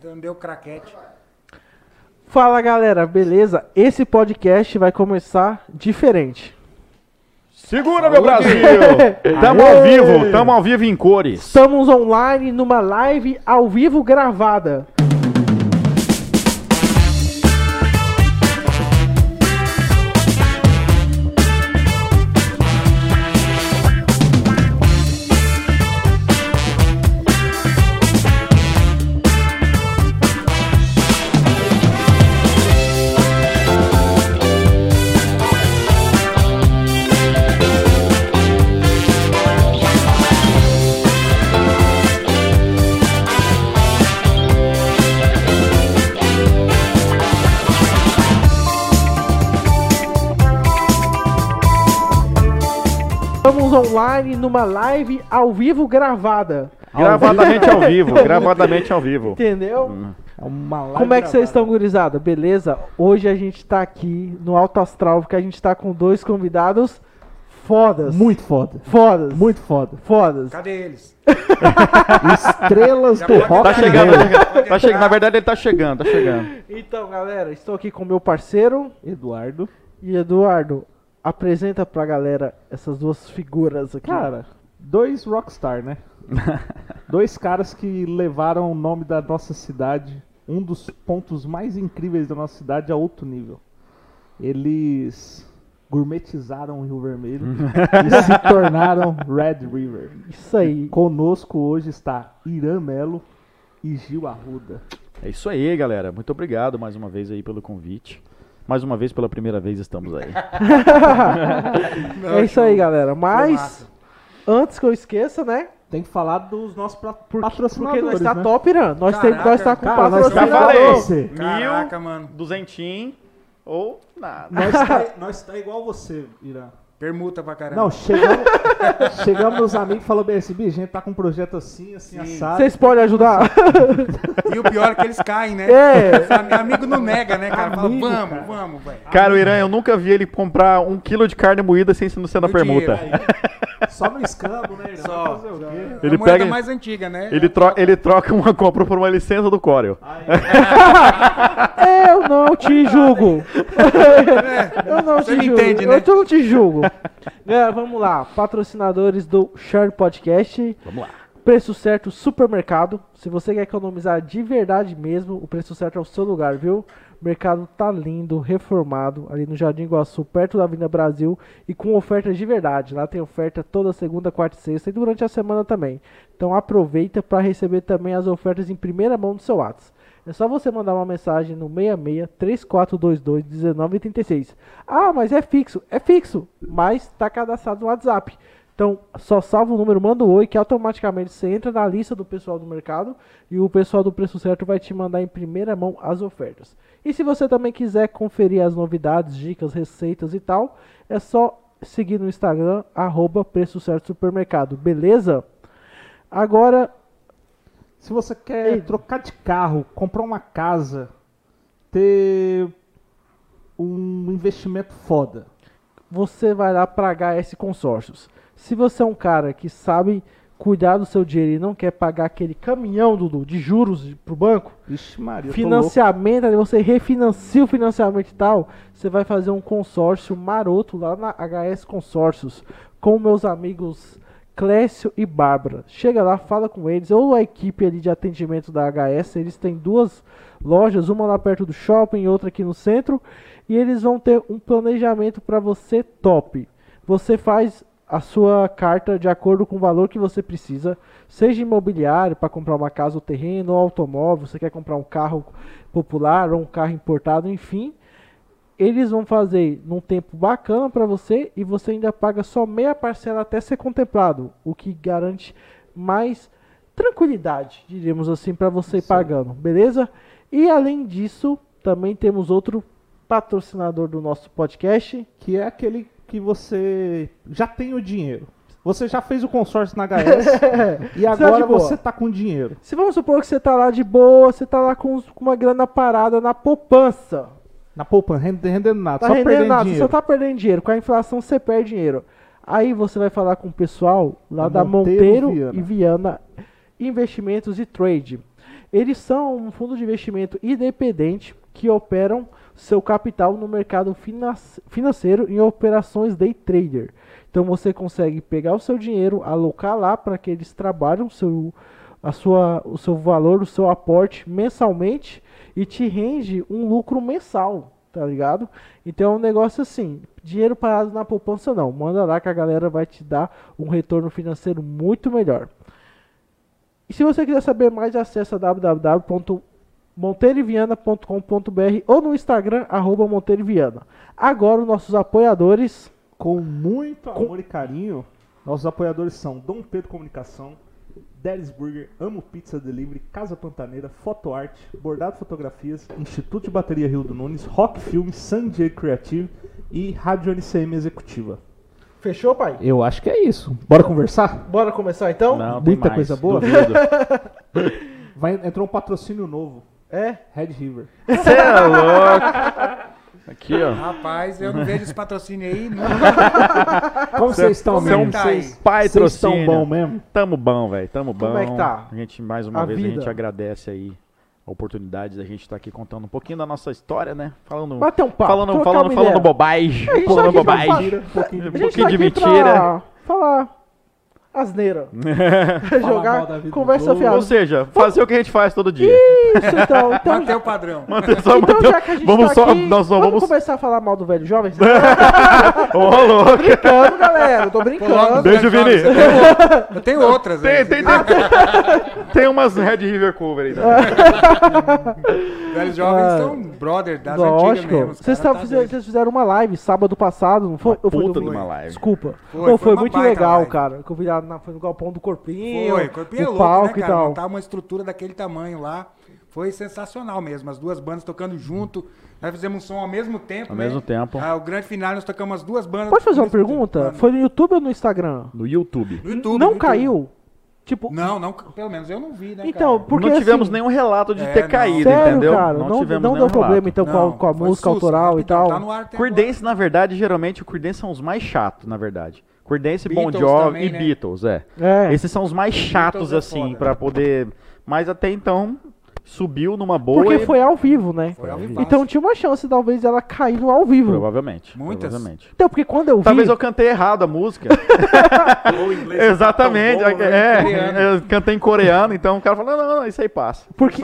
Então deu craquete. Fala galera, beleza? Esse podcast vai começar diferente. Segura, meu Brasil! Tamo ao vivo, tamo ao vivo em cores. Estamos online numa live ao vivo gravada. Estamos online numa live ao vivo gravada. Gravadamente ao vivo, gravadamente ao vivo. Entendeu? É uma live Como é que vocês estão, gurizada? Beleza? Hoje a gente tá aqui no Alto Astral, porque a gente tá com dois convidados fodas. Muito foda. fodas. Muito foda. fodas. Cadê eles? Estrelas Já do rock Tá and chegando, tá chegando, tá chegando. Na verdade, ele tá chegando, tá chegando. Então, galera, estou aqui com meu parceiro Eduardo. e Eduardo. Apresenta pra galera essas duas figuras aqui. Cara, dois rockstar, né? dois caras que levaram o nome da nossa cidade, um dos pontos mais incríveis da nossa cidade, a outro nível. Eles gourmetizaram o Rio Vermelho e se tornaram Red River. Isso aí. Conosco hoje está Irã Melo e Gil Arruda. É isso aí, galera. Muito obrigado mais uma vez aí pelo convite. Mais uma vez, pela primeira vez, estamos aí. é isso aí, galera. Mas, antes que eu esqueça, né? Tem que falar dos nossos Porque, patrocinadores, porque nós tá né? top, Irã. Nós, tem, Caraca, nós tá com cara, nós Já patrocinador. falei. Caraca, mano. Duzentinho ou nada. Nós tá, nós tá igual você, Irã. Permuta pra caramba. Não, chegamos, chegamos nos amigos e falou bem assim, bicho, a gente tá com um projeto assim, assim, Sim. assado. Vocês podem ajudar? E o pior é que eles caem, né? É. Am- Amigo não nega, né, cara? Fala, Amigo, vamos, cara. vamos, velho. Cara, o Irã, eu nunca vi ele comprar um quilo de carne moída sem ser na No permuta. Só no escambo, né, Irã? Só. Quê? Ele a moeda pega- mais antiga, né? Ele, tro ele troca uma compra por uma licença do Corel. Eu não te julgo. Eu não Você te julgo. entende, né? Eu não te julgo. Galera, vamos lá. Patrocinadores do Share Podcast. Vamos lá. Preço certo supermercado. Se você quer economizar de verdade mesmo, o preço certo é o seu lugar, viu? O mercado tá lindo, reformado, ali no Jardim Iguaçu, perto da Avenida Brasil e com ofertas de verdade. Lá tem oferta toda segunda, quarta e sexta e durante a semana também. Então aproveita para receber também as ofertas em primeira mão do seu WhatsApp. É só você mandar uma mensagem no 66 3422 1986. Ah, mas é fixo. É fixo, mas está cadastrado no WhatsApp. Então, só salva o número, manda o oi, que automaticamente você entra na lista do pessoal do mercado e o pessoal do preço certo vai te mandar em primeira mão as ofertas. E se você também quiser conferir as novidades, dicas, receitas e tal, é só seguir no Instagram, arroba preço certo supermercado, beleza? Agora, Se você quer Ei. trocar de carro, comprar uma casa, ter um investimento foda. você vai lá para HS Consórcios. Se você é um cara que sabe cuidar do seu dinheiro e não quer pagar aquele caminhão, Dudu, de juros pro banco, Vixe Maria, financiamento, aí você refinancia o financiamento e tal, você vai fazer um consórcio maroto lá na HS Consórcios com meus amigos Clécio e Bárbara. Chega lá, fala com eles, ou a equipe ali de atendimento da HS, eles têm duas lojas, uma lá perto do shopping e outra aqui no centro, e eles vão ter um planejamento para você top. Você faz a sua carta de acordo com o valor que você precisa, seja imobiliário para comprar uma casa ou terreno, ou automóvel, você quer comprar um carro popular ou um carro importado, enfim. Eles vão fazer num tempo bacana para você e você ainda paga só meia parcela até ser contemplado, o que garante mais tranquilidade, diríamos assim, para você ir pagando, beleza? E além disso, também temos outro patrocinador do nosso podcast, que é aquele que você já tem o dinheiro. Você já fez o consórcio na HS e Tá agora você tá com dinheiro. Se vamos supor que você tá lá de boa, você tá lá com, com uma grana parada na poupança. Na poupança, rende- rendendo nada, Tá só rendendo perdendo nada, você dinheiro. só tá perdendo dinheiro. Com a inflação você perde dinheiro. Aí você vai falar com o pessoal lá Da da Monteiro Monteiro Viana. e Viana Investimentos e Trade. Eles são um fundo de investimento independente que operam seu capital no mercado finan- financeiro em operações day trader. Então você consegue pegar o seu dinheiro, alocar lá para que eles trabalhem o seu, a sua, o seu valor, o seu aporte mensalmente e te rende um lucro mensal, tá ligado? Então é um negócio assim, dinheiro parado na poupança não, manda lá que a galera vai te dar um retorno financeiro muito melhor. E se você quiser saber mais, acesse www.monteriviana.com.br ou no Instagram, arroba Monteriviana. Agora os nossos apoiadores, Com muito amor e carinho, nossos apoiadores são Dom Pedro Comunicação, Delis Burger, Amo Pizza Delivery, Casa Pantaneira, Fotoarte, Bordado Fotografias, Instituto de Bateria Rio do Nunes, Rock Filmes, Sanjay Creative e Rádio NCM Executiva. fechou pai? Eu acho que é isso. Bora conversar? Bora começar então? Não, tem muita mais, coisa boa. Vai, entrou um patrocínio novo, É? Red River. Você é louco. Aqui, ó. Rapaz, eu não vejo esse patrocínio aí nunca. Como vocês estão Como é mesmo? tá Vocês aí? Pai vocês estão bom mesmo? Tamo bom, velho. Tamo bom. Como é que tá? A gente, mais uma A vez, a vida? gente agradece aí a oportunidade da gente estar aqui contando um pouquinho da nossa história, né? Falando, Bater um papo. falando, falando, falando bobagem. A tá Falando pra bobagem. Um pouquinho Um A gente tá pouquinho de mentira. pra falar asneira. Jogar conversa fiada. Ou seja, fazer o que a gente faz todo dia. Isso, então. então Manter o padrão. Manter só então, manter- já que a gente vamos tá só, aqui, nós vamos, vamos. começar a falar mal do velho jovem? Ô, louco. brincando, galera. Tô brincando. Beijo, Vini. Eu tenho, eu tenho outras. Tem, tem, tem, tem umas Red River Cover aí. também. Velhos jovens Ah, são brother das antigas Lógico. mesmo. os Vocês tá vocês fizeram uma live sábado passado, não foi? Uma puta de uma live. Desculpa. Foi, Pô, foi muito legal, cara. Que na, foi no galpão do Corpinho. Foi, Corpinho é louco, palco né, e cara? tal. Montar uma estrutura daquele tamanho lá. Foi sensacional mesmo. As duas bandas tocando junto. Nós fizemos um som ao mesmo tempo. Ao né? mesmo tempo. Ah, o grande final nós tocamos as duas bandas. Pode fazer uma pergunta? tempo. Foi no YouTube ou no Instagram? No YouTube. No YouTube. não no YouTube. caiu? Tipo, Não, não, pelo menos eu não vi, né? então, cara? porque não tivemos assim, nenhum relato de É, ter não. caído, Sério, entendeu? cara, não, não, tivemos deu nenhum problema relato. então com a- Não, com a, música sussa, autoral e rapidão, tal. Tá no ar até Creedence, na verdade, geralmente o Creedence são os mais chatos, na verdade. Creedence, Bon Jovi também, e né? Beatles, é. É. Esses são os mais chatos, é assim, pra poder... Mas até então, subiu numa boa Porque e- foi ao vivo, né? Foi ao vivo. Então tinha uma chance, talvez, ela cair no ao vivo. Provavelmente. Muitas. Provavelmente. Então, porque quando eu vi. Talvez eu cantei errado a música. Ou inglês Exatamente. tão bom, né? é, Coreano. eu cantei em coreano, então o cara falou, não, não, não, isso aí passa. Porque,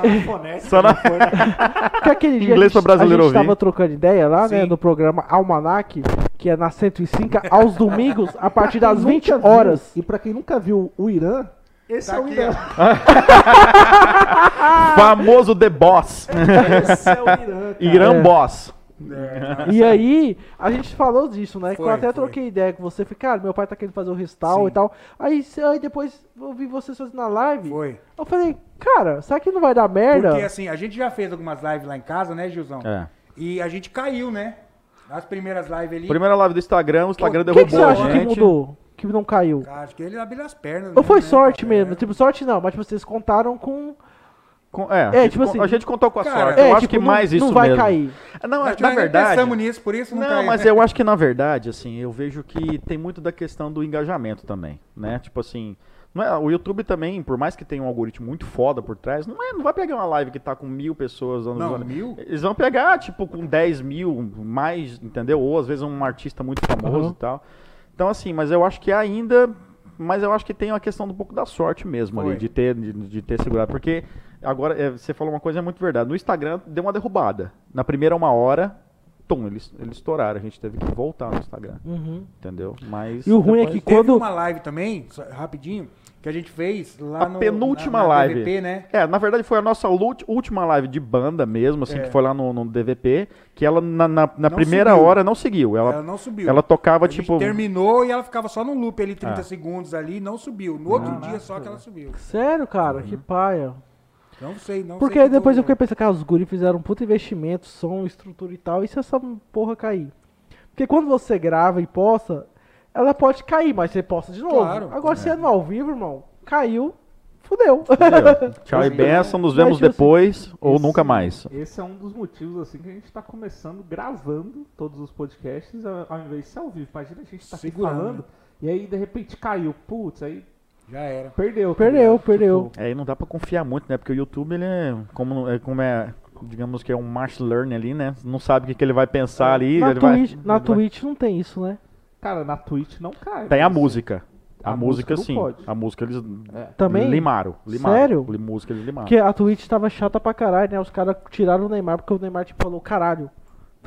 Só na... porque aquele dia Inglês a gente, pra brasileiro a gente ouvir. tava trocando ideia lá, né? Sim. No programa Almanac, que é na 105, aos domingos, a partir das 20 nunca viu, horas. E pra quem nunca viu o Irã, esse Tá é o aqui, Irã. Famoso The Boss. Esse é o Irã. cara. Irã É. Boss. É, E aí, a gente falou disso, né? que eu Foi, até foi. troquei ideia com você. Falei, cara, meu pai tá querendo fazer o restau Sim. e tal. Aí, aí depois eu vi vocês fazendo na live. Foi. Eu falei, cara, será que não vai dar merda? Porque assim, a gente já fez algumas lives lá em casa, né, Gilzão? É. E a gente caiu, né? As primeiras lives ali. Primeira live do Instagram, o Instagram o que, derrubou que você a acha que gente. mudou? Que não caiu? Cara, Acho que ele abriu as pernas. Ou foi né, sorte cara? mesmo? É. Tipo, sorte não, mas tipo, vocês contaram com. Com- é, É, a, gente, tipo assim, a gente contou com a cara, sorte. é, eu acho tipo, que não, mais isso não vai mesmo. cair. Não, Acho que na verdade. pensamos nisso, por isso não, Não, caiu, mas né? eu acho que na verdade, assim, eu vejo que tem muito da questão do engajamento também, né? Tipo assim, não é- o YouTube também, por mais que tenha um algoritmo muito foda por trás, não, é, não vai pegar uma live que tá com mil pessoas dando Não, mil? Eles vão pegar, tipo, com 10 mil, mais, entendeu? Ou às vezes um artista muito famoso Uhum. e tal. Então, assim, mas eu acho que ainda. Mas eu acho que tem uma questão um pouco da sorte mesmo ali, Foi. de ter, de, de ter segurado. Porque agora, é, você falou uma coisa é muito verdade. No Instagram deu uma derrubada. Na primeira uma hora, tum, eles, eles estouraram. A gente teve que voltar no Instagram. Uhum. Entendeu? Mas. E o ruim é que Teve quando. uma live também, só- rapidinho, que a gente fez lá A no. penúltima na, na live. DVP, né? É, na verdade foi a nossa última live de banda mesmo, assim, É. que foi lá no, no DVP, que ela na, na, na primeira subiu. hora não seguiu. Ela, Ela não subiu. ela tocava a gente tipo. terminou e ela ficava só num loop ali, 30 Ah. segundos ali, não subiu. No outro dia só que ela subiu. Sério, cara, Uhum. que paia. Não sei, não Porque sei. aí depois eu que fiquei pensando, cara, os guri fizeram um puta investimento, som, estrutura e tal, e se essa porra cair? Porque quando você grava e posta, ela pode cair, mas você posta de novo. Claro. Agora, se é no ao vivo, irmão, caiu, fudeu. Entendeu? Tchau e benção, nos vemos tipo assim, depois ou Esse- nunca mais. Esse é um dos motivos assim que a gente tá começando gravando todos os podcasts ao invés de ser ao vivo. Imagina a gente tá aqui Segurando. falando e aí de repente caiu. Putz, aí Já era. Perdeu. tá Perdeu, perdeu. Tipo, É, não dá pra confiar muito, né? Porque o YouTube, ele é como é, como é digamos que é um machine learning ali, né? Não sabe o que, que ele vai pensar ali. Na ele vai- Twitch, na ele vai- Twitch não tem isso, né? Cara, na Twitch não cai. Tem a mas- música. A, A música, música não sim. pode. A música eles É. Também? limaram. limaram. Sério? Li- Música eles limaram. Porque a Twitch tava chata pra caralho, né? Os caras tiraram o Neymar porque o Neymar tipo, falou caralho.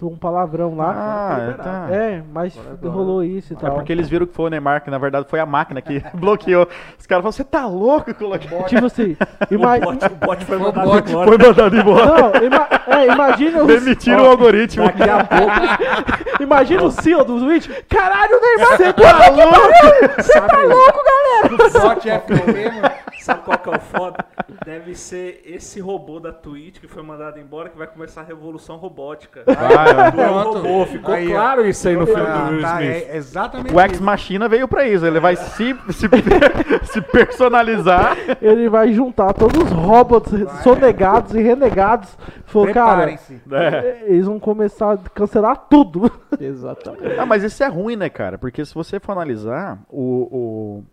Um palavrão lá. Ah, é, tá. É, mas Agora- rolou isso e É tal. porque eles viram que foi o Neymar, que na verdade foi a máquina que bloqueou. Os caras falaram, você tá louco? Coloquei. Tipo assim, O bot, o bot foi mandado bot embora. Foi mandado embora. Não, ima... é, imagina os... Demitiram o algoritmo. Daqui a pouco. Imagina o CEO do Twitch. Caralho, Neymar, você Tá louco? Você tá louco, galera? Bot F mesmo. Sabe qual que é o foda? Deve ser esse robô da Twitch que foi mandado embora que vai começar a revolução robótica. Vai, Pronto. robô, ficou Aí, claro isso aí no filme do Will tá, Smith. é exatamente O Ex isso. Machina veio pra isso. Ele vai se, se, se personalizar. Ele vai juntar todos os robots sonegados e renegados. Falou, cara, Preparem-se. É. eles vão começar a cancelar tudo. Exatamente. Ah, mas isso é ruim, né, cara? Porque se você for analisar, o, o,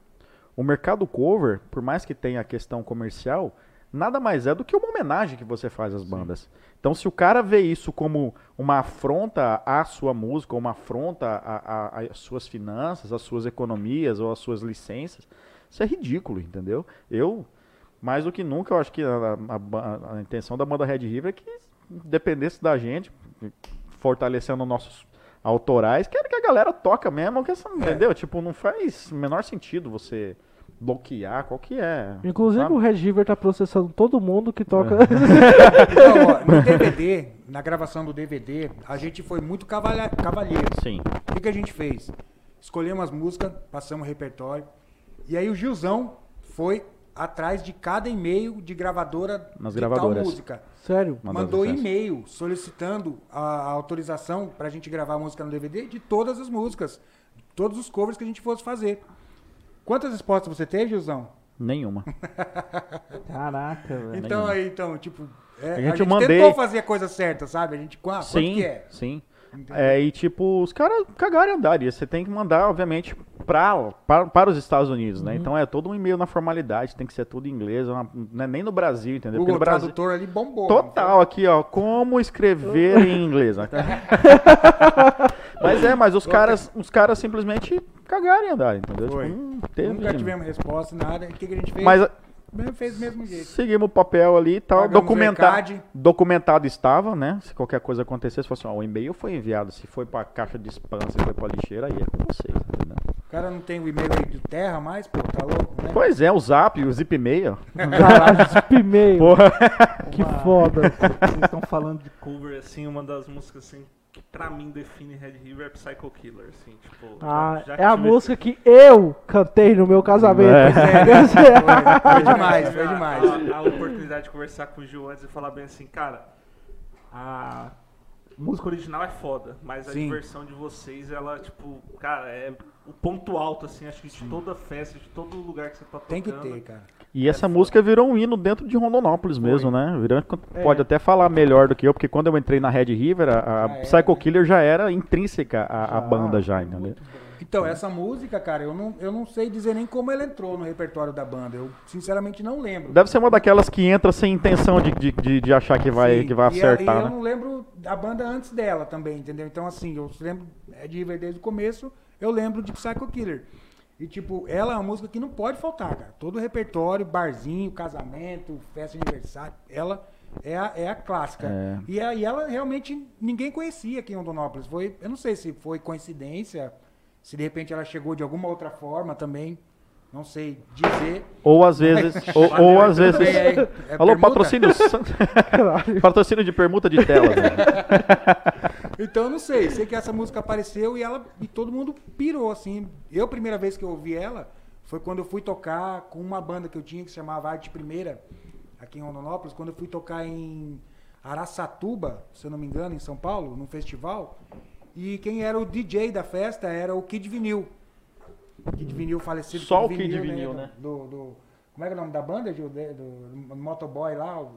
o mercado cover, por mais que tenha a questão comercial, nada mais é do que uma homenagem que você faz às bandas. Então, se o cara vê isso como uma afronta à sua música, ou uma afronta às suas finanças, às suas economias ou às suas licenças, isso é ridículo, entendeu? Eu, mais do que nunca, eu acho que a, a- a intenção da banda Red River é que dependesse da gente, fortalecendo nossos autorais, quero que a galera toca mesmo, que essa, entendeu? Tipo, não faz o menor sentido você bloquear qual que é. Inclusive sabe? o Red River tá processando todo mundo que toca. Então, ó, no DVD, na gravação do DVD, a gente foi muito cavalheiro. Sim. O que, que a gente fez? Escolhemos as músicas, passamos o repertório. E aí o Gilzão foi atrás de cada e-mail de gravadora Nas de gravadoras. tal música. Sério? Mandou acesso. e-mail solicitando a, a autorização pra gente gravar a música no DVD de todas as músicas. Todos os covers que a gente fosse fazer. Quantas respostas você teve, Gilzão? Nenhuma. Caraca, velho. Então Nenhuma. aí, então, tipo, é, a A gente, gente mandei- tentou fazer a coisa certa, sabe? A gente, ah, sim, que é? sim. É, e tipo, os caras cagaram e andaram. E você tem que mandar, obviamente, pra, para, para os Estados Unidos, Uhum. né? Então é todo um e-mail na formalidade, tem que ser tudo em inglês, não é nem no Brasil, entendeu? Porque no Brasil. Tradutor ali bombou. Total, aqui, ó. Como escrever em inglês. né? mas é, mas os caras, os caras simplesmente cagaram e andaram, entendeu? Foi. Tipo, não teve. Nunca tivemos resposta, nada. O que, que a gente fez? Mas fez do mesmo jeito. seguimos o papel ali e tal. Documentado, documentado estava, né? Se qualquer coisa acontecesse, fosse assim, ó, o e-mail foi enviado. Se foi pra caixa de spam, se foi pra lixeira, aí é com vocês, entendeu? O cara não tem o e-mail aí do Terra mais, pô, tá louco, né? Pois é, o zap, o zip mail. Caralho, espimei. Porra. Que foda. Vocês estão falando de cover, assim, uma das músicas, assim, que pra mim define Red River é Psycho Killer, assim, tipo... Ah, já- já é a tive- música que eu cantei no meu casamento. É. Foi, foi demais, foi a- demais. A, a oportunidade de conversar com o Gil antes e falar bem assim, cara, a música original é foda, mas a Sim. diversão de vocês, ela, tipo, cara, é o ponto alto, assim, acho que de toda festa, de todo lugar que você tá tocando. Tem que ter, cara. E essa música virou um hino dentro de Rondonópolis mesmo, né? Virou, pode É. até falar melhor do que eu, porque quando eu entrei na Red River, a, a Já era, Psycho? Killer já era intrínseca Já, banda já, entendeu? Então, essa música, cara, eu não, eu não sei dizer nem como ela entrou no repertório da banda. Eu, sinceramente, não lembro. Deve ser uma daquelas que entra sem intenção de, de, de, de achar que vai, Sim, que vai acertar, e eu né? não lembro da banda antes dela também, entendeu? Então, assim, eu lembro é de River desde o começo, eu lembro de Psycho Killer. E, tipo, ela é uma música que não pode faltar, cara. Todo o repertório, barzinho, casamento, festa de aniversário, ela é a, é a clássica. É. E, a- e ela realmente ninguém conhecia aqui em Rondonópolis. Foi, eu não sei se foi coincidência, se de repente ela chegou de alguma outra forma também. Não sei dizer. Ou às vezes. ou, ou às vezes. É- é Alô, permuta? patrocínio. patrocínio de permuta de tela. Né? Então eu não sei, sei que essa música apareceu e ela e todo mundo pirou assim. Eu primeira vez que eu ouvi ela foi quando eu fui tocar com uma banda que eu tinha que se chamava Arte Primeira aqui em Rondonópolis, quando eu fui tocar em Araçatuba, se eu não me engano, em São Paulo, num festival. E quem era o DJ da festa era o Kid Vinil. Kid Vinil falecido. Só o Kid Vinil, né? Do, do- como é que é o nome da banda, Do, do motoboy lá. o-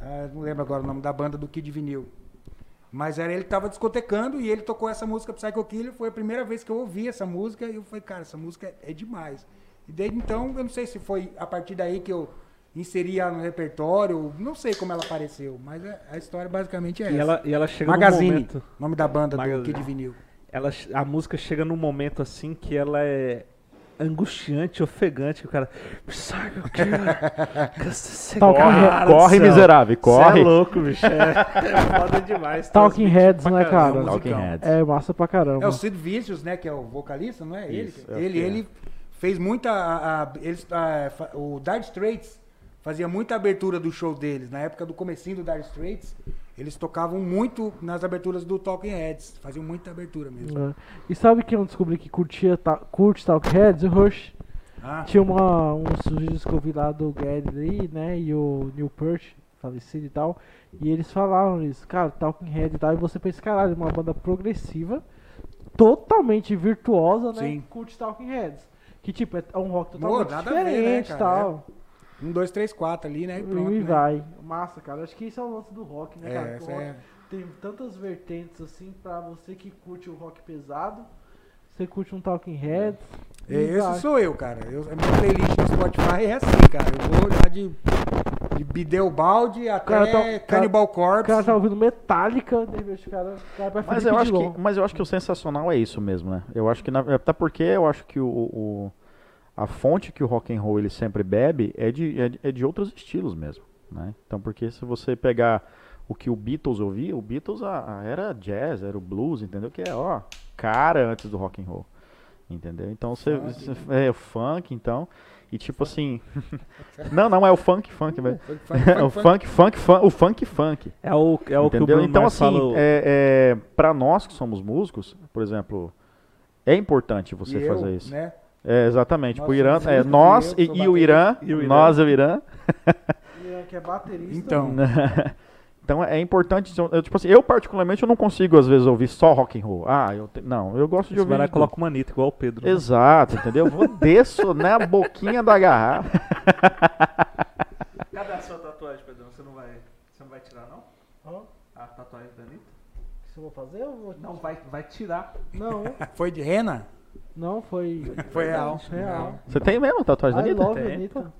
ah, não lembro agora o nome da banda do Kid Vinil. Mas era ele que tava discotecando e ele tocou essa música Psycho Killer. Foi a primeira vez que eu ouvi essa música e eu falei, cara, essa música é, é demais. E desde então, eu não sei se foi a partir daí que eu inseri ela no repertório, não sei como ela apareceu, mas a, a história basicamente é E essa. ela, e ela chega Magazine, num momento. nome da banda Magazine. do Kid Vinil. Ela, a música chega num momento assim que ela é angustiante, ofegante, que o cara. Cara Heads. do Corre, céu. miserável, Cê corre. é louco, bicho. É, é foda demais. Talking Heads, né, cara? Talking. Heads. É massa pra caramba. É o Sid Vicious, né, que é o vocalista, não é ele? Isso, eu ele, que é. ele fez muita a, a- eles, a- o Dire Straits fazia muita abertura do show deles, na época do comecinho do Dire Straits, eles tocavam muito nas aberturas do Talking Heads, faziam muita abertura mesmo. É. E sabe quem eu descobri que curtia, ta, curte Talk Heads? O Rush. Ah, Tinha uma, uns vídeos que eu vi lá do Gary né? E o Neil Peart, falecido e tal. E eles falavam isso, cara, Talking Head e tal. E você pensa, caralho, uma banda progressiva, totalmente virtuosa, né? Sim. Curte Talking Heads. Que tipo, é um rock totalmente né, diferente e tal. Um, dois, três, quatro ali, né? E pronto, e né? vai. Massa, cara. Acho que isso é o lance do rock, né, É, cara? essa O rock é- Tem tantas vertentes assim pra você que curte o rock pesado. Você curte um Talking Heads. É, vai. esse sou eu, cara. Eu, a minha playlist no Spotify é assim, cara. Eu vou lá de, de Bideobaldi até cara tá- Cannibal O Corpse. cara tá ouvindo Metallica, de o cara, o cara vai Mas eu, acho que, mas eu acho que o sensacional é isso mesmo, né? Eu acho que, na, até porque eu acho que o, o- a fonte que o rock and roll ele sempre bebe é de, é de, é de outros estilos mesmo, né? Então, porque se você pegar o que o Beatles ouvia, o Beatles a, a- era jazz, era o blues, entendeu? Que é, ó, cara antes do rock and roll, entendeu? Então, você, você- é o funk, então, e tipo assim, não, não é o funk, funk, velho. É o funk, funk, funk, o funk, funk. É o, é o que o? Bruno Então, Mars assim, fala. é, é, para nós que somos músicos, por exemplo, é importante você E eu, fazer isso. Né? É, exatamente. Nós Pro Irã, é, nós e e, o Irã, E o Irã. nós e o Irã. que é baterista. Então, Então é importante, eu, tipo assim, eu particularmente eu não consigo às vezes ouvir só rock and roll. Ah, eu te- não, eu gosto de Esse ouvir. de coloca uma Anitta, igual o Pedro. né? Exato, entendeu? Eu Vou desço na boquinha da garrafa. Cadê a sua tatuagem, Pedrão? Você não vai, você não vai tirar, não? Hã? A tatuagem da Anitta? Se eu vou fazer, eu vou. Não, vai, vai tirar. Não, foi de rena? Não foi. Foi real. Real. Você tem mesmo tatuagem da I Anitta? love Tem, Anitta.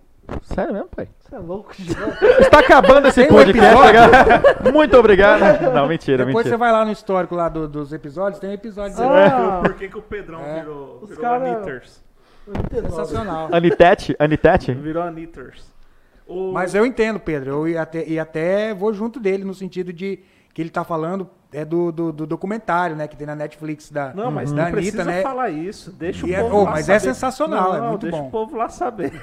Sério mesmo, pai? Você é louco, Gil. Está acabando esse Tem um podcast. cara. Muito obrigado. Não, mentira, Depois você mentira. vai lá no histórico lá do- dos episódios, tem um episódio Você dizendo- vai Ah. por que, que o Pedrão É. virou, Os virou cara- Anitters. sensacional. Anitete? Anitete? Virou Anitters. O... Mas eu entendo, Pedro. Eu ia até, e até vou junto dele no sentido de que ele tá falando é do, do, do documentário, né? Que tem na Netflix da, Não, mas da não Anitta, precisa né? falar isso. Deixa E o é- povo oh, lá mas é saber. sensacional, é Não, muito deixa bom. o povo lá saber.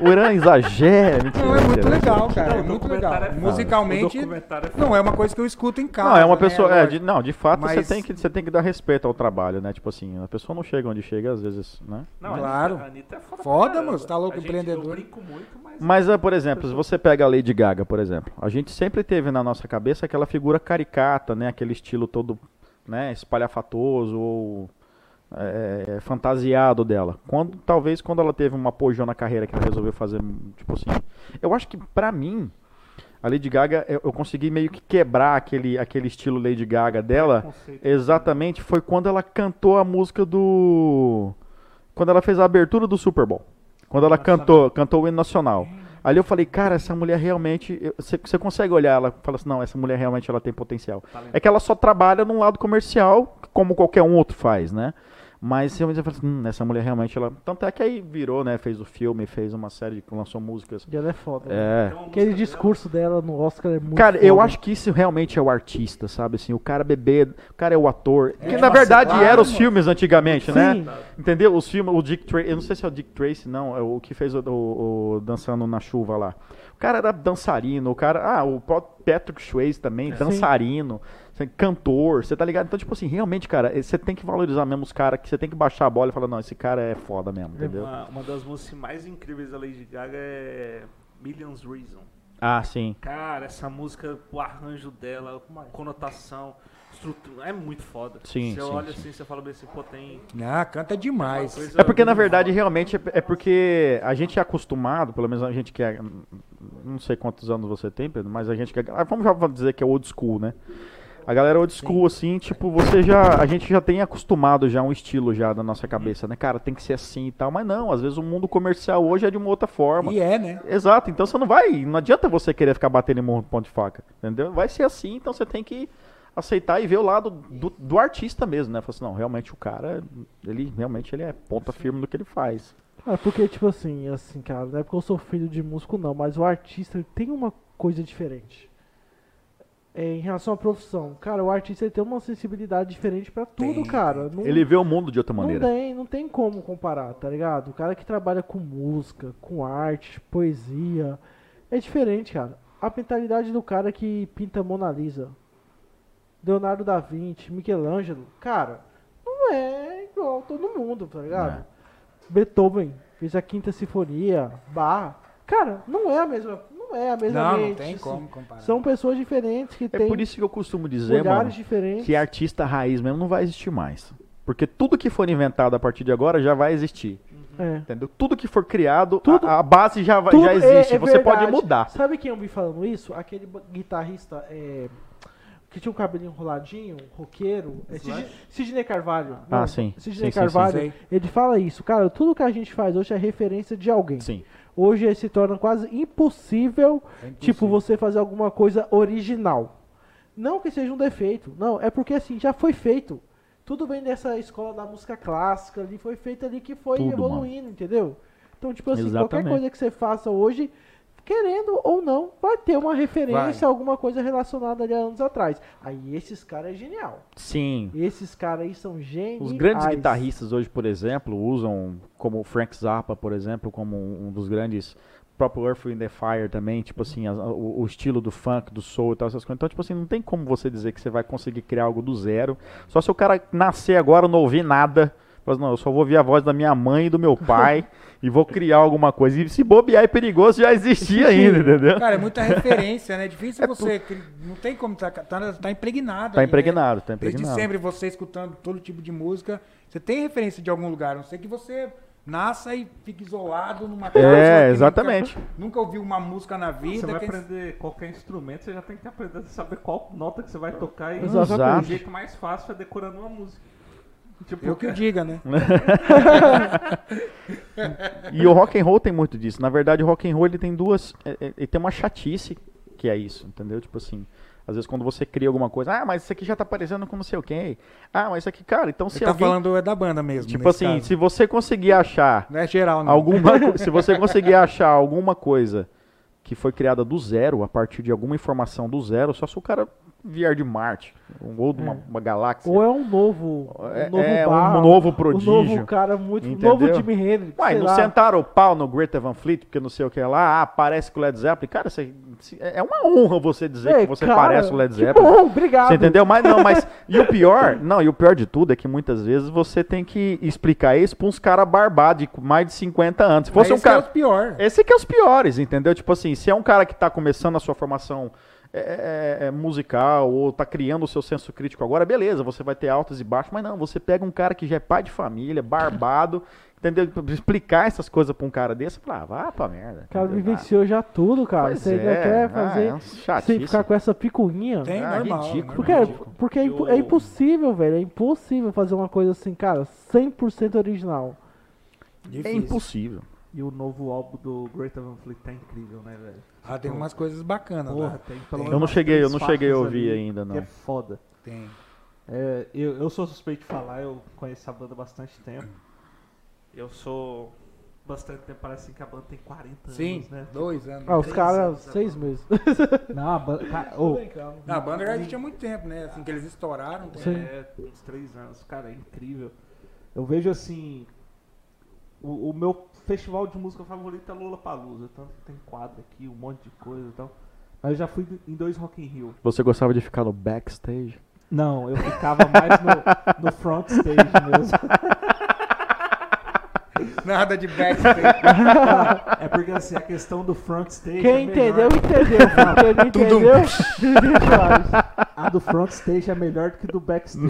O Irã exagera. Mentira, Não, é muito mentira. legal, cara. Não, é muito legal. é. Musicalmente, é não é uma coisa que eu escuto em casa. Não, é uma né? pessoa. É, Lógico. de, não, de fato Mas- você, tem que, você tem que dar respeito ao trabalho, né? Tipo assim, a pessoa não chega onde chega, às vezes, né? Não, a Claro. Anitta, a Anitta é foda, Foda, mano, você tá louco, A gente- empreendedor. Eu brinco muito, mas... Mas, por exemplo, se você pega a Lady Gaga, por exemplo, a gente sempre teve na nossa cabeça aquela figura caricata, né? Aquele estilo todo, né? Espalhafatoso ou é, fantasiado dela. Quando, talvez quando ela teve uma apogeu na carreira que ela resolveu fazer, tipo assim... Eu acho que, pra mim, a Lady Gaga, eu, eu consegui meio que quebrar aquele, aquele estilo Lady Gaga dela... Conceito. Exatamente, foi quando ela cantou a música do. Quando ela fez a abertura do Super Bowl. Quando ela cantou, cantou o hino nacional. Ali eu falei, cara, essa mulher realmente. você consegue olhar ela e falar assim, não, essa mulher realmente ela tem potencial. Talento. É que ela só trabalha num lado comercial, como qualquer um outro faz, né? Mas realmente eu falei assim, hum, essa mulher realmente ela. Tanto é que aí virou, né? Fez o filme, fez uma série, lançou músicas. E ela é foda. né? É. Uma Aquele discurso dela no Oscar é muito Cara, eu foda. acho que isso realmente é o artista, sabe? Assim, o cara beber, o cara é o ator. que É, na verdade claro, eram os mano. filmes antigamente, né? Sim. Entendeu? Os filmes, o Dick Tracy, eu não sei se é o Dick Tracy, não, é o que fez o, o- o Dançando na Chuva lá. O cara era dançarino, o cara, ah, o Patrick Swayze também, Sim. dançarino, assim, cantor, você tá ligado? Então, tipo assim, realmente, cara, eh, você tem que valorizar mesmo os caras, que você tem que baixar a bola e falar, não, esse cara é foda mesmo, entendeu? Uma, uma das músicas mais incríveis da Lady Gaga é Millions Reason. Ah, sim. Cara, essa música, o arranjo dela, a conotação, estrutura, é muito foda. Sim, Você sim, olha sim. assim, você fala bem assim, pô, tem... Ah, canta demais. É porque, na verdade, foda. realmente, é- é porque a gente é acostumado, pelo menos a gente que é. Não sei quantos anos você tem, Pedro, mas a gente que é. ah, Vamos já dizer que é old school, né? A galera old school, assim, tipo, você já. A gente já tem acostumado já um estilo já na nossa cabeça, né? Cara, tem que ser assim e tal. Mas não, às vezes o mundo comercial hoje é de uma outra forma. E é, né? Exato, então você não vai. Não adianta você querer ficar batendo em morro de ponto de faca. Entendeu? Vai ser assim, então você tem que aceitar e ver o lado do, do artista mesmo, né? Falar assim, não, realmente o cara, ele realmente ele é ponta firme no que ele faz. É porque, tipo assim, assim, cara, não é porque eu sou filho de músico, não, mas o artista ele tem uma coisa diferente. É, em relação à profissão, cara, o artista tem uma sensibilidade diferente pra tudo, Tem, cara. Não, Ele vê o mundo de outra não maneira. tem, não tem como comparar, tá ligado? O cara que trabalha com música, com arte, poesia, é diferente, cara. A mentalidade do cara que pinta Mona Lisa, Leonardo da Vinci, Michelangelo, cara, não é igual todo mundo, tá ligado? É. Beethoven fez a Quinta Sinfonia, Bach, cara, não é a mesma, não é a mesma Não, não mente, tem assim. como comparar. São pessoas diferentes que É têm por isso que eu costumo dizer, mano, diferentes. que artista raiz mesmo não vai existir mais. Porque tudo que for inventado a partir de agora já vai existir. É. Entendeu? Tudo que for criado, Tudo- a, a base já, vai- Tudo já é- existe. é você pode verdade. mudar. Sabe quem eu vi falando isso? Aquele guitarrista é, que tinha um cabelinho enroladinho, roqueiro. É Sid- Sidney Carvalho. Ah, sim. Sidney Sim, sim, Carvalho. sim. Ele fala isso. Cara, tudo que a gente faz hoje é referência de alguém. Sim. Hoje se torna quase impossível, É impossível. tipo, você fazer alguma coisa original. Não que seja um defeito. Não, é porque assim, já foi feito. Tudo vem dessa escola da música clássica ali, foi feito ali que foi Tudo, evoluindo, entendeu? Então, tipo assim, qualquer Exatamente. coisa que você faça hoje, querendo ou não, vai ter uma referência, alguma coisa relacionada ali a anos atrás. Aí esses caras é genial. Sim. Esses caras aí são geniais. Os grandes guitarristas hoje, por exemplo, usam como o Frank Zappa, por exemplo, como um dos grandes. Próprio Earth in the Fire também, tipo assim, a- o, o estilo do funk, do soul e tal, essas coisas. Então, tipo assim, não tem como você dizer que você vai conseguir criar algo do zero. Só se o cara nascer agora não ouvir nada. Mas não, eu só vou ouvir a voz da minha mãe e do meu pai e vou criar alguma coisa. E se bobear é perigoso, já existia ainda, entendeu? Cara, é muita referência, né? Difícil você. cri- Não tem como. Tá, tá, tá impregnado. Tá ali, né? impregnado, tá Desde impregnado. sempre você escutando todo tipo de música. Você tem referência de algum lugar. A não sei que você nasça e fique isolado numa casa. É, exatamente. Nunca, nunca ouviu uma música na Você vida. vai que- aprender qualquer instrumento, você já tem que aprender a saber qual nota que você vai tocar e Exatamente. o jeito mais fácil é decorando uma música. Tipo, Eu que o diga, né? E o rock and roll tem muito disso. Na verdade, o rock and roll ele tem duas, é- é- ele tem uma chatice que é isso, entendeu? Tipo assim, às vezes quando você cria alguma coisa, ah, mas isso aqui já tá parecendo com não sei o quê. Ah, mas isso aqui, cara, então se Você tá alguém, falando é da banda mesmo. tipo assim, caso. se você conseguir achar Não é geral, não. alguma, se você conseguir achar alguma coisa que foi criada do zero, a partir de alguma informação do zero, só se o cara vier de Marte ou de uma, É. uma galáxia. Ou é um novo. É- um novo é um bar, novo Um prodígio. novo cara muito. Um Entendeu? novo Jimi Hendrix. Uai, sei não lá. sentaram o pau no Greta Van Fleet, porque não sei o que lá, ah, parece com o Led Zeppelin. Cara, isso é- é uma honra você dizer Ei, que você cara, parece o Led que Zeppelin. bom, obrigado. Você entendeu? Mas não, mas. E o pior, não, e o pior de tudo é que muitas vezes você tem que explicar isso pra uns caras barbados de mais de 50 anos. Se fosse Mas um esse que é cara. o pior. Esse que é os piores, entendeu? Tipo assim, se é um cara que tá começando a sua formação é, é, é, musical ou tá criando o seu senso crítico agora, beleza, você vai ter altos e baixos, mas não, você pega um cara que já é pai de família, barbado, entendeu? Explicar essas coisas pra um cara desse, fala, ah, vá pra merda. O cara vivenciou já tudo, cara. Pois Você ainda é, quer ah, fazer. é um sem ficar com essa picuinha. Tem, Ah, normal. ridículo. Porque, é, porque é, impo- é Eu- impossível, velho. É impossível fazer uma coisa assim, cara, 100% original. É Difícil. impossível. E o novo álbum do Greater Van Fleet tá incrível, né, velho? Ah, tem umas coisas bacanas Porra, lá. tem pelo Tem. menos Eu não cheguei, eu não cheguei a ouvir ainda, Que não. é foda. Tem. É, eu, eu sou suspeito de falar, eu conheço a banda há bastante tempo. Eu sou bastante tempo, parece que a banda tem 40 Sim, anos, né? dois anos. Ah, os caras, seis meses. Não, a banda. Cara, ô, Não, a banda já há muito tempo, né? Assim que eles estouraram. Sim. É, uns três anos. Cara, é incrível. Eu vejo assim. O, o meu festival de música favorito é Lula Palusa. Que tem quadro aqui, um monte de coisa e tal. Mas eu já fui em dois Rock in Rio. Você gostava de ficar no backstage? Não, eu ficava mais no, no front stage mesmo. Nada de backstage. É porque assim, a questão do front stage. Quem é entendeu, melhor. entendeu. Quem não entendeu, deixa A do front stage é melhor do que do backstage.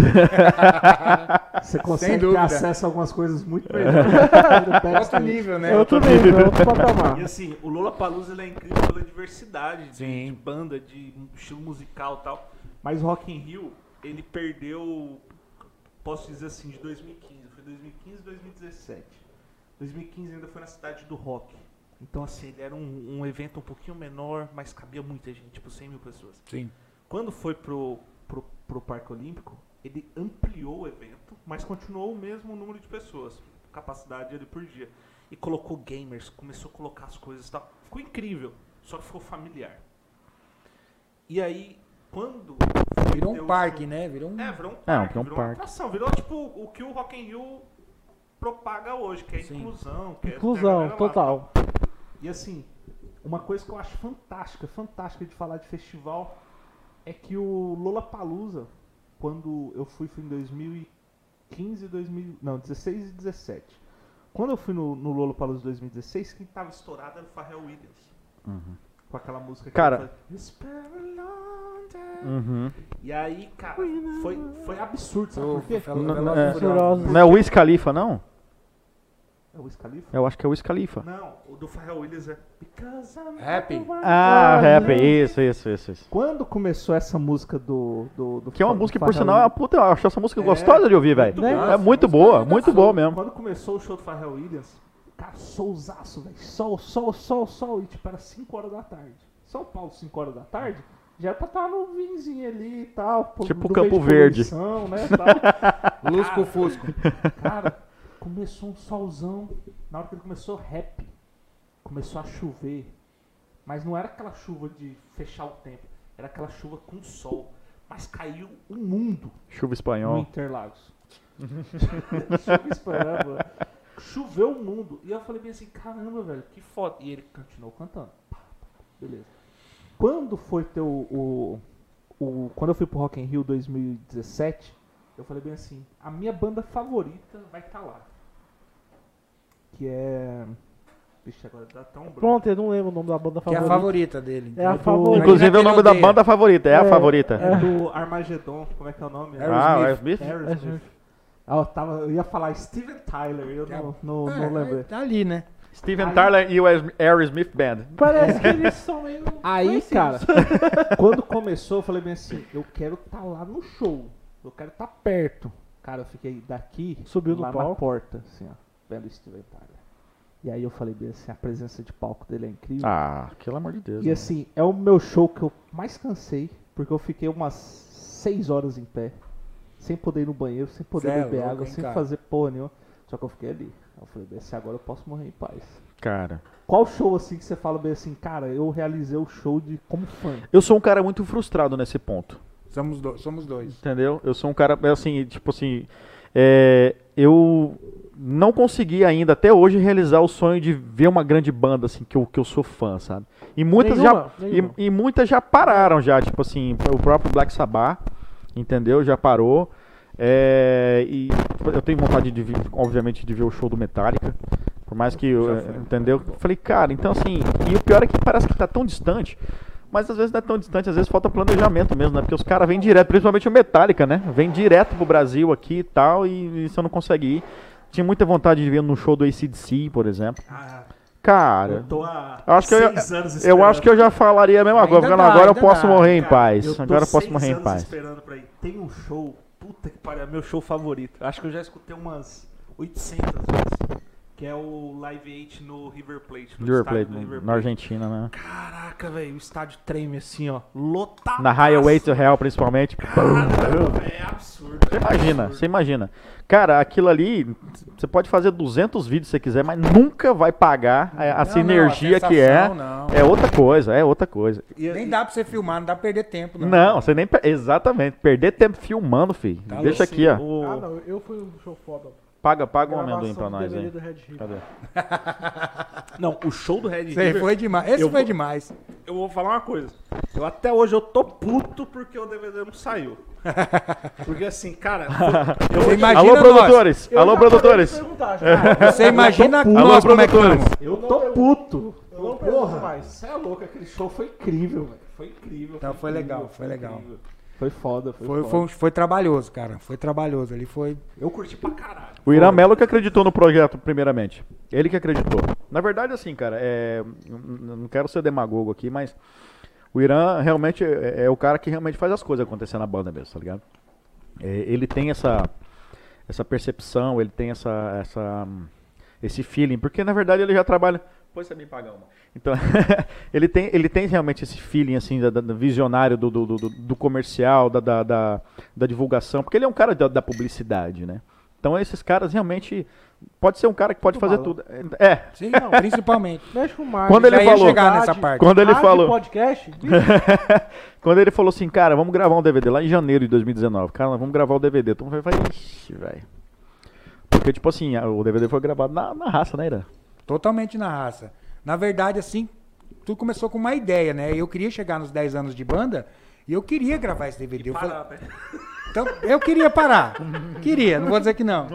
Você consegue ter acesso a algumas coisas muito melhores do que do Outro backstage. nível, né? É outro nível, é outro patamar. E assim, o Lola Palusa é incrível pela diversidade Sim. de banda, de estilo musical e tal. Mas o Rock in Rio, ele perdeu, posso dizer assim, de 2015. Foi 2015 e 2017. 2015 ainda foi na cidade do rock. Então, assim, ele era um, um evento um pouquinho menor, mas cabia muita gente, tipo 100 mil pessoas. Sim. Quando foi pro, pro, pro Parque Olímpico, ele ampliou o evento, mas continuou o mesmo número de pessoas, capacidade ali por dia. E colocou gamers, começou a colocar as coisas e tal. Ficou incrível, só que ficou familiar. E aí, quando. Virou um o parque, show- né? Virou um. É, virou um É, parque, virou um virou uma parque. atração, virou tipo o que o Rock in Rio propaga hoje, que é Sim. inclusão, que é Inclusão, lá. total. E assim, uma coisa que eu acho fantástica, fantástica de falar de festival é que o Lollapalooza, quando eu fui, foi em 2015, 2000, não, 16 e 17. Quando eu fui no, no Lollapalooza 2016, quem tava estourado era o Pharrell Williams. Com aquela música que Cara-. Uhum. E aí, cara, foi, foi absurdo, sabe por quê? Não, é. Não é o Wiz Khalifa, não? É o Wiz Khalifa? Eu acho que é o Wiz Khalifa. Não, o do Pharrell Williams é Because I'm Happy. Ah, rap, love. isso, isso, isso, isso. Quando começou essa música do. do, do Que é uma música, por sinal, é uma puta, eu acho essa música É, gostosa de ouvir, velho. muito boa. É muito boa, muito boa mesmo. Quando começou o show do Pharrell Williams, cara, solzaço, velho. Sol, sol, sol, sol. E tipo, era 5 horas da tarde. São Paulo, 5 horas da tarde, já era pra estar no vinzinho ali e tal. pô, Tipo no Campo de Verde. poluição, Né, tal. Lusco Fusco. Cara, começou um solzão. Na hora que ele começou rap, começou a chover. Mas não era aquela chuva de fechar o tempo. Era aquela chuva com sol. Mas caiu o mundo Chuva no espanhol. Interlagos. Chuva espanhol, Choveu o mundo. E eu falei bem assim, caramba, velho, que foda. E ele continuou cantando. Beleza. Quando foi ter o, o, o- Quando eu fui pro Rock in Rio 2017, eu falei bem assim, a minha banda favorita vai estar lá. Que é. Vixe, agora dá tão branco. Pronto, eu não lembro o nome da banda Que é a favorita. favorita dele. É a do- favorita. Inclusive é o nome da banda favorita, é a É. favorita. É do Armageddon, como é que é o nome? Ah, o Aerosmith? Aerosmith. Ah, eu, tava, eu ia falar Steven Tyler, eu não, não, É, não lembrei. Tá ali, né? Steven Aí- Tyler e o Aerosmith Band. Parece que eles são meio. Aí, cara, quando começou, eu falei bem assim, eu quero estar lá no show. Eu quero estar perto. Cara, eu fiquei daqui Subiu no lá na palco? porta, assim, ó, vendo Steven Tyler. E aí eu falei bem assim, a presença de palco dele é incrível. Ah, pelo amor de Deus. e né? assim, é o meu show que eu mais cansei, porque eu fiquei umas 6 horas em pé, sem poder ir no banheiro, sem poder é beber água, sem cara? fazer porra nenhuma. Só que eu fiquei ali. Eu falei bem assim, agora eu posso morrer em paz. Cara, Qual show assim que você fala bem assim, cara, eu realizei o show de como fã? eu sou um cara muito frustrado nesse ponto. Somos, do, somos dois. Entendeu? Eu sou um cara, assim, tipo assim. é, eu não consegui ainda, até hoje, realizar o sonho de ver uma grande banda, assim, que eu, que eu sou fã, sabe? E muitas já. Nenhuma, nenhuma. E, e muitas já pararam já, tipo assim, o próprio Black Sabbath, entendeu? Já parou. É, e eu tenho vontade de ver, obviamente, de ver o show do Metallica. Por mais que eu, é, foi. entendeu? Falei, cara, então assim, e o pior é que parece que tá tão distante, mas às vezes não é tão distante, às vezes falta planejamento mesmo, né? Porque os caras vêm direto, principalmente o Metallica, né? Vem direto pro Brasil aqui e tal, e, e você não consegue ir. Tinha muita vontade de ver no show do ACDC, por exemplo. Ah, Cara, eu tô há eu acho que eu, eu acho que eu já falaria a mesma Ainda coisa, porque dá, agora eu posso dá, morrer em Cara, paz. eu tô Agora eu posso morrer em paz. esperando pra ir. Tem um show, puta que pariu, é meu show favorito. Acho que eu já escutei umas 800 vezes. Que é o Live 8 no River Plate. No River Plate, do River na Argentina, né? Caraca, velho, o estádio treme assim, ó. Lotado. Na Highway to Hell, principalmente. É absurdo. Você imagina, você imagina. Cara, aquilo ali, você pode fazer 200 vídeos se você quiser, mas nunca vai pagar a, Não, não, a que é. não. É outra coisa, é outra coisa. E, Nem dá pra você filmar, não dá pra perder tempo. Não, Não, você nem. Exatamente. Perder tempo filmando, filho. Tá Deixa assim, aqui, ó. o- Ah, não, eu fui um show foda. Paga, paga um amendoim pra nós aí. do Red Hit. Cadê? Não, o show do Red River. foi demais. Esse Eu foi vou- demais. Eu vou falar uma coisa. Eu até hoje eu tô puto porque o DVD não saiu. Porque assim, cara, eu Você imagina Alô, nós. produtores! Eu Alô, já parei de produtores! perguntar, já. Você imagina puto. nós Alô, como é que produtores. estamos. eu tô puto. Eu não pergunto mais. Você é louco, aquele show foi incrível, velho. Foi incrível. Então, foi incrível, legal, foi legal. incrível. Foi foda, foi, Foi, foda. foi, um- foi trabalhoso, cara. Foi trabalhoso. Ali foi. Eu curti pra caralho. O Irã Melo que acreditou no projeto, primeiramente. Ele que acreditou. Na verdade, assim, cara, é, não quero ser demagogo aqui, mas O Irã realmente é, é o cara que realmente faz as coisas acontecer na banda mesmo, tá ligado? É, ele tem essa, essa percepção, ele tem essa, essa, esse feeling, porque na verdade ele já trabalha. Depois você me paga uma. Então, ele, tem, ele tem realmente esse feeling assim, da, da- visionário do, do, do, do comercial, da, da, da, da divulgação, porque ele é um cara da, da publicidade, né? Então esses caras realmente. Pode ser um cara que pode fazer tudo. É, Sim, não, principalmente. Mexe com marketing. Quando ele falou- chegar nessa parte. quando ele Rádio, falou. podcast, Quando ele falou assim, cara, vamos gravar um DVD lá em janeiro de 2019. Cara, vamos gravar o DVD. Então eu falei, ixi, velho. Porque, tipo assim, o DVD foi gravado na, na raça, né, Irã? Totalmente na raça. Na verdade, assim, tudo começou com uma ideia, né? Eu queria chegar nos 10 anos de banda e eu queria gravar esse DVD. Eu falei, Parar, né? então, eu queria parar. queria, não vou dizer que não.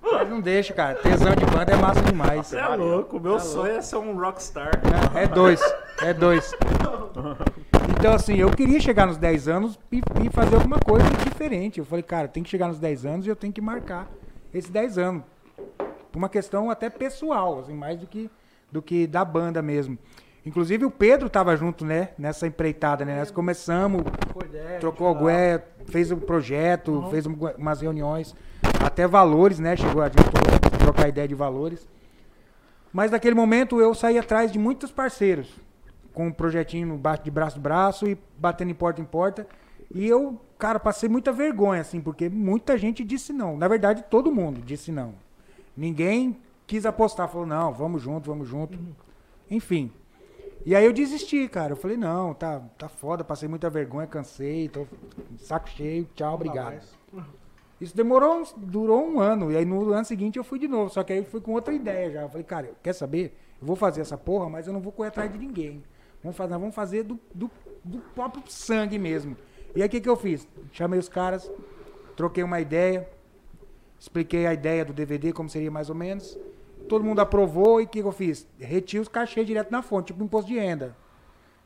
Mas não deixa, cara. Tesão de banda é massa demais. Você é louco, meu sonho é ser um rockstar. É dois. É dois. Então, assim, eu queria chegar nos 10 anos e, e fazer alguma coisa diferente. Eu falei, cara, tem que chegar nos 10 anos e eu tenho que marcar esses 10 anos. Por uma questão até pessoal, assim, mais do que, do que da banda mesmo. Inclusive o Pedro tava junto, né? Nessa empreitada, né? Nós começamos, trocou lá. algué, fez um projeto, fez um- umas reuniões, até valores, né? Chegou a gente tro- trocar ideia de valores. Mas naquele momento eu saí atrás de muitos parceiros, com um projetinho de braço a braço e batendo em porta em porta. E eu, cara, passei muita vergonha, assim, porque muita gente disse não. Na verdade, todo mundo disse não. Ninguém quis apostar, falou, não, vamos junto, vamos junto. Enfim. E aí eu desisti, cara. Eu falei, não, tá, tá foda, passei muita vergonha, cansei, tô saco cheio, tchau, obrigado. Isso demorou, uns- durou um ano. E aí no ano seguinte eu fui de novo. Só que aí eu fui com outra ideia já. Eu falei, cara, quer saber? Eu vou fazer essa porra, mas eu não vou correr atrás de ninguém. Vamos fazer, nós vamos fazer do, do, do próprio sangue mesmo. E aí o que, que eu fiz? Chamei os caras, troquei uma ideia, expliquei a ideia do DVD, como seria mais ou menos. Todo mundo aprovou e o que, eu fiz? Reti os cachês direto na fonte, tipo imposto de renda.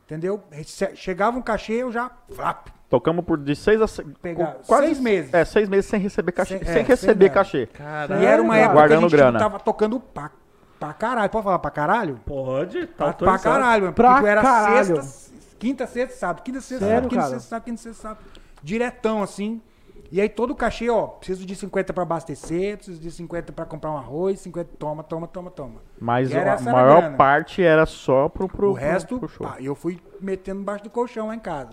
Entendeu? Che- Chegava um cachê, eu já. Flap, Tocamos por de seis a Pegar- quase seis meses. É, seis meses sem receber cachê. Sem- Sem, é, sem receber nada. cachê. Caralho. E era uma Sério, época Guardando que a gente grana. tava tocando pra, pra caralho. Pode falar pra caralho? Pode, tá Pra, pra caralho, mano. Pra Porque era caralho. sexta, quinta, sexta, sábado. Quinta, sexta, Sério, sábado, quinta, sexta, sábado, quinta, sexta, sábado. Diretão, assim. E aí todo o cachê, ó, preciso de 50 pra abastecer, preciso de 50 pra comprar um arroz, 50, toma, toma, toma, toma. Mas a maior grana. parte era só pro, pro, o resto, pro show. pá, eu fui metendo embaixo do colchão lá em casa.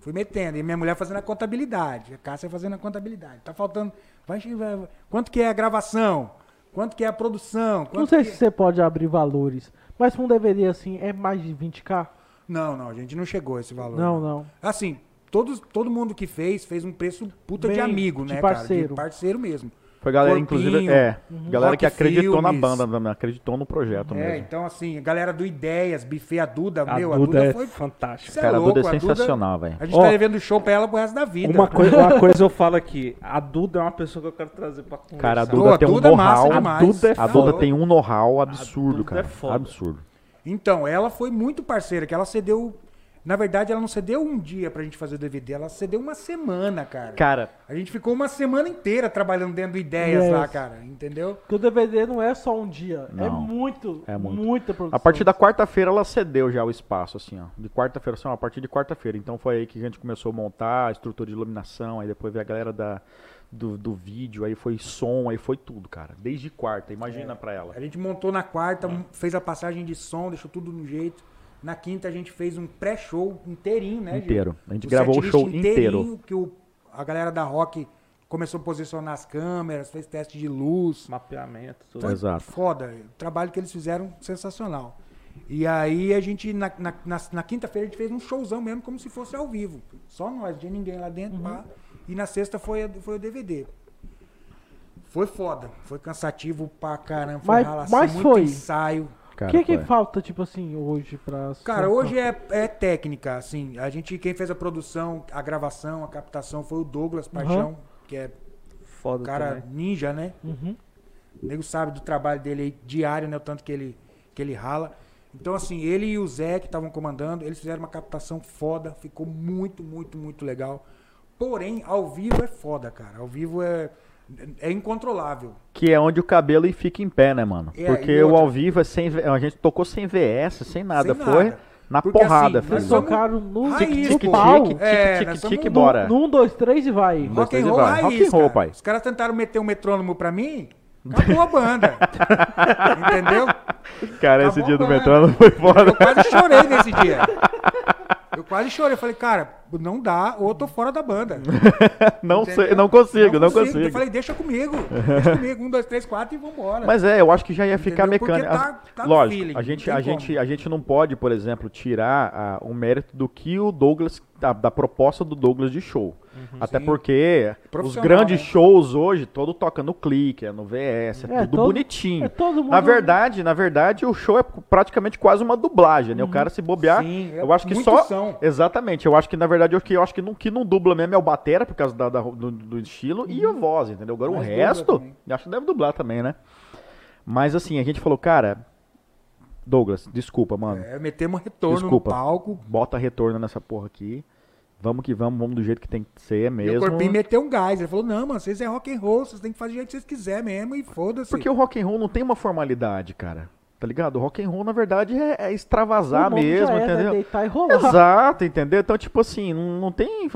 Fui metendo. E minha mulher fazendo a contabilidade. A Cássia fazendo a contabilidade. Tá faltando. Vai, vai- quanto que é a gravação? Quanto que é a produção? Não sei que- se você pode abrir valores, mas um DVD assim é mais de 20k? Não, não, a gente não chegou a esse valor. Não, não. Assim, todos, todo mundo que fez, fez um preço puta de Bem, amigo, de né, parceiro. cara? De parceiro mesmo. Foi galera, Corpinho, inclusive, é, galera que Rock acreditou na Filmes. banda, né, acreditou no projeto É, mesmo. então assim, a galera do Ideias, Buffet, a Duda, A meu, Duda, a Duda é foi... fantástica. É Cara, a Duda louco, é sensacional, velho. A gente Ó, tá devendo show pra ela pro resto da vida. Uma coisa, uma coisa eu falo aqui, a Duda é uma pessoa que eu quero trazer pra conversar. Cara, a Pô, Duda a tem um Duda é massa know-how. demais. A Duda é A Duda louco. tem um know-how absurdo, Duda cara. é foda. Absurdo. Então, ela foi muito parceira, que ela cedeu... Na verdade, ela não cedeu um dia pra gente fazer o DVD, ela cedeu uma semana, cara. Cara, A gente ficou uma semana inteira trabalhando dentro do Ideias Yes. lá, cara, entendeu? Porque o DVD não é só um dia, é Não. muito, É muito. muita produção. a partir da quarta-feira ela cedeu já o espaço, assim, ó. De quarta-feira, assim, ó, a partir de quarta-feira. Então foi aí que a gente começou a montar a estrutura de iluminação, aí depois veio a galera da, do, do vídeo, aí foi som, aí foi tudo, cara. Desde quarta, imagina pra ela. A gente montou na quarta, fez a passagem de som, deixou tudo no jeito. Na quinta a gente fez um pré-show inteirinho, né? Gil? Inteiro. A gente gravou o show inteiro. Que o, a galera da rock começou a posicionar as câmeras, fez teste de luz. Mapeamento, tudo. Foi Exato. foda. O trabalho que eles fizeram, sensacional. E aí a gente, na, na, na- na quinta-feira, a gente fez um showzão mesmo, como se fosse ao vivo. Só nós, não tinha ninguém lá dentro. pá. E na sexta foi, foi o DVD. Foi foda. Foi cansativo pra caramba. Foi Mas- ralação, mas muito foi. ensaio. O Cara, que que foi. falta, tipo assim, hoje pra... Cara, hoje é, é técnica, assim. A gente, quem fez a produção, a gravação, a captação foi o Douglas Paixão, que é Foda um cara também. ninja, né? Uhum. O nego sabe do trabalho dele aí, diário, né? O tanto que ele, que ele rala. Então, assim, ele e o Zé, que estavam comandando, eles fizeram uma captação foda. Ficou muito, muito, muito legal. Porém, ao vivo é foda, cara. Ao vivo é, é incontrolável. Que é onde o cabelo fica em pé, né, mano? É, Porque o ao vivo é sem. V- A gente tocou sem VS, sem nada. Sem Foi. nada. Na Porque, porrada, assim, filho. somos tocaram no, nós tique, somos tique, no- bora. 1, 2, 3 e vai. dois, Rock and três e roll vai. raiz, Rock and roll, pai. Os caras tentaram meter um metrônomo pra mim, acabou a banda. Entendeu? Cara, Tá esse dia do né? metrô foi foda. Eu quase chorei nesse dia. Eu quase chorei. Eu falei, cara, não dá, ou eu tô fora da banda. Não Entendeu? sei, não consigo, não consigo. Eu falei, deixa comigo. Deixa comigo. Um, dois, três, quatro e vambora. Mas é, eu acho que já ia ficar Entendeu? Mecânico. tá- tá Lógico, feeling, a gente, não a gente, como. a gente não pode, por exemplo, tirar ah, o mérito do que o Douglas, da, da proposta do Douglas de show. Até Sim. porque os grandes né? shows hoje, todo toca no clique, é no VS, é, É, tudo todo- bonitinho. é todo mundo- Na verdade, na verdade, o show é praticamente quase uma dublagem, né? O cara se bobear, Sim, é eu acho que só são. Exatamente, eu acho que na verdade o que eu acho que não, que não dubla mesmo é o batera por causa da, da- do, do estilo e a voz, entendeu? Agora o Mas dubla resto, acho que deve dublar também, né? Mas assim, a gente falou, cara, Douglas, desculpa, mano. É, metemos retorno Desculpa. no palco. Bota retorno nessa porra aqui. Vamos que vamos, vamos do jeito que tem que ser E o mesmo. Corpinho meteu um gás. Ele falou, não, mano, vocês é rock and roll, vocês têm que fazer do jeito que vocês quiserem mesmo e foda-se. Porque o rock and roll não tem uma formalidade, cara. Tá ligado? O rock and roll, na verdade, é, é extravasar mesmo, já é, né? entendeu? Deitar e rolar. Exato, entendeu? Então, tipo assim, não, não tem.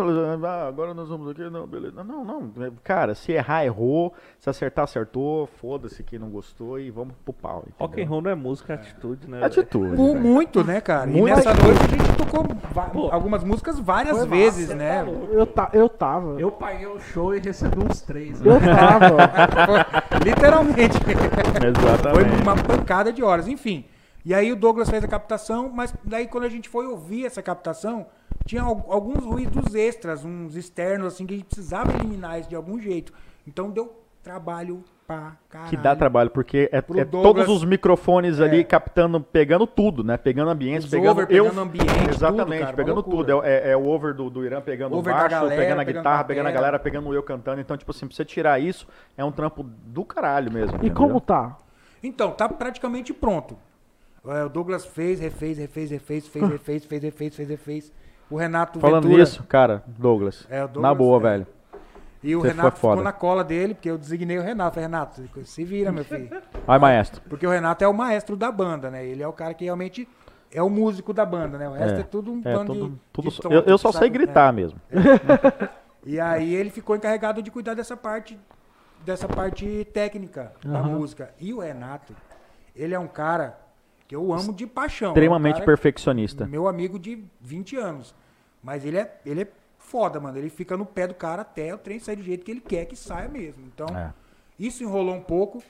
Ah, agora nós vamos aqui. Não, beleza. Não, não. Cara, se errar, errou. Se acertar, acertou. Foda-se quem não gostou e vamos pro pau. Rock and roll não é música, é atitude, né? Atitude. Mu- Muito, né, cara? Muito. E nessa noite a gente tocou va- algumas músicas várias Foi vezes, massa, né? Eu, ta, eu tava. Eu paguei o show e recebi uns três. né? Eu tava. Foi- Literalmente. Foi Exatamente. uma pancada de horas, enfim. E aí o Douglas fez a captação, mas daí quando a gente foi ouvir essa captação, tinha al- alguns ruídos extras, uns externos, assim, que a gente precisava eliminar isso de algum jeito. Então deu trabalho pra caralho. Que dá trabalho, porque é, é Douglas- todos os microfones ali É. captando, pegando tudo, né? Pegando ambientes, Os pegando. over, pegando ambiente, Exatamente, tudo, cara, pegando uma loucura. tudo. É, é- é o over do, do Irã pegando o Over baixo, galera, pegando a pegando guitarra, batera. pegando a galera, pegando eu cantando. Então, tipo assim, pra você tirar isso, é um trampo do caralho mesmo. E entendeu? como tá? Então, tá praticamente pronto. É, o Douglas fez, refez, refez, refez, fez, refez, fez, refez, fez, refez. O Renato Falando Ventura, nisso, cara, Douglas. É, o Douglas, na boa, é. velho. E o Você Renato foi foda. ficou na cola dele, porque eu designei o Renato. Falei, Renato, se vira, meu filho. Vai, maestro. Porque o Renato é o maestro da banda, né? Ele é o cara que realmente é o músico da banda, né? O resto é, É. tudo um É, bando tudo, de, tudo de eu, eu só sei sabe- gritar mesmo. é. E aí ele ficou encarregado de cuidar dessa parte dessa parte técnica da Aham. música. E o Renato, ele é um cara que eu amo de paixão. Extremamente é um perfeccionista. Meu amigo de 20 anos. Mas ele é, ele é foda, mano. Ele fica no pé do cara até o trem sair do jeito que ele quer que saia mesmo. Então, É. isso enrolou um pouco.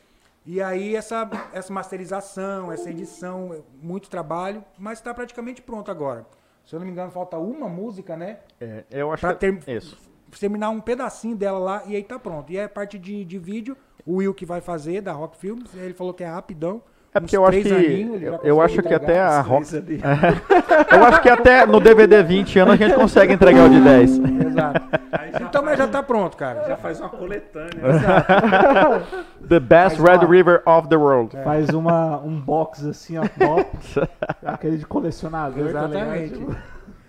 E aí essa, essa masterização, essa edição, é muito trabalho, mas está praticamente pronto agora. Se eu não me engano, falta uma música, né? É, eu acho Pra que ter- isso. Terminar um pedacinho dela lá e aí tá pronto. E aí a parte de, de vídeo, o Will que vai fazer, da Rock Films, ele falou que é rapidão. É porque eu acho três que aninhos, eu, acho que até a Rock, ali. eu acho que até no DVD 20 anos a gente consegue entregar o de 10. Exato. Então, mas já tá pronto, cara. Já faz uma coletânea. The best Mas, Red ó, River of the world. Faz uma, um box assim, ó, aquele de colecionador, tá Exatamente. ligado?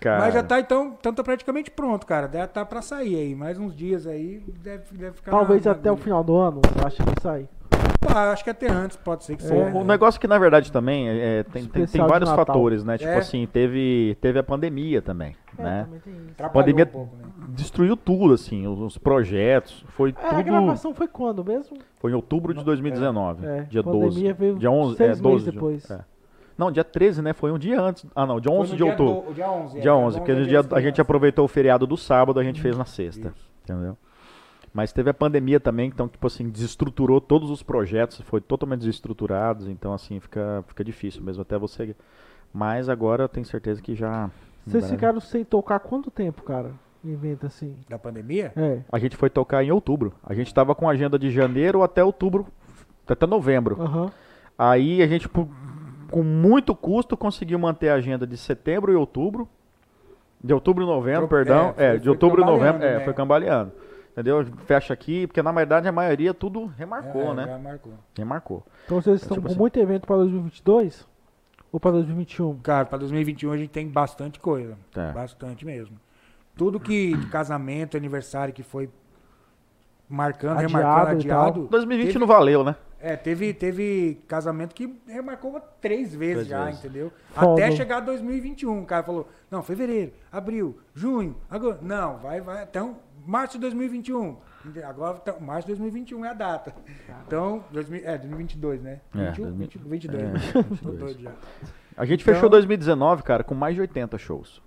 Cara, Mas já tá, então, então tá praticamente pronto, cara. Deve tá pra sair aí. Mais uns dias aí, deve, deve ficar... Talvez na- até o na- final do ano, eu acho que sair. Ah, acho que até antes, pode ser que É. seja. O negócio que na verdade também é, é, tem, tem, tem de vários Natal. fatores, né? Tipo É. assim, teve, teve a pandemia também, né? também tem isso. Atrapalhou pandemia- um pouco, né? Destruiu tudo, assim, os, os projetos. Foi É, a tudo. gravação foi quando mesmo? Foi em outubro de 2019, É, dia a pandemia 12. veio dia 11, seis é, 12 meses de- depois. é. Não, dia 13, né? Foi um dia antes. Ah, não, dia Foi 11 no de dia outubro. do- dia 11. é, Dia 11, porque é a dia gente, a gente crianças. aproveitou o feriado do sábado, a gente fez na sexta. Isso. Entendeu? Mas teve a pandemia também, então, tipo assim, desestruturou todos os projetos, foi totalmente desestruturados, então, assim, fica, fica difícil mesmo até você. Mas agora eu tenho certeza que já. Vocês ficaram sem tocar quanto tempo, cara? Inventa assim. Da pandemia? É. A gente foi tocar em outubro. A gente tava com agenda de janeiro até outubro, até novembro. Aham. Aí a gente, por- com muito custo, conseguiu manter a agenda de setembro e outubro. De outubro e novembro, Tro- perdão. é, É, foi- de foi outubro e novembro. É, né? foi cambaleando. Entendeu? Fecha aqui, porque na verdade a maioria tudo remarcou, É, né? Já marcou. Remarcou. Então vocês estão tipo com assim. muito evento para 2022? Ou para 2021? Cara, pra 2021 a gente tem bastante coisa. É. Bastante mesmo. Tudo que de casamento, aniversário que foi marcando, Adiado remarcando, tal. adiado. 2020 teve- não valeu, né? É, teve, teve casamento que remarcou três vezes Três já, vezes. entendeu? Foda. Até chegar 2021. O cara falou, não, fevereiro, abril, junho, agora. Não, vai, vai. Então, março de 2021. Ente- Agora, então, março de 2021 é a data. Então, 2000, é, 2022, né? É, 21, 2000, 22. é, né? Tô 22. doido já. A gente Então- fechou 2019, cara, com mais de 80 shows.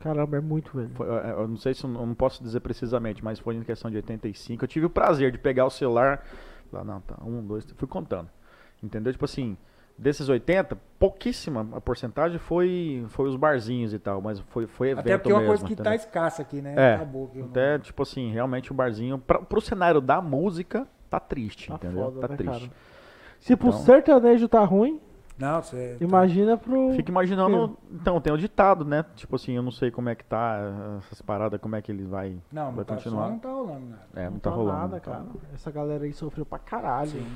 Caramba, é muito, velho. Foi, é, eu não sei se eu não eu não posso dizer precisamente, mas foi em questão de 85. Eu tive o prazer de pegar o celular. Lá, não, tá. Um, dois, três, fui contando. Entendeu? Tipo assim, desses 80, pouquíssima a porcentagem foi, foi os barzinhos e tal, mas foi, foi evento Até porque é uma mesmo, coisa que tá entendeu? escassa aqui, né? É, Acabou aqui, Até, tipo assim, realmente o barzinho, pra, pro cenário da música, tá triste, Tá entendeu? foda, tá né, triste. cara? Se pro Então- sertanejo tá ruim, Não, você. imagina pro. Fica imaginando, então, tem o ditado, né? Tipo assim, eu não sei como é que tá essas paradas, como é que ele vai, Não, vai não tá, continuar. só não tá rolando nada. É, não, Não tá, tá rolando. nada, então. cara. Essa galera aí sofreu pra caralho Sim.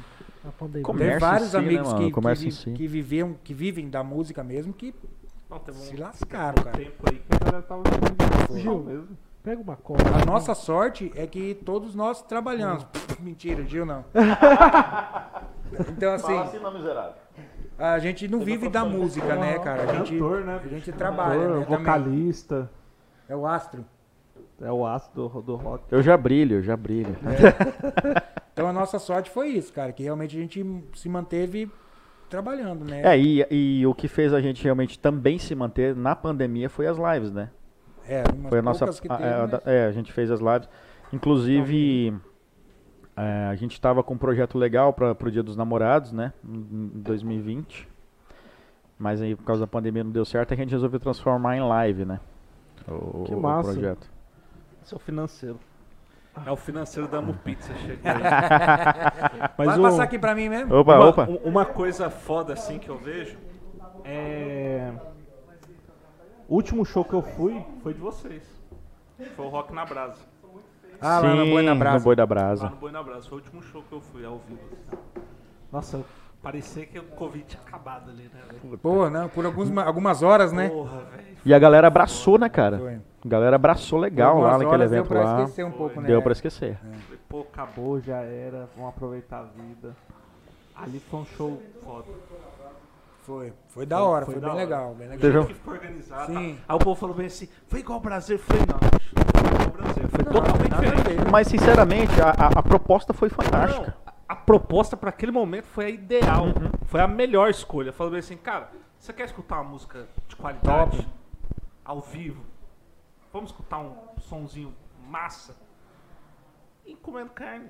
na pandemia. Tem Comércio em vários si, né, amigos mano? que, que, si. que viviam, que vivem da música mesmo, que Não, um se lascaram, cara. tempo aí que a galera tava Gil. mesmo. Pega uma cola. A nossa sorte é que todos nós trabalhamos. Mentira, Gil não. Então, assim, não, miserável. A gente não vive da música, né, cara? A gente, Cantor, né? a gente trabalha, Cantor, né, também. vocalista. É o astro. É o aço do, do rock. Eu já brilho, eu já brilho. Então a nossa sorte foi isso, cara, que realmente a gente se manteve trabalhando, né? É, e, e o que fez a gente realmente também se manter na pandemia foi as lives, né? É, umas Foi a nossa. teve, é, a da- é, a gente fez as lives. Inclusive, é, a gente tava com um projeto legal para pro Dia dos Namorados, né? Em em 2020. Mas aí, por causa da pandemia, não deu certo. A gente resolveu transformar em live, né? O, Que o massa. projeto. Esse é o financeiro. É o financeiro da Amo Pizza, chega aí. Mas Vai o- passar aqui pra mim mesmo? Opa, uma, opa. um- uma coisa foda assim que eu vejo é. O último show que eu fui foi de vocês. Foi o Rock na Brasa. Ah, lá na Boi Sim, Brasa. no Boi da Lá Brasa. no Boi na Brasa. Foi o último show que eu fui ao vivo. Nossa, parecia que o Covid tinha acabado ali, né? velho? Pô, não, por alguns, algumas horas, né? Porra, velho. E a galera abraçou, né, cara? Foi. A galera abraçou legal lá naquele horas evento deu pra lá. esquecer um pouco, né? Deu pra esquecer. Falei, Pô, acabou, já era. Vamos aproveitar a vida. Ali foi um show foda. Foi. Foi da hora, foi, Foi da bem hora. legal, bem O legal. Teve jeito um- que ficou organizado. Sim. tá? Aí o povo falou bem assim: foi igual ao Brasil. Falei, não, não totalmente diferente. Mas, sinceramente, a, a- a proposta foi fantástica. A proposta para aquele momento foi a ideal. Uhum. Foi a melhor escolha. Falou bem assim, cara, você quer escutar uma música de qualidade? Top. Ao vivo? Vamos escutar um sonzinho massa? E comendo carne.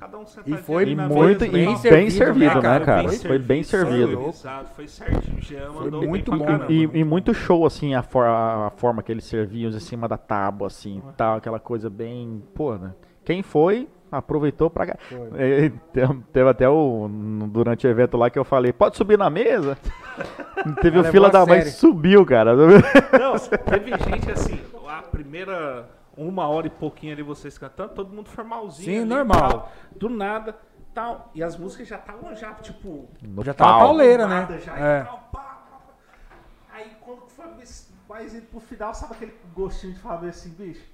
Cada um sentadinho foi E na muito mesa, e bem servido, servido, né, né, cara? cara? Bem Foi bem servido. Foi certinho. O Jean Foi mandou muito bom. E, e muito show, assim, a, for- a- forma que eles serviam em cima da tábua, assim, tal, aquela coisa bem. Pô, né? Quem foi, aproveitou pra. É, te- teve até o. Durante o evento lá que eu falei, pode subir na mesa? Teve o fila da mãe subiu, cara. Não, teve gente assim, a primeira uma hora e pouquinho ali vocês cantando, todo mundo formalzinho. Sim, ali, normal. tal, do nada, tal. E as músicas já estavam já, tipo. Já tava pau. pauleira, né? Já, É. tal, pá, pá, pá. Aí quando foi mais- indo pro final, sabe aquele gostinho de falar assim, bicho,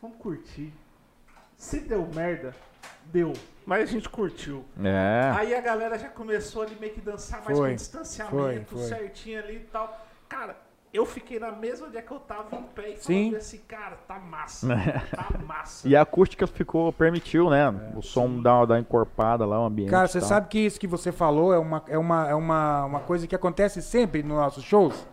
vamos curtir. Se deu merda, deu. Mas a gente curtiu. É. Aí a galera já começou ali meio que dançar mais com distanciamento, foi, foi. certinho ali e tal. Cara, eu fiquei na mesma onde é que eu tava em pé e Sim. falando assim, cara, tá massa. tá massa. E a acústica ficou, permitiu, né? o som dar, dar uma encorpada lá, o ambiente. Cara, você sabe que isso que você falou é uma, é uma, é uma, uma coisa que acontece sempre nos nossos shows?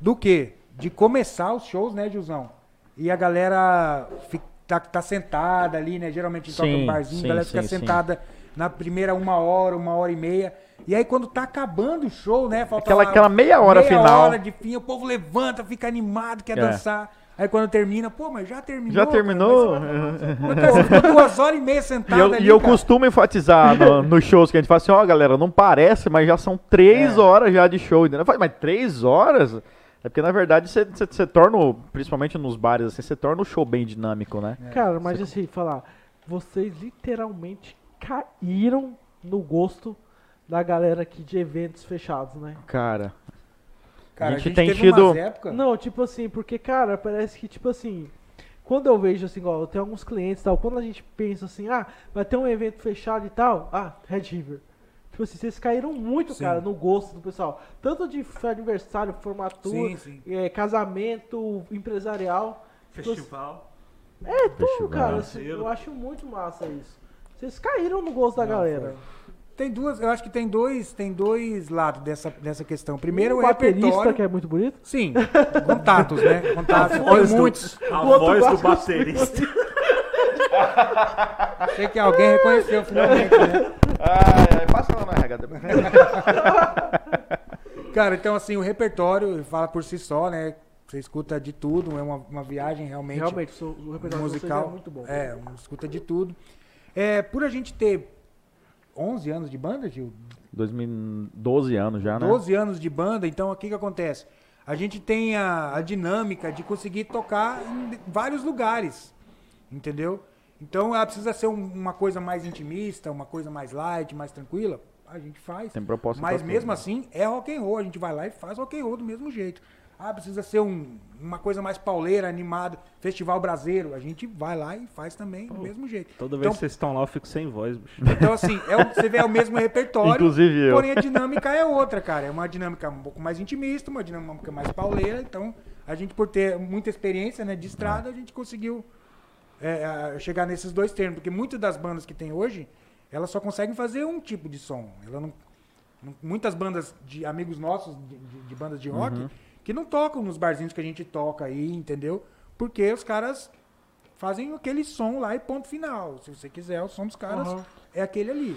Do quê? De começar os shows, né, Gilzão? E a galera fi- tá, tá sentada ali, né? Geralmente toca Sim, um barzinho, sim, a galera fica sim, sim. sentada na primeira uma hora, uma hora e meia. E aí quando tá acabando o show, né? Falta Aquela- aquela meia hora meia final. hora de fim, o povo levanta, fica animado, quer É. dançar. Aí quando termina, pô, mas já terminou. Já terminou? Mas, mas, cara, você ficou duas horas e meia E sentado eu, ali, e eu costumo enfatizar no- nos shows que a gente fala assim, ó, galera, não parece, mas já são três É. horas já de show. Eu falei, mas três horas? É porque, na verdade, você- torna, o- principalmente nos bares, assim, você torna o show bem dinâmico, né? Cara, mas assim, falar, vocês literalmente caíram no gosto da galera aqui de eventos fechados, né? Cara, Cara, A a gente gente tem teve tido- umas épocas- Não, tipo assim, porque, cara, parece que, tipo assim, quando eu vejo assim, igual, eu tenho alguns clientes e tal, quando a gente pensa assim, ah, vai ter um evento fechado e tal, ah, Red River. Tipo assim, vocês caíram muito, Sim. cara, no gosto do pessoal. Tanto de aniversário, formatura, Sim, sim. eh, casamento, empresarial. Festival. É tudo, Festival. cara. assim, eu acho muito massa isso. Vocês caíram no gosto da Não, galera. Tem duas, eu acho que tem dois, tem dois lados dessa, dessa questão. Primeiro, um o baterista repertório. que é muito bonito. Sim, contatos, né? Contatos. Do- muitos. A voz do gosta baterista. Achei que alguém reconheceu finalmente, né? Ai, ai, passa lá na RH. Cara, então assim, o repertório fala por si só, né? Você escuta de tudo, é uma, uma viagem realmente, Realmente, o, o repertório vocês musical. é muito bom. É, um- escuta de tudo. É, por a gente ter 11 anos de banda, Gil, 2012 anos já, né? 12 anos de banda, então o que que acontece? A gente tem a, a dinâmica de conseguir tocar em vários lugares, entendeu? Então ela precisa ser um- uma coisa mais intimista, uma coisa mais light, mais tranquila, a gente faz. Tem proposta Mas mesmo tudo, né? assim é rock and roll, a gente vai lá e faz rock and roll do mesmo jeito. Ah, precisa ser um- uma coisa mais pauleira, animada, festival brasileiro, a gente vai lá e faz também do mesmo jeito. Toda vez Então, que vocês estão lá, eu fico sem voz, bicho. então, assim, é o- você vê é o mesmo repertório. Inclusive eu. Porém, a dinâmica é outra, cara. É uma dinâmica um pouco mais intimista, uma dinâmica mais pauleira. Então, a gente, por ter muita experiência né, de estrada, a gente conseguiu é, chegar nesses dois termos. Porque muitas das bandas que tem hoje, elas só conseguem fazer um tipo de som. Ela não, não- muitas bandas de amigos nossos, de, de- de bandas de rock, Uhum. Que não tocam nos barzinhos que a gente toca aí, entendeu? Porque os caras fazem aquele som lá e ponto final. Se você quiser, o som dos caras Aham. é aquele ali.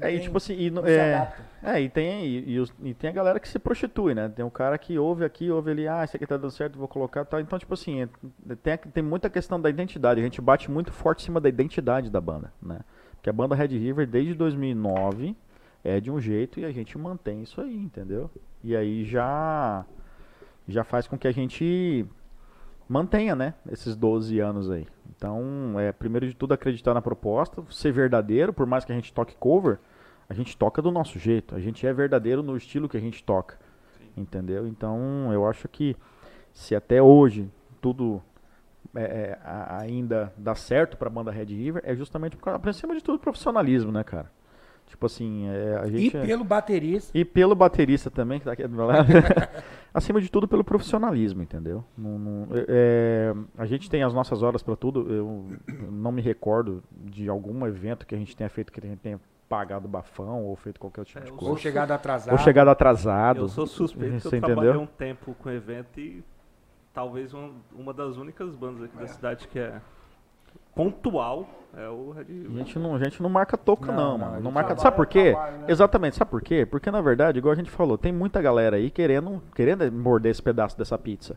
É, e tipo assim, e, no- é, é, e tem e, e os- e tem a galera que se prostitui, né? Tem um cara que ouve aqui, ouve ali, ah, isso aqui tá dando certo, vou colocar, tal. Então, tipo assim, é- tem, tem muita questão da identidade. A gente bate muito forte em cima da identidade da banda, né? Porque a banda Red River desde 2009 é de um jeito e a gente mantém isso aí, entendeu? E aí já já faz com que a gente mantenha, né, esses 12 anos aí. Então, é, primeiro de tudo acreditar na proposta, ser verdadeiro, por mais que a gente toque cover, a gente toca do nosso jeito, a gente é verdadeiro no estilo que a gente toca. Entendeu? Então, eu acho que se até hoje tudo é, é, a- ainda dá certo pra banda Red River, é justamente por causa, acima de tudo, profissionalismo, né, cara? Tipo assim, é, a E gente é- pelo baterista. e pelo baterista também, que tá aqui do meu lado. Acima de tudo, pelo profissionalismo, entendeu? Não- não- é, a gente tem as nossas horas para tudo. Eu não me recordo de algum evento que a gente tenha feito que a gente tenha pagado bafão ou feito qualquer tipo É, de coisa. Ou chegado atrasado. Ou chegado atrasado. Eu sou suspeito Você eu trabalhei entendeu? um tempo com evento e talvez um- uma das únicas bandas aqui da cidade que é pontual é o Red A gente não, a gente não marca toca, Não, não, mano. Não marca. Sabe por quê? trabalha, né? Exatamente, sabe por quê? Porque na verdade, igual a gente falou, tem muita galera aí querendo, querendo morder esse pedaço dessa pizza.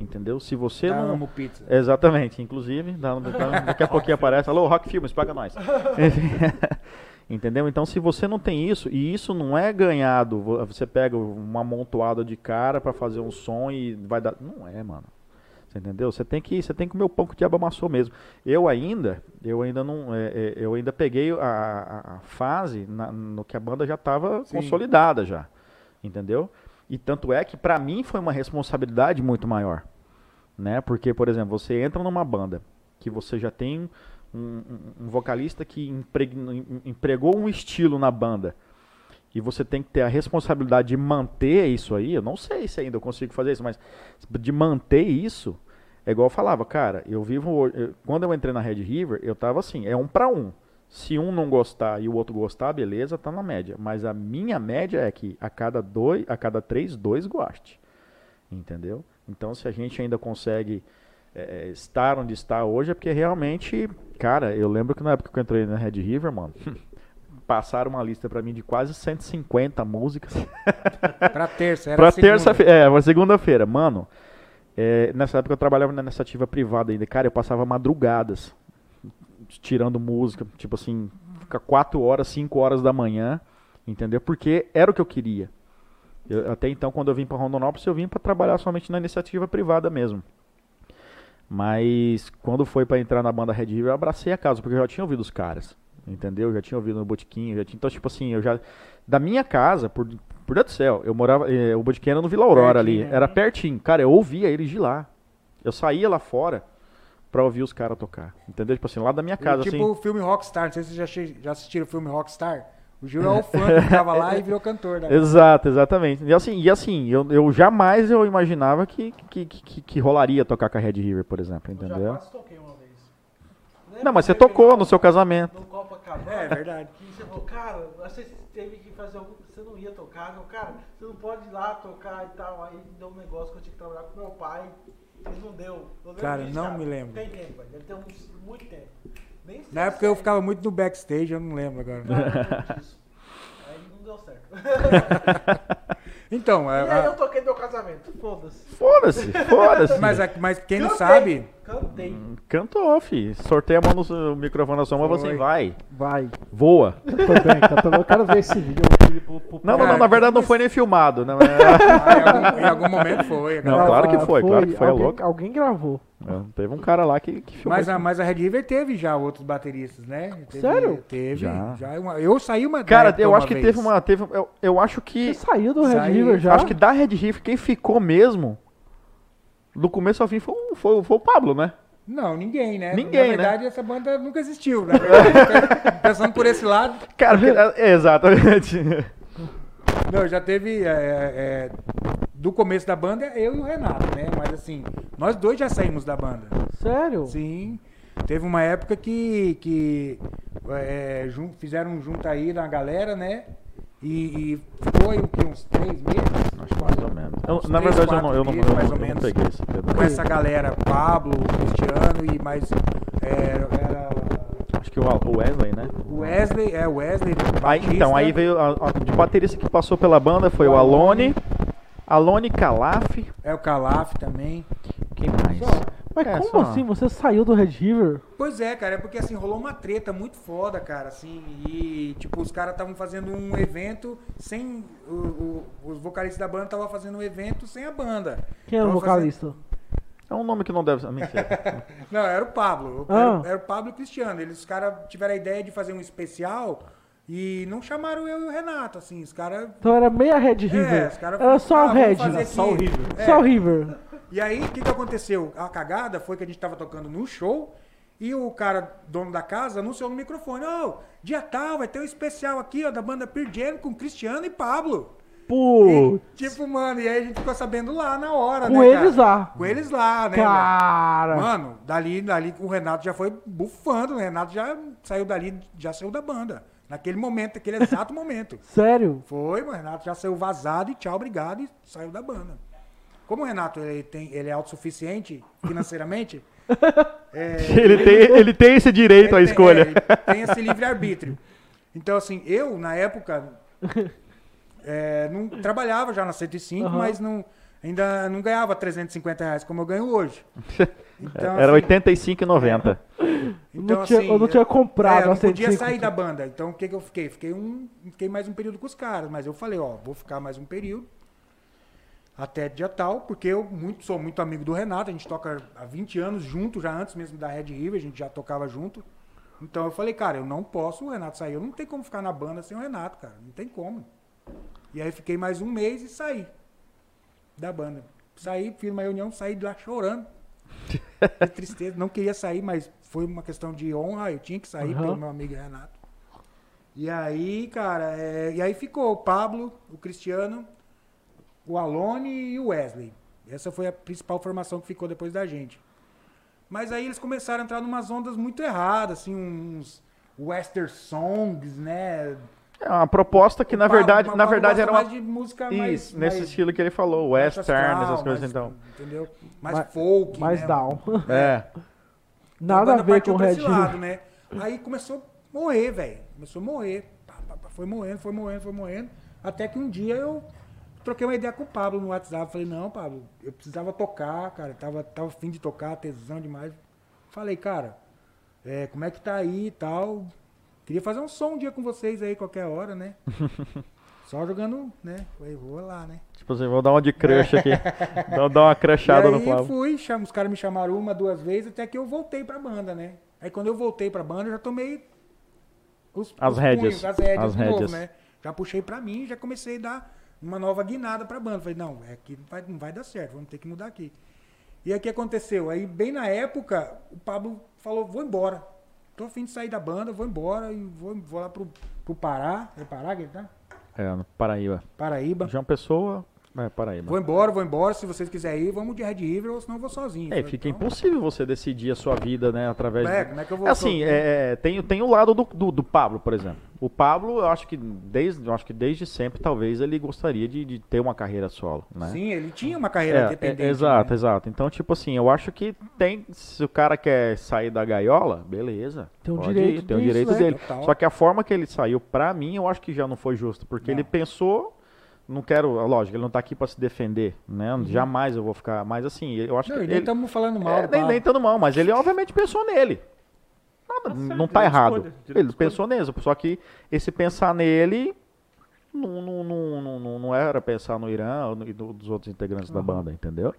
Entendeu? Se você Da não. Amo Pizza. Exatamente, inclusive, daqui a pouquinho aparece, alô, Rock Filmes, paga nós. Entendeu? Então, se você não tem isso, e isso não é ganhado, vo- você pega uma amontoada de cara pra fazer um som e vai dar. Não é, mano. Você entendeu? Você tem que, você tem que comer o pão que o diabo amassou mesmo. Eu ainda, eu ainda não, é, é, eu ainda peguei a, a- fase na- no que a banda já estava consolidada já, entendeu? E tanto é que pra mim foi uma responsabilidade muito maior, né? Porque, por exemplo, você entra numa banda que você já tem um, um- um vocalista que impregnou- em- empregou um estilo na banda e você tem que ter a responsabilidade de manter isso aí. Eu não sei se ainda eu consigo fazer isso, mas de manter isso é igual eu falava, cara. Eu vivo eu- quando eu entrei na Red River, eu tava assim, é um pra um. Se um não gostar e o outro gostar, beleza, tá na média. Mas a minha média é que a cada dois, a cada três, dois goste. Entendeu? Então, se a gente ainda consegue é, é, estar onde está hoje, é porque realmente, cara, eu lembro que na época que eu entrei na Red River, mano, passaram uma lista pra mim de quase 150 músicas Pra terça, era pra a segunda. terça-feira, é, uma segunda-feira, mano. é, nessa época eu trabalhava na iniciativa privada ainda, cara, eu passava madrugadas tirando música, tipo assim, fica 4 horas, 5 horas da manhã, entendeu? Porque era o que eu queria. Eu- até então, quando eu vim pra Rondonópolis, eu vim pra trabalhar somente na iniciativa privada mesmo. Mas quando foi pra entrar na banda Red River, eu abracei a casa, porque eu já tinha ouvido os caras, entendeu? Eu já tinha ouvido no Botiquinho, já tinha, então tipo assim, eu já da minha casa, por por Deus do céu, eu morava, eh, o Botiquinho era no Vila Aurora ali, Pertinho, né? era pertinho. Cara, eu ouvia eles de lá. Eu saía lá fora pra ouvir os caras tocar. Entendeu? Tipo assim, lá da minha casa, tipo assim. o filme Rockstar, não sei se vocês já, já assistiram o filme Rockstar. O Gil é o fã que tava lá e virou cantor. Da Exato, exatamente. E assim, e assim eu, eu jamais eu imaginava que, que, que, que rolaria tocar com a Red River, por exemplo, Eu já entendeu? quase toquei uma vez. Não, mas você tocou no seu casamento. Copacabana. É verdade. Que você falou, cara, você teve que fazer algum. Você não ia tocar, não, cara, você não pode ir lá tocar e tal. Aí deu um negócio que eu tinha que trabalhar com meu pai. Mas não deu. Cara, disso, não me lembro. Tem tempo. Deve ter uns, muito tempo. Nem sei Na época eu se ficava muito no backstage, eu não lembro agora. Aí não deu certo. Então, e a- aí a- eu toquei meu casamento. Foda-se. Foda-se, foda-se. mas, mas quem não sabe, Cantei. Cantou, fi. Sorteia a mão no microfone na sua mão, você Foi. vai. Vai. Voa. Tô bem, tá, tô bem. Eu quero ver esse vídeo. Pro, pro Não, não, não, na verdade não foi nem filmado. Não, é- ah, em, algum, em algum momento foi. Não, claro que foi, claro que foi, é alguém, louco. Alguém gravou. é, teve um cara lá que, que filmou. Mas a, mas a Red River teve já outros bateristas, né? Teve- Sério? Teve. Já. Já. uma- eu saí uma. Cara, eu acho que vez. teve uma. Teve, eu, eu acho que. Você saiu do Red Saí. River já? Acho que da Red Riff, quem ficou mesmo, do começo ao fim, foi, o- foi, foi o Pablo, né? Não, ninguém, né? Ninguém, né? Na verdade, essa banda nunca existiu. Verdade, pensando por esse lado, Cara, porque- é, exatamente. não, já teve. é, é, do começo da banda, eu e o Renato, né? Mas assim, nós dois já saímos da banda. Sério? Sim. Teve uma época que, que é, jun- fizeram um junto aí na galera, né? E, e aí o quê? Uns três meses? Acho que mais ou menos. Eu- na três, verdade, eu não, eu não, meses, eu mais não, ou eu não menos. peguei. Com essa galera, Pablo, Cristiano e mais. Era, era Acho que o o Wesley, né? o Wesley, é o Wesley. Aí, Batista, então, aí veio. A, a- de baterista que passou pela banda foi o Alone, Alone Calaf. É o Calaf também. Quem mais? Mas É, como só- assim? Você saiu do Red River? Pois é, cara, é porque assim, rolou uma treta muito foda, cara, assim, e tipo, os caras estavam fazendo um evento sem. o- o- os vocalistas da banda estavam fazendo um evento sem a banda. Quem era o vocalista? É um nome que não deve ser. Não, era o Pablo. Ah. Era, era o Pablo e o Cristiano. Eles, os caras tiveram a ideia de fazer um especial e não chamaram eu e o Renato, assim, os caras. Então era meia Red River. os caras era só o ah, Red. vamos fazer aqui. só o River. É. Só o River. E aí, o que, que aconteceu? A cagada foi que a gente tava tocando no show e o cara, dono da casa, anunciou no microfone: Ô, dia tal, vai ter um especial aqui, ó, da banda Pearl Jam com Cristiano e Pablo. Pô. E, tipo, mano, e aí a gente ficou sabendo lá na hora, Com né? eles cara? lá. Com eles lá, né? Cara. Mano, dali, dali o Renato já foi bufando, o Renato já saiu dali, já saiu da banda. Naquele momento, naquele exato momento. Sério? Foi, o Renato já saiu vazado e tchau, obrigado, e saiu da banda. Como o Renato ele, tem, ele é autossuficiente financeiramente, é, ele, tem, ele tem esse direito à ele escolha. é, ele tem esse livre-arbítrio. Então, assim, eu, na época, é, não trabalhava já na 105, Aham. mas não, ainda não ganhava 350 reais como eu ganho hoje. Então, Era assim, 85,90. Eu não tinha- eu não tinha comprado é, eu não podia 105. sair da banda. Então o que, que eu fiquei? Fiquei, um, fiquei mais um período com os caras. Mas eu falei, ó, vou ficar mais um período. Até dia tal, porque eu muito, sou muito amigo do Renato. A gente toca há 20 anos junto, já antes mesmo da Red River, a gente já tocava junto. Então eu falei, cara, eu não posso o Renato sair. Eu não tenho como ficar na banda sem o Renato, cara. Não tem como. E aí fiquei mais um mês e saí da banda. Saí, fiz uma reunião, saí de lá chorando. De tristeza. Não queria sair, mas foi uma questão de honra. Eu tinha que sair Aham. pelo meu amigo Renato. E aí, cara, é, e aí ficou o Pablo, o Cristiano, o Alone e o Wesley. Essa foi a principal formação que ficou depois da gente. Mas aí eles começaram a entrar numas ondas muito erradas, assim, uns western songs, né? É uma proposta que, na verdade, o na verdade era uma. mais de música mais, Isso, nesse mais- estilo que ele falou, mais western, astral, essas coisas mais- então. Entendeu? Mais, Mais- folk, Mais né? down. É. Nada a ver com o Red lado, né? Aí começou a morrer, velho. Começou a morrer. Foi morrendo, foi morrendo, foi morrendo. Até que um dia eu troquei uma ideia com o Pablo no WhatsApp. Falei, não, Pablo, eu precisava tocar, cara. Tava, tava afim de tocar, tesão demais. Falei, cara, é, como é que tá aí e tal? Queria fazer um som um dia com vocês aí, qualquer hora, né? Só jogando, né? Falei, vou lá, né? Tipo assim, vou dar uma de crush aqui. Dá- Dar uma crushada no aí Flávio. fui, cham- os caras me chamaram uma, duas vezes, até que eu voltei pra banda, né? Aí quando eu voltei pra banda, eu já tomei os, As os rédeas. punhos, as rédeas As de novo, rédeas. né? Já puxei pra mim, já comecei a dar uma nova guinada pra banda. Falei, não, é aqui não vai, não vai dar certo, vamos ter que mudar aqui. E aí o que aconteceu? Aí, bem na época, o Pablo falou, vou embora. Tô afim de sair da banda, vou embora e vou, vou lá pro, pro Pará. É Pará que ele tá? É, no Paraíba. Paraíba. João Pessoa, é Paraíba. Vou embora, vou embora. Se vocês quiserem ir, vamos de Red River, ou senão eu vou sozinho. É, fica então, impossível você decidir a sua vida, né, através É, de... como é que eu vou... É assim, é, é, tem, tem o lado do, do, do Pablo, por exemplo. O Pablo, eu acho que desde, eu acho que desde sempre, talvez, ele gostaria de, de ter uma carreira solo, né? Sim, ele tinha uma carreira É, independente. é, exato, né? exato. Então, tipo assim, eu acho que tem. Se o cara quer sair da gaiola, beleza. Tem o direito ir, tem o disso, direito né? dele. Total. Só que a forma que ele saiu, pra mim, eu acho que já não foi justo. Porque Não. ele pensou. Não quero, lógico, ele não tá aqui pra se defender, né? Jamais eu vou ficar. Mas assim, eu acho Uhum. Não, que. e nem ele- estamos falando mal é, nem, nem tanto mal, mas ele obviamente pensou nele. Nada, Tá não tá direito de errado. escolha, Ele pensou nisso. Só que esse pensar nele não, não, não, não, não- não era pensar no Irã e no- dos outros integrantes da banda, entendeu?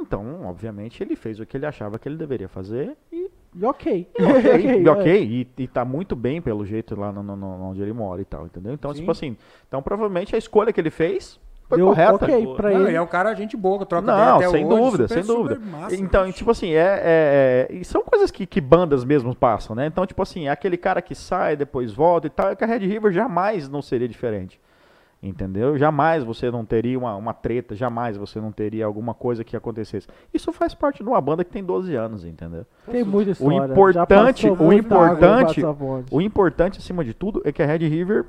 Então, obviamente, ele fez o que ele achava que ele deveria fazer E ok. e ok, e, é. ok, e, e tá muito bem pelo jeito lá no, no- no- onde ele mora e tal, entendeu? Então, Sim. tipo assim, então provavelmente a escolha que ele fez foi Deu correta. ok pra Não, ele. ele é um cara gente boa, troca Não, até sem hoje, dúvida, super, sem dúvida. massa, então, tipo assim, é, é- é- e são coisas que, que bandas mesmo passam, né? Então, tipo assim, é aquele cara que sai, depois volta e tal, é que a Red River jamais não seria diferente. Entendeu? Jamais você não teria uma, uma treta, jamais você não teria alguma coisa que acontecesse. Isso faz parte de uma banda que tem 12 anos, entendeu? Tem muita O história. importante- passou o água importante- da ponte. O importante, acima de tudo, é que a Red River,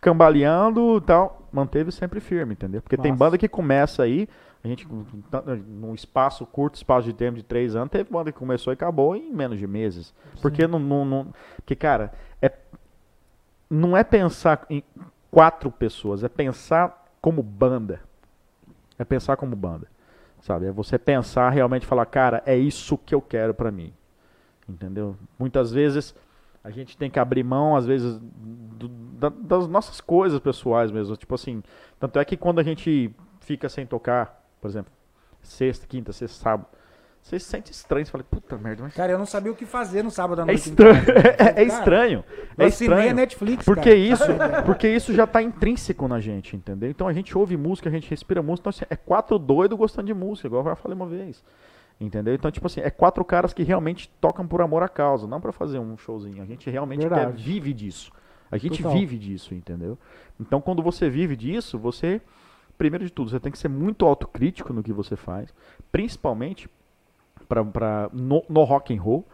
cambaleando e tal, manteve sempre firme, entendeu? Porque tem Massa. banda que começa aí, a gente, num espaço curto, espaço de tempo de três anos, teve banda que começou e acabou em menos de meses. Porque não, não, não- porque, cara, é, não é pensar em quatro pessoas, é pensar como banda. É pensar como banda. Sabe? É você pensar realmente falar, cara, é isso que eu quero pra mim. Entendeu? Muitas vezes a gente tem que abrir mão, às vezes, do- da- das nossas coisas pessoais mesmo. Tipo assim, tanto é que quando a gente fica sem tocar, por exemplo, sexta, quinta, sexta, sábado, você se sente estranho. Você fala, puta merda, mas. Cara, eu não sabia o que fazer no sábado à É noite. em estranho. casa. É, Cara, estranho. É estranho. Netflix, Porque cara. isso, porque isso já tá intrínseco na gente, entendeu? Então a gente ouve música, a gente respira música, então assim, é quatro doidos gostando de música, igual eu já falei uma vez. Entendeu? Então, tipo assim, é quatro caras que realmente tocam por amor à causa, não pra fazer um showzinho. A gente realmente quer, vive disso. A gente Total. vive disso, entendeu? Então, quando você vive disso, você, primeiro de tudo, você tem que ser muito autocrítico no que você faz, principalmente pra, pra, no, no rock and roll.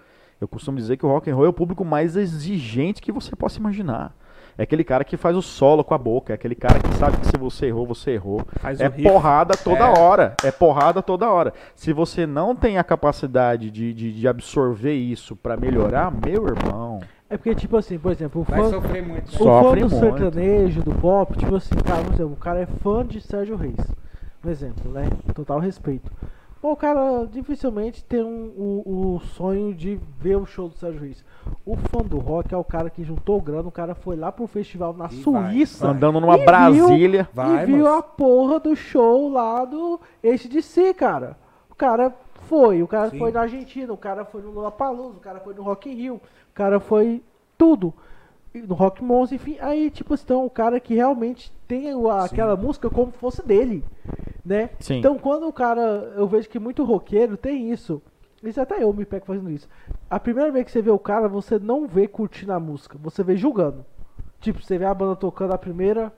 Eu costumo dizer que o rock and roll é o público mais exigente que você possa imaginar. É aquele cara que faz o solo com a boca, é aquele cara que sabe que se você errou, você errou. Faz é o riff. porrada toda É. hora. É porrada toda hora. Se você não tem a capacidade de, de, de absorver isso pra melhorar, meu irmão. É porque, tipo assim, por exemplo, o fã, muito. o né? fã Sofre do muito. sertanejo, do pop, tipo assim, cara, por exemplo, o cara é fã de Sérgio Reis. Um exemplo, né? Total respeito. Bom, o cara dificilmente tem um, o, o sonho de ver o show do Sérgio Reis. O fã do rock é o cara que juntou grana, o cara foi lá pro festival na E vai, Suíça. vai. Andando numa E viu- Brasília. Vai, e viu moço. a porra do show lá do ACDC, cara. O cara foi, o cara Sim. foi na Argentina, o cara foi no Lollapalooza, o cara foi no Rock in Rio, o cara foi tudo. No Rock Monster, enfim, aí tipo, então o cara que realmente tem aquela música como se fosse dele, né? Sim. Então quando o cara, eu vejo que muito roqueiro tem isso. Isso até eu me pego fazendo isso. A primeira vez que você vê o cara, você não vê curtindo a música, você vê julgando. Tipo, você vê a banda tocando a primeira,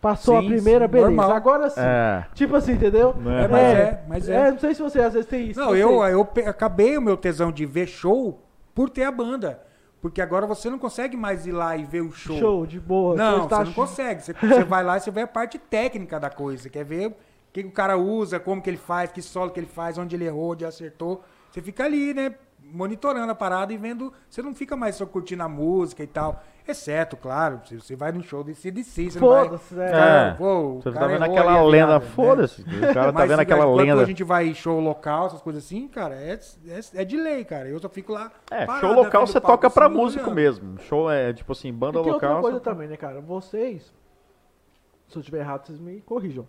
passou a Sim, primeira, sim, beleza. normal. Agora sim. É. Tipo assim, entendeu? É, mas é, mas é. não sei se você às vezes tem isso. Não, eu, eu acabei o meu tesão de ver show por ter a banda. Porque agora você não consegue mais ir lá e ver o show. Show, de boa. Não, você tá não consegue. Você, você vai lá e você vê a parte técnica da coisa. Quer ver o que, que o cara usa, como que ele faz, que solo que ele faz, onde ele errou, onde acertou. Você fica ali, né? Monitorando a parada e vendo. Você não fica mais só curtindo a música e tal. Exceto, claro, se você vai num show de CDC, você não vai. Foda-se, né? É. Pô, o Você tá vendo aquela lenda, né? foda-se. O cara tá Mas vendo aquela quando lenda. a gente vai em show local, essas coisas assim, cara, é, é, é de lei, cara. Eu só fico lá. É, parado show na local você palco, toca pra assim, músico olhando. mesmo. Show é tipo assim, banda E tem local. outra coisa você- também, né, cara? Vocês, se eu estiver errado, vocês me corrijam.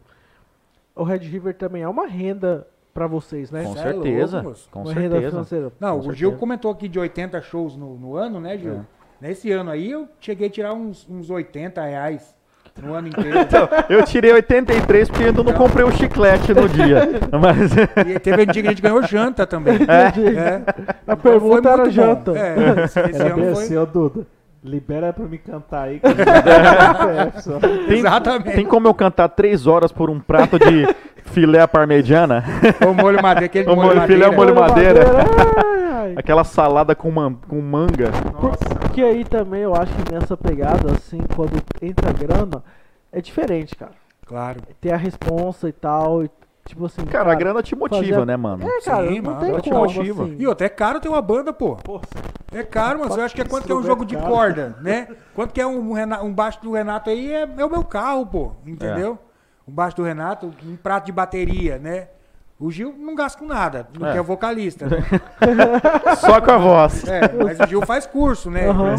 O Red River também é uma renda pra vocês, né? Com é certeza. louco, com uma certeza. financeira. Não, Com o Gil certeza. comentou aqui de 80 shows no, no ano, né, Gil? É. Nesse ano aí eu cheguei a tirar uns, uns 80 reais. no ano inteiro. Eu tirei 83 porque ainda não comprei o chiclete no dia. Mas. E teve um dia que a gente ganhou janta também. Entendi. É. A Foi pergunta era bom. janta. É, esse, esse Era ano foi... Duda. Libera pra me cantar aí. que eu só. Tem, Exatamente. tem como eu cantar 3 horas por um prato de filé parmegiana? O molho madeira, aquele O molho molho filé, madeira. o molho madeira. Aquela salada com, man- com manga. Porque aí também eu acho que nessa pegada, assim, quando entra grana, é diferente, cara. Claro. Tem a responsa e tal. e, tipo assim. Cara, a grana te motiva, fazer- né, mano? É, cara, Sim, não mano, tem ela te como, motiva. assim. E outra, é caro ter uma banda, pô. É caro, mas eu acho que é quanto que é um jogo de corda, né? Quanto que é um, um baixo do Renato aí é, é o meu carro, pô. Entendeu? Um baixo do Renato, um prato de bateria, né? O Gil não gasta com nada, porque É. é vocalista. Né? Só com a voz. É, mas o Gil faz curso, né? Aham.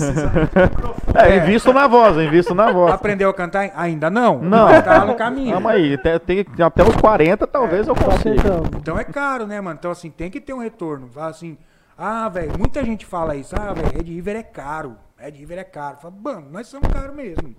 É, invisto na voz, invisto na voz. Aprendeu a cantar? Ainda não? Não. Mas Tá lá no caminho. Calma aí, até, tem, até os 40 talvez eu Tá consiga. Então é caro, né, mano? Então, assim, tem que ter um retorno. Fala assim, ah, velho, muita gente fala isso. Ah, velho, Red River é caro. Red River é caro. Fala, mano, nós somos caros mesmo.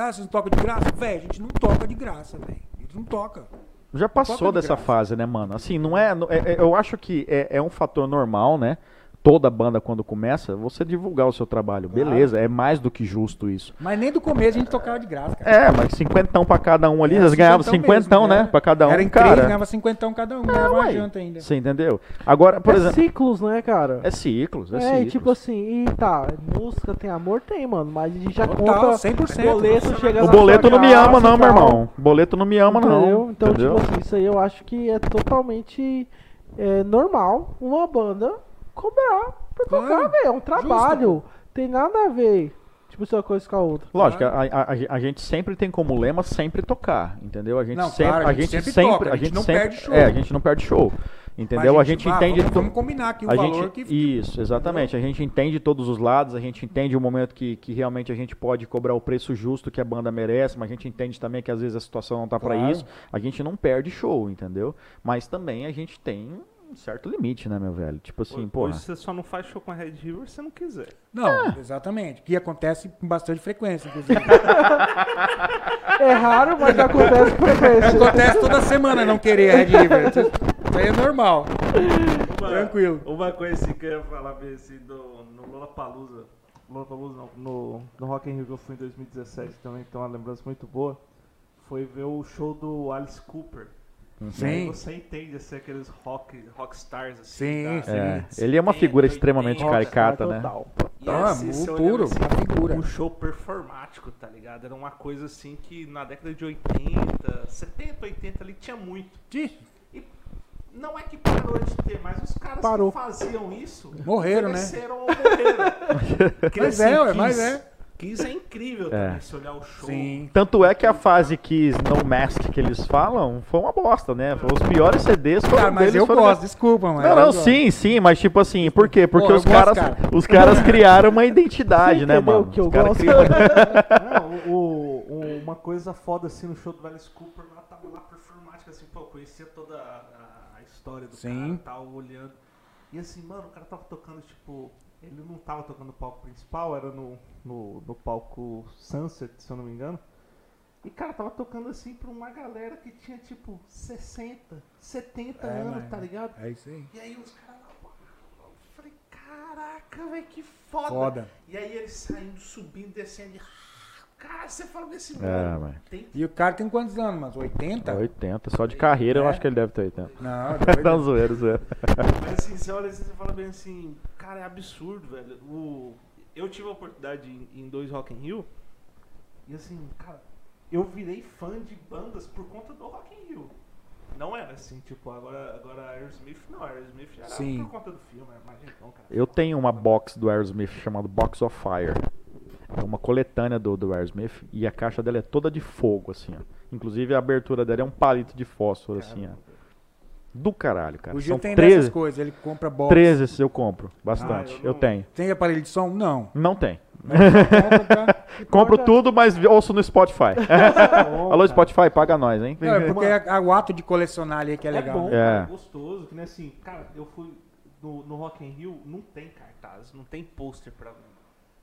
Ah, vocês não tocam de graça? Velho, a gente não toca de graça, velho. A gente não toca. Já passou Toca de dessa graça. fase, né, mano? Assim, não é, é- é- Eu acho que é, é um fator normal, né? Toda banda, quando começa, você divulgar o seu trabalho. Beleza, é mais do que justo isso. Mas nem do começo a gente tocava de graça, cara. É, mas cinquentão pra cada um ali, eles ganhavam cinquentão mesmo, né? era. Pra cada um, Era em três, cara. ganhava cinquentão cada um, ganhava uma ué. janta ainda. Você entendeu? Agora, por é exemplo, ciclos, né, cara? é ciclos, é, É, ciclos. e tipo assim, e tá, música tem amor? Tem, mano, mas a gente já Total, conta 100%. boleto chega o boleto não me ama não, meu irmão. Boleto não me ama Entendeu? não. Então, entendeu? tipo assim, isso aí eu acho que é totalmente é, normal uma banda cobrar pra Claro, tocar, velho. É um trabalho. Tem nada a ver, tipo, se uma coisa com a outra. Lógico, a, a- a- a gente sempre tem como lema sempre tocar, entendeu? A gente Não, sempre, claro, a gente sempre, toca, a gente não sempre, perde show. é, a gente não perde show, entendeu? Mas a gente ah, entende Vamos, vamos combinar aqui o a valor gente, que. Isso, exatamente. A gente entende todos os lados, a gente entende o momento que, que realmente a gente pode cobrar o preço justo que a banda merece, mas a gente entende também que às vezes a situação não tá pra Claro. isso. A gente não perde show, entendeu? Mas também a gente tem um certo limite, né, meu velho? Tipo assim, pô. Hoje você só não faz show com a Red River se não quiser. Não, É. exatamente. Que acontece com bastante frequência, inclusive. É raro, mas acontece com frequência. acontece toda semana não querer a Red River. Isso aí é normal. Tranquilo. Uma coisa assim que eu ia falar bem assim, do, no Lollapalooza, Lollapalooza não, no, no Rock in Rio que eu fui em 2017 também, então é uma lembrança muito boa, foi ver o show do Alice Cooper. E aí Sim. você entende assim, aqueles rock, rockstars assim. Sim, sim. É, ele é uma figura 80, extremamente 80, caricata, né? Total. E Ah, assim, você o olhava puro, assim, uma figura. Um show performático, tá ligado? Era uma coisa assim que na década de 80, 70, 80 ali tinha muito. Ih, E não é que parou de ter, mas os caras Parou. que faziam isso Morreram, né? morreram. Mas é, ué, mas é. Kiss é incrível É. também, se olhar o show. Sim. Tanto é que a fase Kiss No Mask que eles falam foi uma bosta, né? Foi Os piores CDs foram Cara, mas deles, eu foram- gosto, desculpa, mas. Não, não, gosto. sim, sim, mas tipo assim, por quê? Porque Pô, os gosto, caras, cara. os caras criaram uma identidade, Você né, mano? que eu Os gosto? criam- Não, o, o- uma coisa foda assim no show do Alice Cooper, lá tava lá performática, assim, pô, eu conhecia toda a, a história do Sim. cara, tal, olhando. E assim, mano, o cara tava tocando, tipo, ele não tava tocando no palco principal, era no, no, no palco Sunset, se eu não me engano. E, cara, tava tocando assim pra uma galera que tinha, tipo, 60, 70 É, anos, mano. tá ligado? É isso aí. E aí os caras eu falei, caraca, velho, que foda. Foda. E aí eles saindo, subindo, descendo. e, Cara, você fala desse É, mano. mano. Tem E o cara tem quantos anos, mas 80? 80, só de carreira eu É. acho que ele deve ter 80. Não, Não, doido. zoeiro, zoeiro. Mas assim, você olha assim, você fala bem assim, cara, é absurdo, velho. O... Eu tive a oportunidade em, em dois Rock in Rio, e assim, cara, eu virei fã de bandas por conta do Rock in Rio. Não era assim, tipo, agora, agora Aerosmith não, Aerosmith era Sim. por conta do filme, imagina então, cara. Eu tenho uma box do Aerosmith chamada Box of Fire. É uma coletânea do, do Aerosmith e a caixa dela é toda de fogo, assim, ó. Inclusive a abertura dela é um palito de fósforo, assim, ó. Do caralho, cara. O Gil São tem dessas 13, coisas, ele compra box. 13 esses eu compro, bastante. Ah, eu eu, tenho. Tem aparelho de som? Não. Não tem. Compro tudo, mas ouço no Spotify. Alô, Spotify, paga nós, hein? Não, é porque é, é o ato de colecionar ali que é É, legal. bom, né? cara, É. é gostoso, que nem assim, cara, eu fui no, no Rock in Rio, não tem cartaz, não tem pôster pra mim.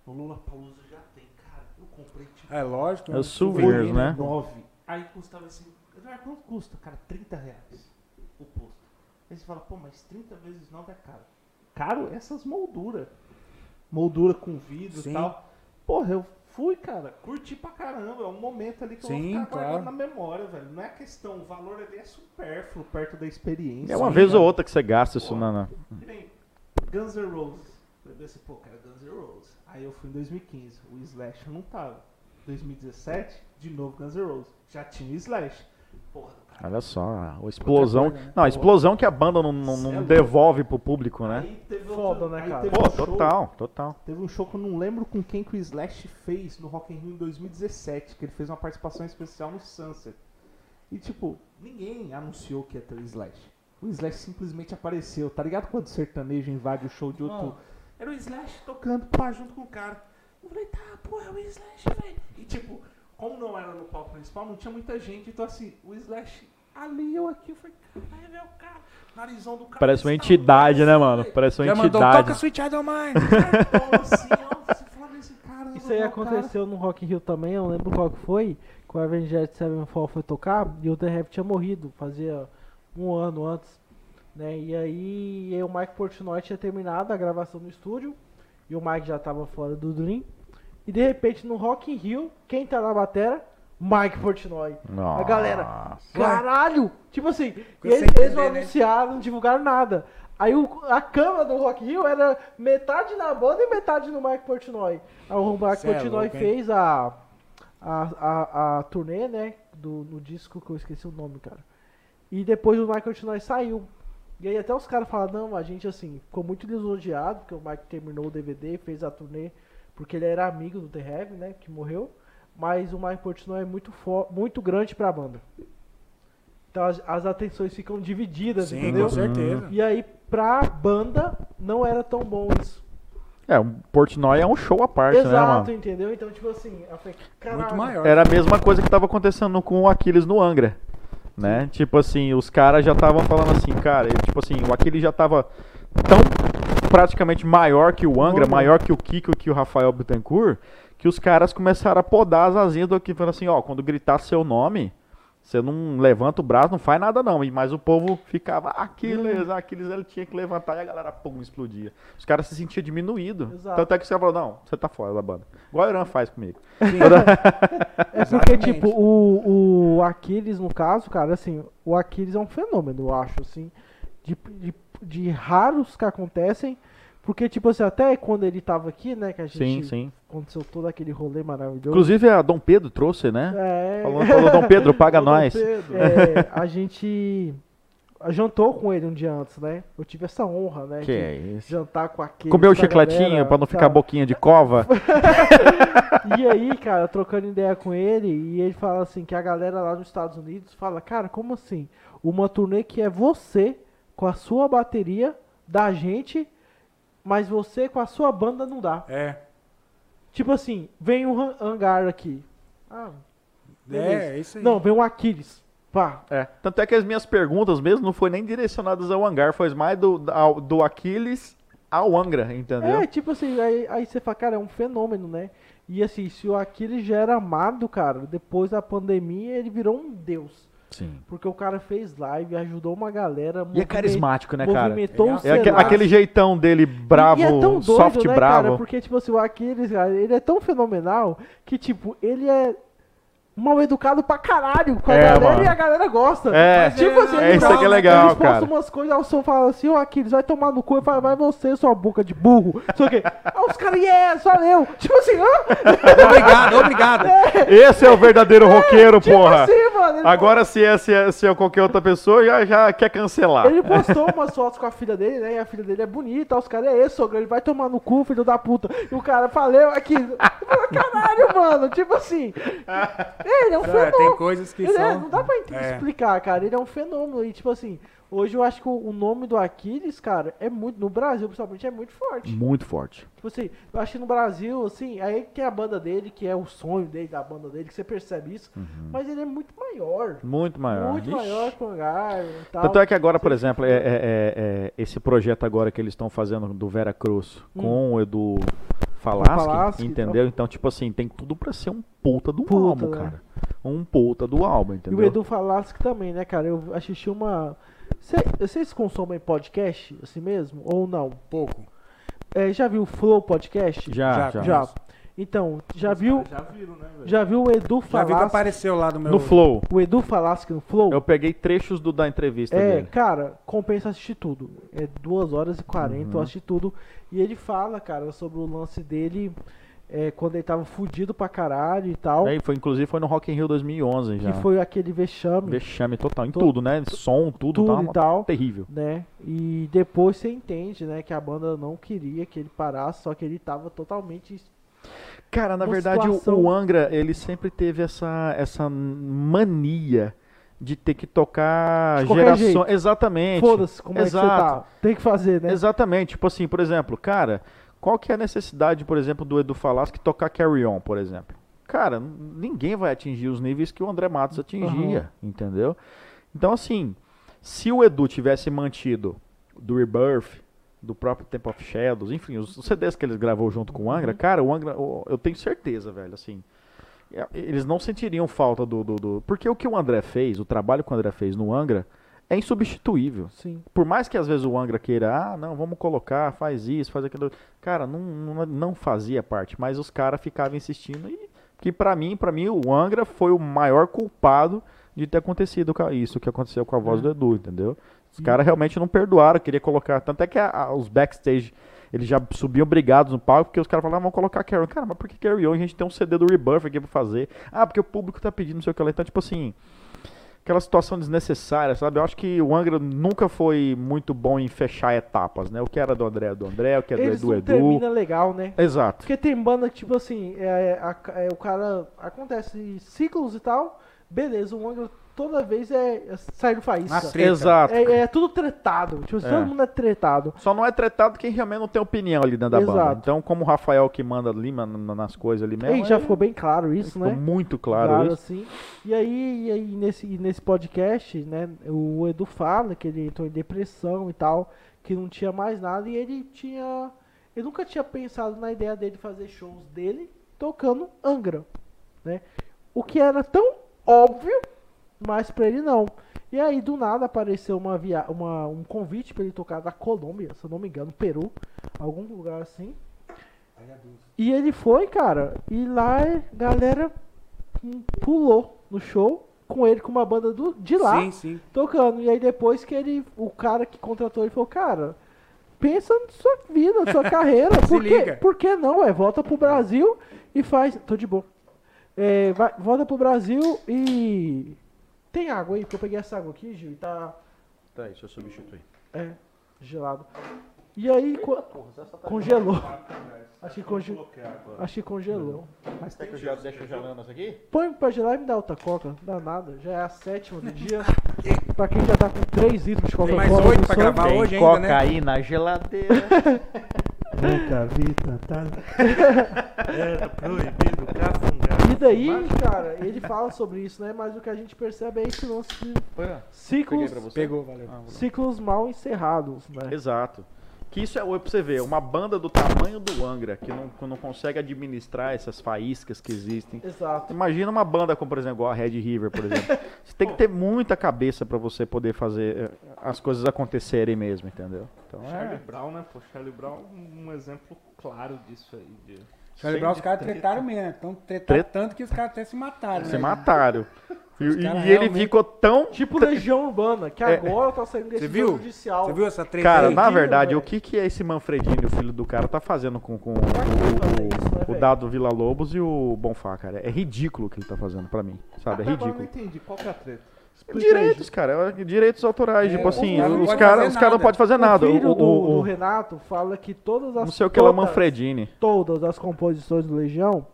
No Lula Palusa já tem, cara. Eu comprei tipo É lógico. É um os souvenirs, né? 9. Aí custava assim. Eduardo, quanto custa? Cara, 30 reais o posto. Aí você fala, pô, mas 30 vezes 9 é caro. Caro essas molduras. Moldura com vidro Sim. e tal. Porra, eu fui, cara, curti pra caramba. É um momento ali que eu Sim, vou ficar guardando claro. na memória, velho. Não é questão, o valor ali é supérfluo perto da experiência. É uma vez cara. ou outra que você gasta isso na. na- Que nem Guns N' Roses. Eu assim, pô, cara, Guns N' Roses. Aí eu fui em 2015, o Slash não tava. 2017, de novo Guns N' Roses. Já tinha o Slash. Porra, cara. Olha só, a explosão. coisa, né? Não, a explosão que a banda não, não- não é devolve pro público, né? Aí teve Foda, outro- né, aí cara? teve Pô, um show- total, total. Teve um show que eu não lembro com quem que o Slash fez no Rock in Rio em 2017, que ele fez uma participação especial no Sunset. E tipo, ninguém anunciou que ia ter o Slash. O Slash simplesmente apareceu. Tá ligado quando o sertanejo invade o show de outro? Era o Slash tocando pá, junto com o cara. Eu falei, tá, pô, é o Slash, velho. E tipo, como não era no palco principal, não tinha muita gente. Então assim, o Slash ali, eu aqui, eu falei, caralho, velho, o cara, narizão do cara. Parece uma desse entidade, né, mano? velho. Parece uma Já mandou, entidade. toca Sweet of Mine. Cartão assim, ó, você fala assim, caramba, Isso aí cara- aconteceu no Rock in Rio também, eu não lembro qual que foi, que o Avenged Sevenfold foi tocar e o The Rap tinha morrido, fazia um ano antes, né? E aí o Mike Portnoy tinha terminado a gravação no estúdio e o Mike já tava fora do Dream. E de repente no Rock in Rio, quem tá na batera? Mike Portnoy. A galera, Nossa. caralho! Tipo assim, eles, não né? anunciaram, não divulgaram nada. Aí o- a cama do Rock in Rio era metade na banda e metade no Mike Portnoy. Aí o Mike Cê é Portnoy louco, hein? fez a, a, a, a turnê, né? Do, no disco que eu esqueci o nome, cara. E depois o Mike Portnoy saiu. E aí até os caras falaram, não, a gente assim, ficou muito lisonjeado, porque o Mike terminou o DVD, fez a turnê, porque ele era amigo do The Heavy, né? Que morreu. Mas o Mike Portnoy é muito, muito grande pra banda. Então as, as atenções ficam divididas, Sim, entendeu? com certeza. E aí, pra banda, não era tão bom isso. É, o Portnoy é um show à parte, né, Exato, mano? entendeu? Então, tipo assim, eu falei, caralho. Muito maior. Era a mesma coisa que tava acontecendo com o Aquiles no Angra. Né? Tipo assim, os caras já estavam falando assim, cara, ele, tipo assim, o já tava tão praticamente maior que o Angra, Uhum. maior que o Kiko, que o Rafael Bittencourt, que os caras começaram a podar as asinhas do Aquiles, falando assim, ó, quando gritar seu nome, você não levanta o braço, não faz nada não. E- Mas o povo ficava, Aquiles, Aquiles, ele tinha que levantar e a galera, pum, explodia. Os caras se sentiam diminuídos. Exato. Tanto é que você falou, não, você tá fora da banda. Igual o Irã faz comigo. É porque, tipo, o, o Aquiles, no caso, cara, assim, o Aquiles é um fenômeno, eu acho, assim, de, de, de raros que acontecem. Porque, tipo assim, até quando ele tava aqui, né, que a gente Sim, sim. aconteceu todo aquele rolê maravilhoso. Inclusive a Dom Pedro trouxe, né? é, Falou, falou Dom Pedro, paga nós. Pedro. é, a gente jantou com ele um dia antes, né? Eu tive essa honra, né? Que é isso? jantar com aquele. Comeu o chicletinho galera, pra não ficar boquinha de cova. E aí, cara, trocando ideia com ele, e ele fala assim que a galera lá nos Estados Unidos fala, cara, como assim? Uma turnê que é você com a sua bateria da gente, mas você com a sua banda não dá. É. Tipo assim, vem um han- hangar aqui. Ah, beleza. É, é isso aí. Não, vem um Aquiles. Pá. É. Tanto é que as minhas perguntas mesmo não foi nem direcionadas ao hangar, foi mais do, ao- do Aquiles ao Angra, entendeu? É, tipo assim, aí, aí você fala, cara, é um fenômeno, né? E assim, se o Aquiles já era amado, cara, depois da pandemia ele virou um deus. Sim. Porque o cara fez live, ajudou uma galera. E é carismático, né, cara? Movimentou é É aquele jeitão dele bravo, E é tão doido, soft né, bravo. cara? Porque, tipo assim, o Aquiles, cara, ele é tão fenomenal que, tipo, ele é mal educado pra caralho com a É, galera mano. e a galera gosta. É, tipo assim, é ele isso que é legal, eles postam cara. umas coisas, aí o som fala assim, ô Aquiles, vai tomar no cu, e fala, vai você, sua boca de burro. Só que, aí os caras, yes, valeu. Tipo assim, hã? Obrigado, obrigado. Esse é o verdadeiro roqueiro, Tipo porra. assim, mano. Agora se é, se é, se é qualquer outra pessoa, já, já quer cancelar. Ele postou umas fotos com a filha dele, né? E a filha dele é bonita, os caras, é esse, sogro, ele vai tomar no cu, filho da puta. E o cara, valeu aqui. Eu falo, Caralho, mano, tipo assim. Ele é um É, fenômeno. tem coisas que Ele é- são. não dá pra É. explicar, cara. Ele é um fenômeno. E, tipo assim, hoje eu acho que o nome do Aquiles, cara, é muito. No Brasil, principalmente, é muito forte. Muito forte. Tipo assim, eu acho que no Brasil, assim, aí tem a banda dele, que é o sonho dele, da banda dele, que você percebe isso. Mas ele é muito maior. Muito maior. Muito Uhum. Ixi. maior que o Hangar e tal. Tanto é que agora, por exemplo, é, é- é- é esse projeto agora que eles estão fazendo do Vera Cruz Hum. com o Edu Falaschi, Falaschi e entendeu? Então, tipo assim, tem tudo pra ser um puta do Puta, álbum, né? cara. Um puta do álbum, E entendeu? o Edu Falaschi também, né, cara? Eu assisti uma. Cê- Vocês consomem podcast assim mesmo? Ou não? Pouco. É, já viu o Flow Podcast? Já, Já, já. Já. Então, já viu, Já viram, né, já viu o Edu Já vi que apareceu lá do meu. No Flow. O Edu Falaschi no Flow? Eu peguei trechos do, da entrevista É, dele. cara, compensa assistir tudo. É 2 horas e 40, Uhum. eu assisti tudo. E ele fala, cara, sobre o lance dele é, quando ele tava fudido pra caralho e tal. Aí foi, inclusive, foi no Rock in Rio 2011 já. Que foi aquele vexame, Vexame total. Em To- tudo, né? Som, tudo. tudo e tal. Terrível. né? E depois você entende, né, que a banda não queria que ele parasse, só que ele tava totalmente. Cara, na Uma verdade, o- situação- o Angra, ele sempre teve essa, essa mania de ter que tocar gerações. jeito. Foda-se. Como é que você Exato. tá? Tem que fazer, né? Exatamente. Tipo assim, por exemplo, cara, qual que é a necessidade, por exemplo, do Edu Falaschi tocar Carry On, por exemplo? Cara, ninguém vai atingir os níveis que o André Matos atingia, entendeu? Então, assim, se o Edu tivesse mantido do Rebirth, do próprio Temple of Shadows, enfim, os, os CDs que ele gravou junto com o Angra, cara, o Angra, o- eu tenho certeza, velho, assim, é, eles não sentiriam falta do, do, do- Porque o que o André fez, o trabalho que o André fez no Angra, é insubstituível Sim. por mais que às vezes o Angra queira, ah, não, vamos colocar, faz isso, faz aquilo. Cara, não, não, não fazia parte, mas os caras ficavam insistindo e que pra mim, para mim o Angra foi o maior culpado de ter acontecido isso que aconteceu com a voz É. do Edu, entendeu? Os caras realmente não perdoaram, queria colocar, tanto é que a- a- os backstage eles já subiam brigados no palco porque os caras falavam, ah, vamos colocar Carry. Cara, mas por que Carry On? A gente tem um CD do Rebirth aqui pra fazer. Ah, porque o público tá pedindo, não sei o que lá. Então, tipo assim, aquela situação desnecessária, sabe? Eu acho que o Angra nunca foi muito bom em fechar etapas, né? O que era do André é do André, o que é do Eles Edu é Edu. termina legal, né? Exato. Porque tem banda que, tipo assim, é, é, é, o cara. Acontece ciclos e tal. Beleza, o Angra toda vez é, é sair do faísca. Treta. Exato. É, é tudo tretado. Tipo, É. todo mundo é tretado. Só não é tretado quem realmente não tem opinião ali dentro da banda. Exato. Então, como o Rafael que manda ali nas coisas ali mesmo. e já é- ficou bem claro isso, ficou né? muito claro, isso. assim. E aí, e aí nesse, nesse podcast, né, o Edu fala que ele entrou em depressão e tal, que não tinha mais nada, e ele tinha. Ele nunca tinha pensado na ideia dele fazer shows dele tocando Angra. Né? O que era tão óbvio, mas pra ele não. E aí, do nada, apareceu uma via uma, um convite pra ele tocar da Colômbia, se eu não me engano, Peru, algum lugar assim. E ele foi, cara, e lá a galera pulou no show com ele com uma banda do, de lá Sim, sim. tocando. E aí depois que ele, o cara que contratou ele falou, cara, pensa na sua vida, na sua carreira. Por que, por que não? É, volta pro Brasil e faz. Tô de boa. É, vai- volta pro Brasil e. Tem água aí, porque eu peguei essa água aqui, Gil, e tá. Tá, deixa eu substituir. É, gelado. E aí co- congelou. Acho que, conge... Acho que congelou. Mas tem que já deixa gelando essa aqui? Põe pra gelar e me dá outra coca. Não dá nada. Já é a sétima do dia. pra quem já tá com 3 litros de Tem Coca-Cola. mais oito pra gravar Tem hoje coca ainda, né? aí na geladeira. Nunca vi tanta. Era proibido cafungar. E daí, cara, ele fala sobre isso, né? Mas o que a gente percebe é esse lance de ciclos. Pegou, valeu. Ah, dar. ciclos mal encerrados, né? Exato. Que isso é pra você ver, uma banda do tamanho do Angra, que não, que não consegue administrar essas faíscas que existem. Exato. Imagina uma banda como, por exemplo, igual a Red River, por exemplo. Você tem que ter muita cabeça pra você poder fazer eh, as coisas acontecerem mesmo, entendeu? Então, Charlie é. Brown, né? Pô, Charlie Brown um exemplo claro disso aí. De... Charlie Brown, os caras tretaram mesmo. Então, tretaram Treta- tanto que os caras até se mataram. Se né? mataram. E, e- caras e ele realmente- ficou tão. Tipo Legião Urbana, que É. agora tá saindo Você decisão viu? judicial. Você viu essa treta Cara, aí? na Ridículo, verdade, o que, que é esse Manfredini, o filho do cara, tá fazendo com, com o, isso, né, o? Dado Vila Lobos e o Bonfá, cara? É ridículo o que ele tá fazendo pra mim, sabe? É agora eu não ridículo. entendi. Qual que é a treta? Direitos, cara, é direitos autorais. É, tipo assim, os caras cara não podem fazer O nada. filho O- do, o- do o- Renato fala que todas as não sei o que todas- Manfredini. todas as composições do Legião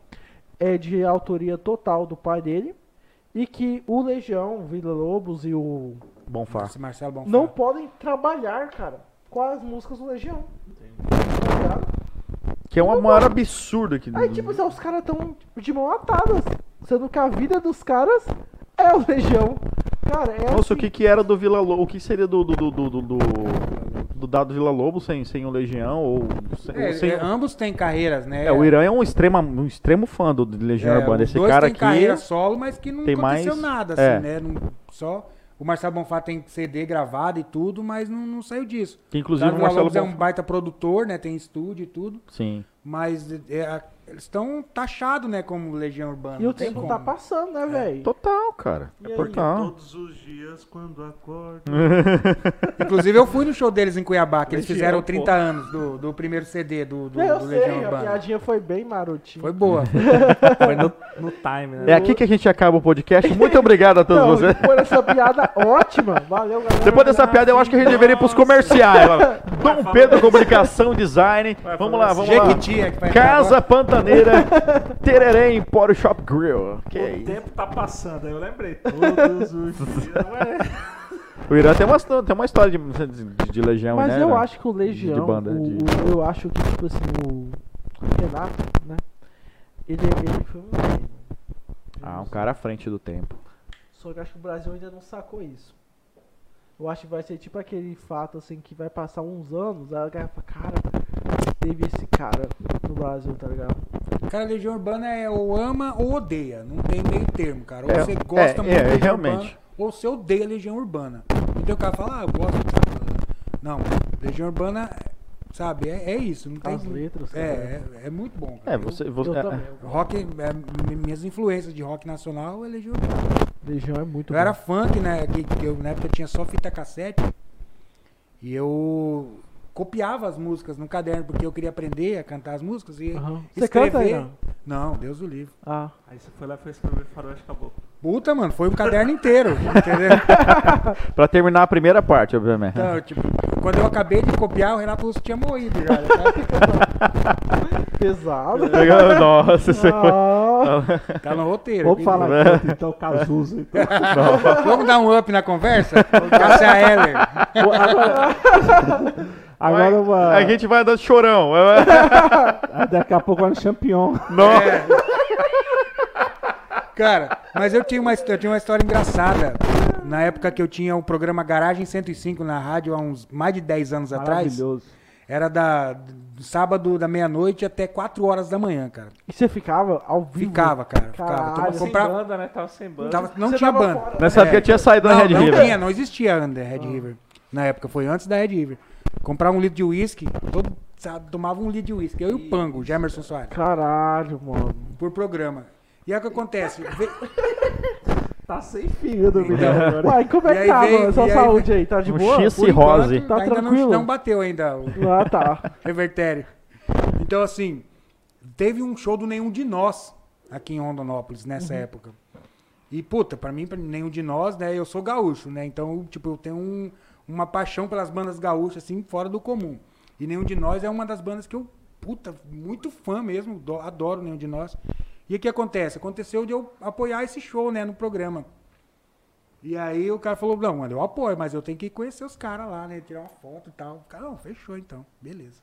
é de autoria total do pai dele e que o Legião, o Vila Lobos e o Bonfá. Esse Marcelo Bonfá. não podem trabalhar, cara, com as músicas do Legião. Que é um maior absurdo que. Aí, tipo, assim, os caras tão de mão atadas, sendo que a vida dos caras é o Legião. Cara, é Nossa, o assim, que que era do Vila Lobos? O que seria do. do, do, do, do, do- do Dado Vila Lobo sem, sem o Legião, ou sem, É, sem- é, ambos têm carreiras, né? É, o Irã é um, extrema, um extremo fã do Legião É, Urbana. Esse dois cara têm aqui. carreira solo, mas que não tem aconteceu mais- nada, assim, é. né? Não- só o Marcelo Bonfá tem CD gravado e tudo, mas não, não saiu disso. Que inclusive o Marcelo Lopes é um Bonfá- baita produtor, né? Tem estúdio e tudo, Sim. mas é, a- eles estão taxados, né? Como Legião Urbana. E o tempo como. tá passando, né, velho? Total, cara. E aí? Total. Todos os dias quando acordo. Inclusive, eu fui no show deles em Cuiabá, que eles Legião, fizeram pô. 30 anos do, do primeiro CD do, do, Eu do sei, Legião a Urbana. piadinha foi bem marotinha. Foi boa. Foi no, no time, né? É aqui que a gente acaba o podcast. Muito obrigado a todos Não, vocês. depois dessa piada ótima. Valeu, galera. Depois dessa piada, eu acho que a gente deveria ir pros comerciais. Dom Pedro Comunicação Design. Vamos lá, vamos lá. Jequiti é que vai entrar Casa agora. Pantaneira, Tereré Empório Shop Grill. Que é O isso? tempo tá passando, aí eu lembrei. Todos os dias. Ué. O Irã tem uma, tem uma história de, de, de legião, Mas né? eu Irã? acho que o Legião, De banda, o- de- o- eu acho que, tipo assim, o Renato, né? Ele, ele foi um. Ah, um cara à frente do tempo. Só que eu acho que o Brasil ainda não sacou isso. Eu acho que vai ser tipo aquele fato assim que vai passar uns anos, aí a galera fala, cara, teve esse cara no Brasil, tá ligado? Cara, Legião Urbana é ou ama ou odeia. Não tem meio termo, cara. Ou É, você gosta é, muito é, de Legião realmente. Urbana, ou você odeia Legião Urbana. Então o cara fala, ah, eu gosto, sabe? Não, Legião Urbana, sabe, é, é isso. Não tem, As letras, é, é, é muito bom. É, cara. você. Eu você é, também. Eu- rock, é, mi- minhas influências de rock nacional é Legião Urbana. Legião é muito Eu era funk, né? Que, que eu, na época eu tinha só fita cassete. E eu copiava as músicas no caderno, porque eu queria aprender a cantar as músicas e Aham. Você canta aí, escrever. não, Deus o livre. Ah, Aí você foi lá e foi escrever faroeste acabou. Puta, mano, foi um caderno inteiro, entendeu? pra terminar a primeira parte, obviamente. Então, tipo, quando eu acabei de copiar, o Renato Russo tinha morrido já. Tá, pesado. Nossa, você foi. Ah, tá no roteiro. Vamos falar aqui, então, Cazuza. Então. Vamos dar um up na conversa? Cássia Heller. Agora uma. A gente vai andando chorão. Ah, Daqui a pouco vai no Champion. Nossa. Cara, mas eu tinha, uma, eu tinha uma história engraçada. Na época que eu tinha o programa Garagem 105 na rádio, há uns mais de 10 anos atrás. Maravilhoso. Era da, do sábado da meia-noite até 4 horas da manhã, cara. e você ficava ao vivo? Ficava, cara. Ficava. Caralho, Tava- sem banda, né? Tava sem banda. tava- não Você tinha tava banda. fora. Nessa época É. tinha saído da Não, Red não River. tinha, não existia ainda Red River. Na época, foi antes da Red River. Comprava um litro de uísque, todo sabe, tomava um litro de uísque. Eu e o Pango, o Jamerson Soares, Caralho, mano. por programa. E aí o que acontece? Ve- Tá sem fígado, Então, menino. agora. Uai, como é que tá, veio- mano? Sua saúde aí, tá de Um boa? X cirrose. enquanto, Tá ainda não, tranquilo? não bateu ainda o Ah, tá. revertério. Então, assim, teve um show do Nenhum de Nós aqui em Rondonópolis nessa época. E, puta, pra mim, pra nenhum de nós, né, eu sou gaúcho, né? Então, tipo, eu tenho um- uma paixão pelas bandas gaúchas, assim, fora do comum. E nenhum de nós é uma das bandas que eu, puta, muito fã mesmo, do- adoro nenhum de nós. E o que acontece? Aconteceu de eu apoiar esse show, né, no programa. E aí o cara falou, não, mano, eu apoio, mas eu tenho que conhecer os caras lá, né? Tirar uma foto e tal. O cara, não, fechou então, beleza.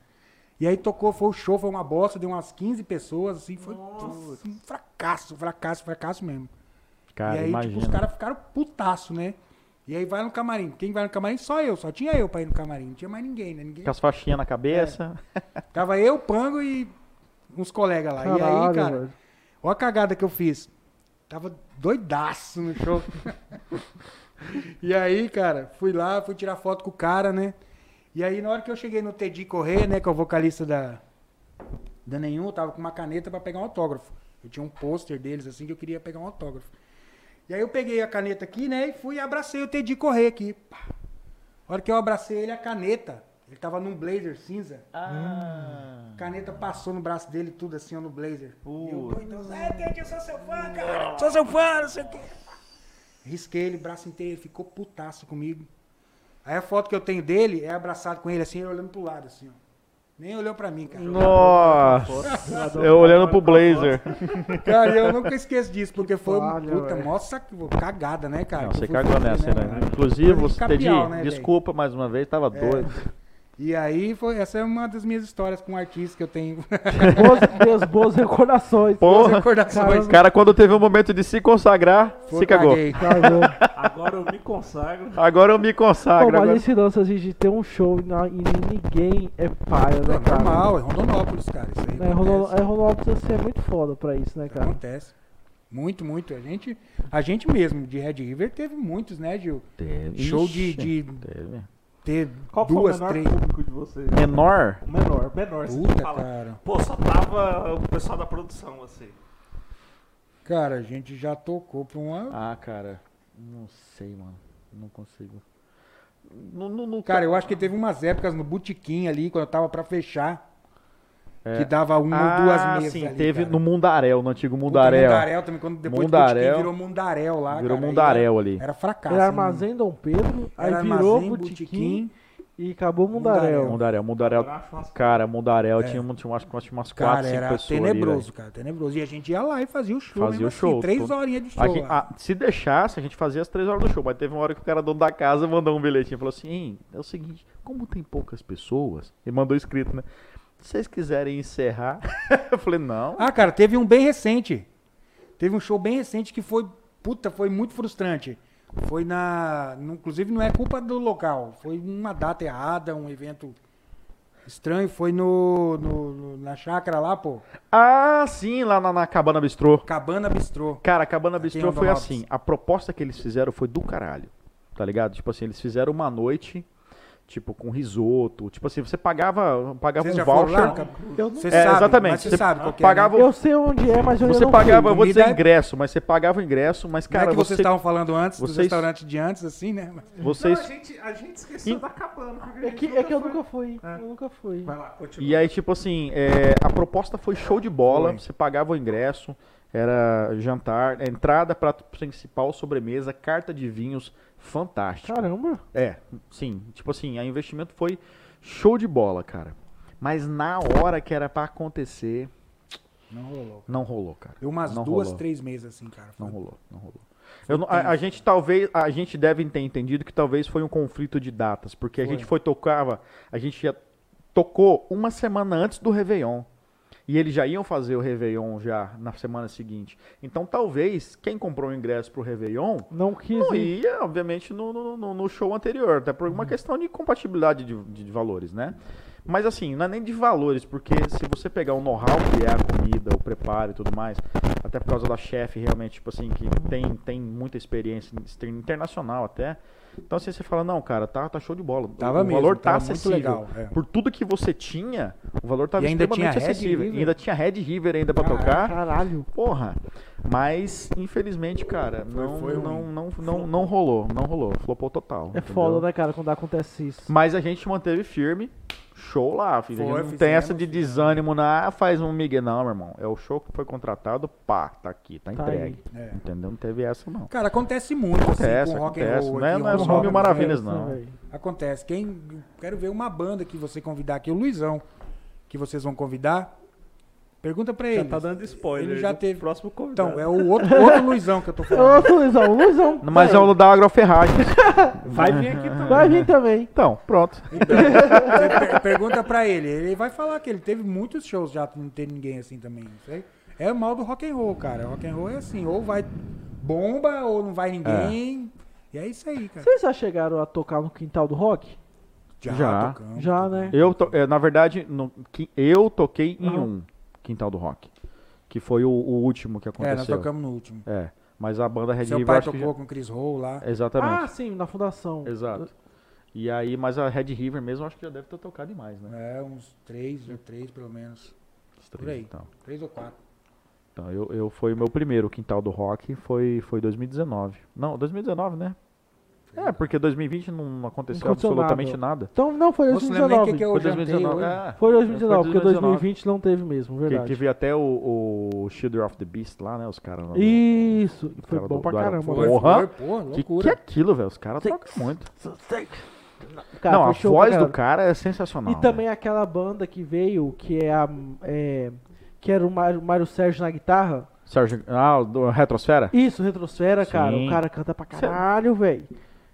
E aí tocou, foi o show, foi uma bosta, deu umas 15 pessoas, assim, foi puf, um fracasso, fracasso, fracasso mesmo. Cara, e aí, imagina. tipo, os caras ficaram putaço, né? E aí vai no camarim. Quem vai no camarim? Só eu, só tinha eu pra ir no camarim, não tinha mais ninguém, né? Ninguém... Com as faixinhas na cabeça. Tava eu, Pango e uns colegas lá. e aí, Caralho, cara, velho. Olha a cagada que eu fiz. Tava doidaço no show. e aí, cara, fui lá, fui tirar foto com o cara, né? E aí, na hora que eu cheguei no Teddy Corrêa, né, que é o vocalista da, da Nenhum, eu tava com uma caneta pra pegar um autógrafo. Eu tinha um pôster deles, assim, que eu queria pegar um autógrafo. E aí eu peguei a caneta aqui, né, e fui e abracei o Teddy Corrêa aqui. Pá. A hora que eu abracei ele, a caneta, ele tava num blazer cinza. Ah. A caneta passou no braço dele, tudo assim, ó, no blazer. E eu, doidão, é, Teddy, eu sou seu fã, cara. Sou seu fã, não sei o quê. Risquei ele, braço inteiro, ele ficou putaço comigo. Aí a foto que eu tenho dele é abraçado com ele, assim, ele olhando pro lado, assim, ó. Nem olhou pra mim, cara. Nossa. Eu olhando pro Blazer. Cara, eu nunca esqueço disso, porque foi uma Falha, puta, nossa cagada, né, cara? Não, você cagou nessa, né? mano? Inclusive, você, Teddy, né, desculpa mais uma vez, tava doido. E aí, foi, essa é uma das minhas histórias com artistas que eu tenho. Boas, boas recordações. Porra, recordações. o cara quando teve o momento de se consagrar, se cagou. Caguei. Cagou. Agora eu me consagro. Agora eu me Pô, consagro. mas agora- esse lance assim, de ter um show e, na- e ninguém é paia, né, É cara? normal, é Rondonópolis, cara. Isso aí É, é, Rondonópolis assim, é muito foda pra isso, né, cara? Acontece. Muito, muito. A gente, a gente mesmo, de Red River, teve muitos, né, Gil? Teve. Show de, de teve. Ter Qual que duas, foi o menor três. público de vocês? Menor? Menor, menor. Você Puta, fala, cara. Pô, só tava o pessoal da produção, assim. Cara, a gente já tocou pra uma. Ah, cara, não sei, mano. Não consigo. No, no, no- Cara, eu acho que teve umas épocas no Botequim ali, quando eu tava pra fechar, É. que dava uma ah, ou duas mesas sim, ali, teve cara. no Mundaréu, no antigo Puta, Mundaréu. Mundaréu também, quando depois Mundaréu. Botequim virou Mundaréu lá, Virou cara, Mundaréu era- ali. Era fracasso. Era? Armazém Dom Pedro, aí Era virou Armazém, Botequim e acabou Mundaréu. Mundaréu, Mundaréu. Acho umas- Cara, Mundaréu É. tinha, tinha umas, tinha umas Cara, 4, 5 era pessoas ali, tenebroso, velho. cara, tenebroso. E a gente ia lá e fazia o show. Fazia mesmo o show, Assim, três tudo. horinhas de show. A gente- ah, se deixasse, a gente fazia as 3 horas do show, mas teve uma hora que o cara dono da casa mandou um bilhetinho e falou assim: "Hein, é o seguinte, como tem poucas pessoas, ele mandou escrito, né? Se vocês quiserem encerrar, eu falei, não. Ah, cara, teve um bem recente. Teve um show bem recente que foi, puta, foi muito frustrante. Foi na, inclusive não é culpa do local, foi uma data errada, um evento estranho, foi no, no- no- na chácara lá, pô, Ah, sim, lá na, na Cabana Bistrô. Cabana Bistrô. Cara, a Cabana Aqui Bistrô foi assim, a proposta que eles fizeram foi do caralho, tá ligado? Tipo assim, eles fizeram uma noite, tipo, com risoto, tipo assim, você pagava, pagava um voucher. lá? Eu, não- Você É, sabe, exatamente. mas você Você sabe qual que pagava- é, né? eu sei onde é, mas eu Você não pagava, eu fui. vou dizer é- ingresso, mas você pagava o ingresso, mas Não cara, é que vocês você, estavam falando antes, vocês- restaurantes de antes, assim, né? Mas- vocês Não, a, gente, a gente esqueceu E- da cabana. É que, é que eu nunca fui. É. Eu nunca fui. Vai lá, continua. E aí, tipo assim, é, a proposta foi show de bola. Foi. Você pagava o ingresso, era jantar, entrada, prato principal, sobremesa, carta de vinhos, fantástico. Caramba. É, sim. Tipo assim, o investimento foi show de bola, cara. Mas na hora que era pra acontecer, Não rolou. não rolou, cara. Deu umas Não duas, rolou. três meses assim, cara. Não Foi- rolou, não rolou. Eu não- a, a gente talvez, a gente deve ter entendido que talvez foi um conflito de datas, porque a Foi. gente foi tocava, a gente já tocou uma semana antes do Réveillon. E eles já iam fazer o Réveillon já na semana seguinte. Então talvez quem comprou o ingresso pro Réveillon Não quis não ia, obviamente, no, no, no- show anterior, até por uma questão de compatibilidade de, de- valores, né? Mas assim, não é nem de valores, porque se você pegar o know-how que é a comida, o preparo e tudo mais, até por causa da chefe realmente, tipo assim, que tem, tem muita experiência internacional até. Então assim, você fala, não, cara, tá, tá show de bola. Tava o mesmo, valor tá tava muito acessível. legal, é. Por tudo que você tinha, o valor tava E ainda extremamente tinha acessível. River. E ainda tinha Red River ainda pra Caraca. tocar. Caralho. Porra, mas infelizmente, cara, não, foi ruim. não, não, não, não rolou, não rolou, flopou total. É entendeu? foda, né, cara, quando acontece isso. Mas a gente manteve firme, show lá, filho. Foi, não tem fizemos, essa de desânimo na, ah, faz um migué não, meu irmão. É o show que foi contratado, pá, tá aqui, tá Tá entregue. É. Entendeu? Não teve essa não. Cara, acontece muito Acontece, assim, com rock and acontece. roll. Não é- não é só mil maravilhas, não. velho. Acontece. Quem quero ver uma banda que você convidar aqui, o Luizão, que vocês vão convidar. Pergunta pra ele. Já tá dando spoiler. Ele já teve. Próximo convidado. Então, é o outro, outro Luizão que eu tô Ô, falando. Luizão, Luizão. Mas é o da Agroferragens. Vai vir aqui também. Vai vir também. então, pronto. Então, per- pergunta pra ele. Ele vai falar que ele teve muitos shows já, não tem ninguém assim também. Não sei. É o mal do rock and roll, cara. Rock and roll é assim, ou vai bomba ou não vai ninguém. E é isso aí, cara. Vocês já chegaram a tocar no quintal do rock? Já. tocamos, Já, tocamos. né? Eu, to- é, na verdade, no- eu toquei em um Quintal do Rock. Que foi o, o último que É, nós aconteceu. tocamos no último. É, mas a banda Red Seu River pai acho que tocou já- com o Chris Hall lá. Exatamente. Ah, sim, na fundação. Exato. E aí, mas a Red River mesmo acho que já deve ter tocado demais, né? É, uns três, ou três pelo menos. Os Por três, aí. Então, Três ou quatro. então eu, eu foi o meu primeiro quintal do rock, foi foi 2019. Não, 2019, né? É, porque 2020 não aconteceu Não aconteceu absolutamente nada. Então, não, foi Nossa, não 2019. que, que eu Foi jantei 2019. hoje. É, Foi 2019, porque 2019. 2020 não teve mesmo, Que, verdade. que veio até o, o of the Beast lá, né? Os caras Isso, foi cara bom do- pra do caramba. Foi, Porra. foi, pô, Que, loucura. que é aquilo, velho? Os caras tocam muito. Cara, não, foi a voz do cara é sensacional. E também aquela banda que veio, que é a. é, que era o Mário, Mário Sérgio na guitarra. Sérgio, ah, do Retrosfera? Isso, Retrosfera, cara. Sim. O cara canta pra caralho, velho.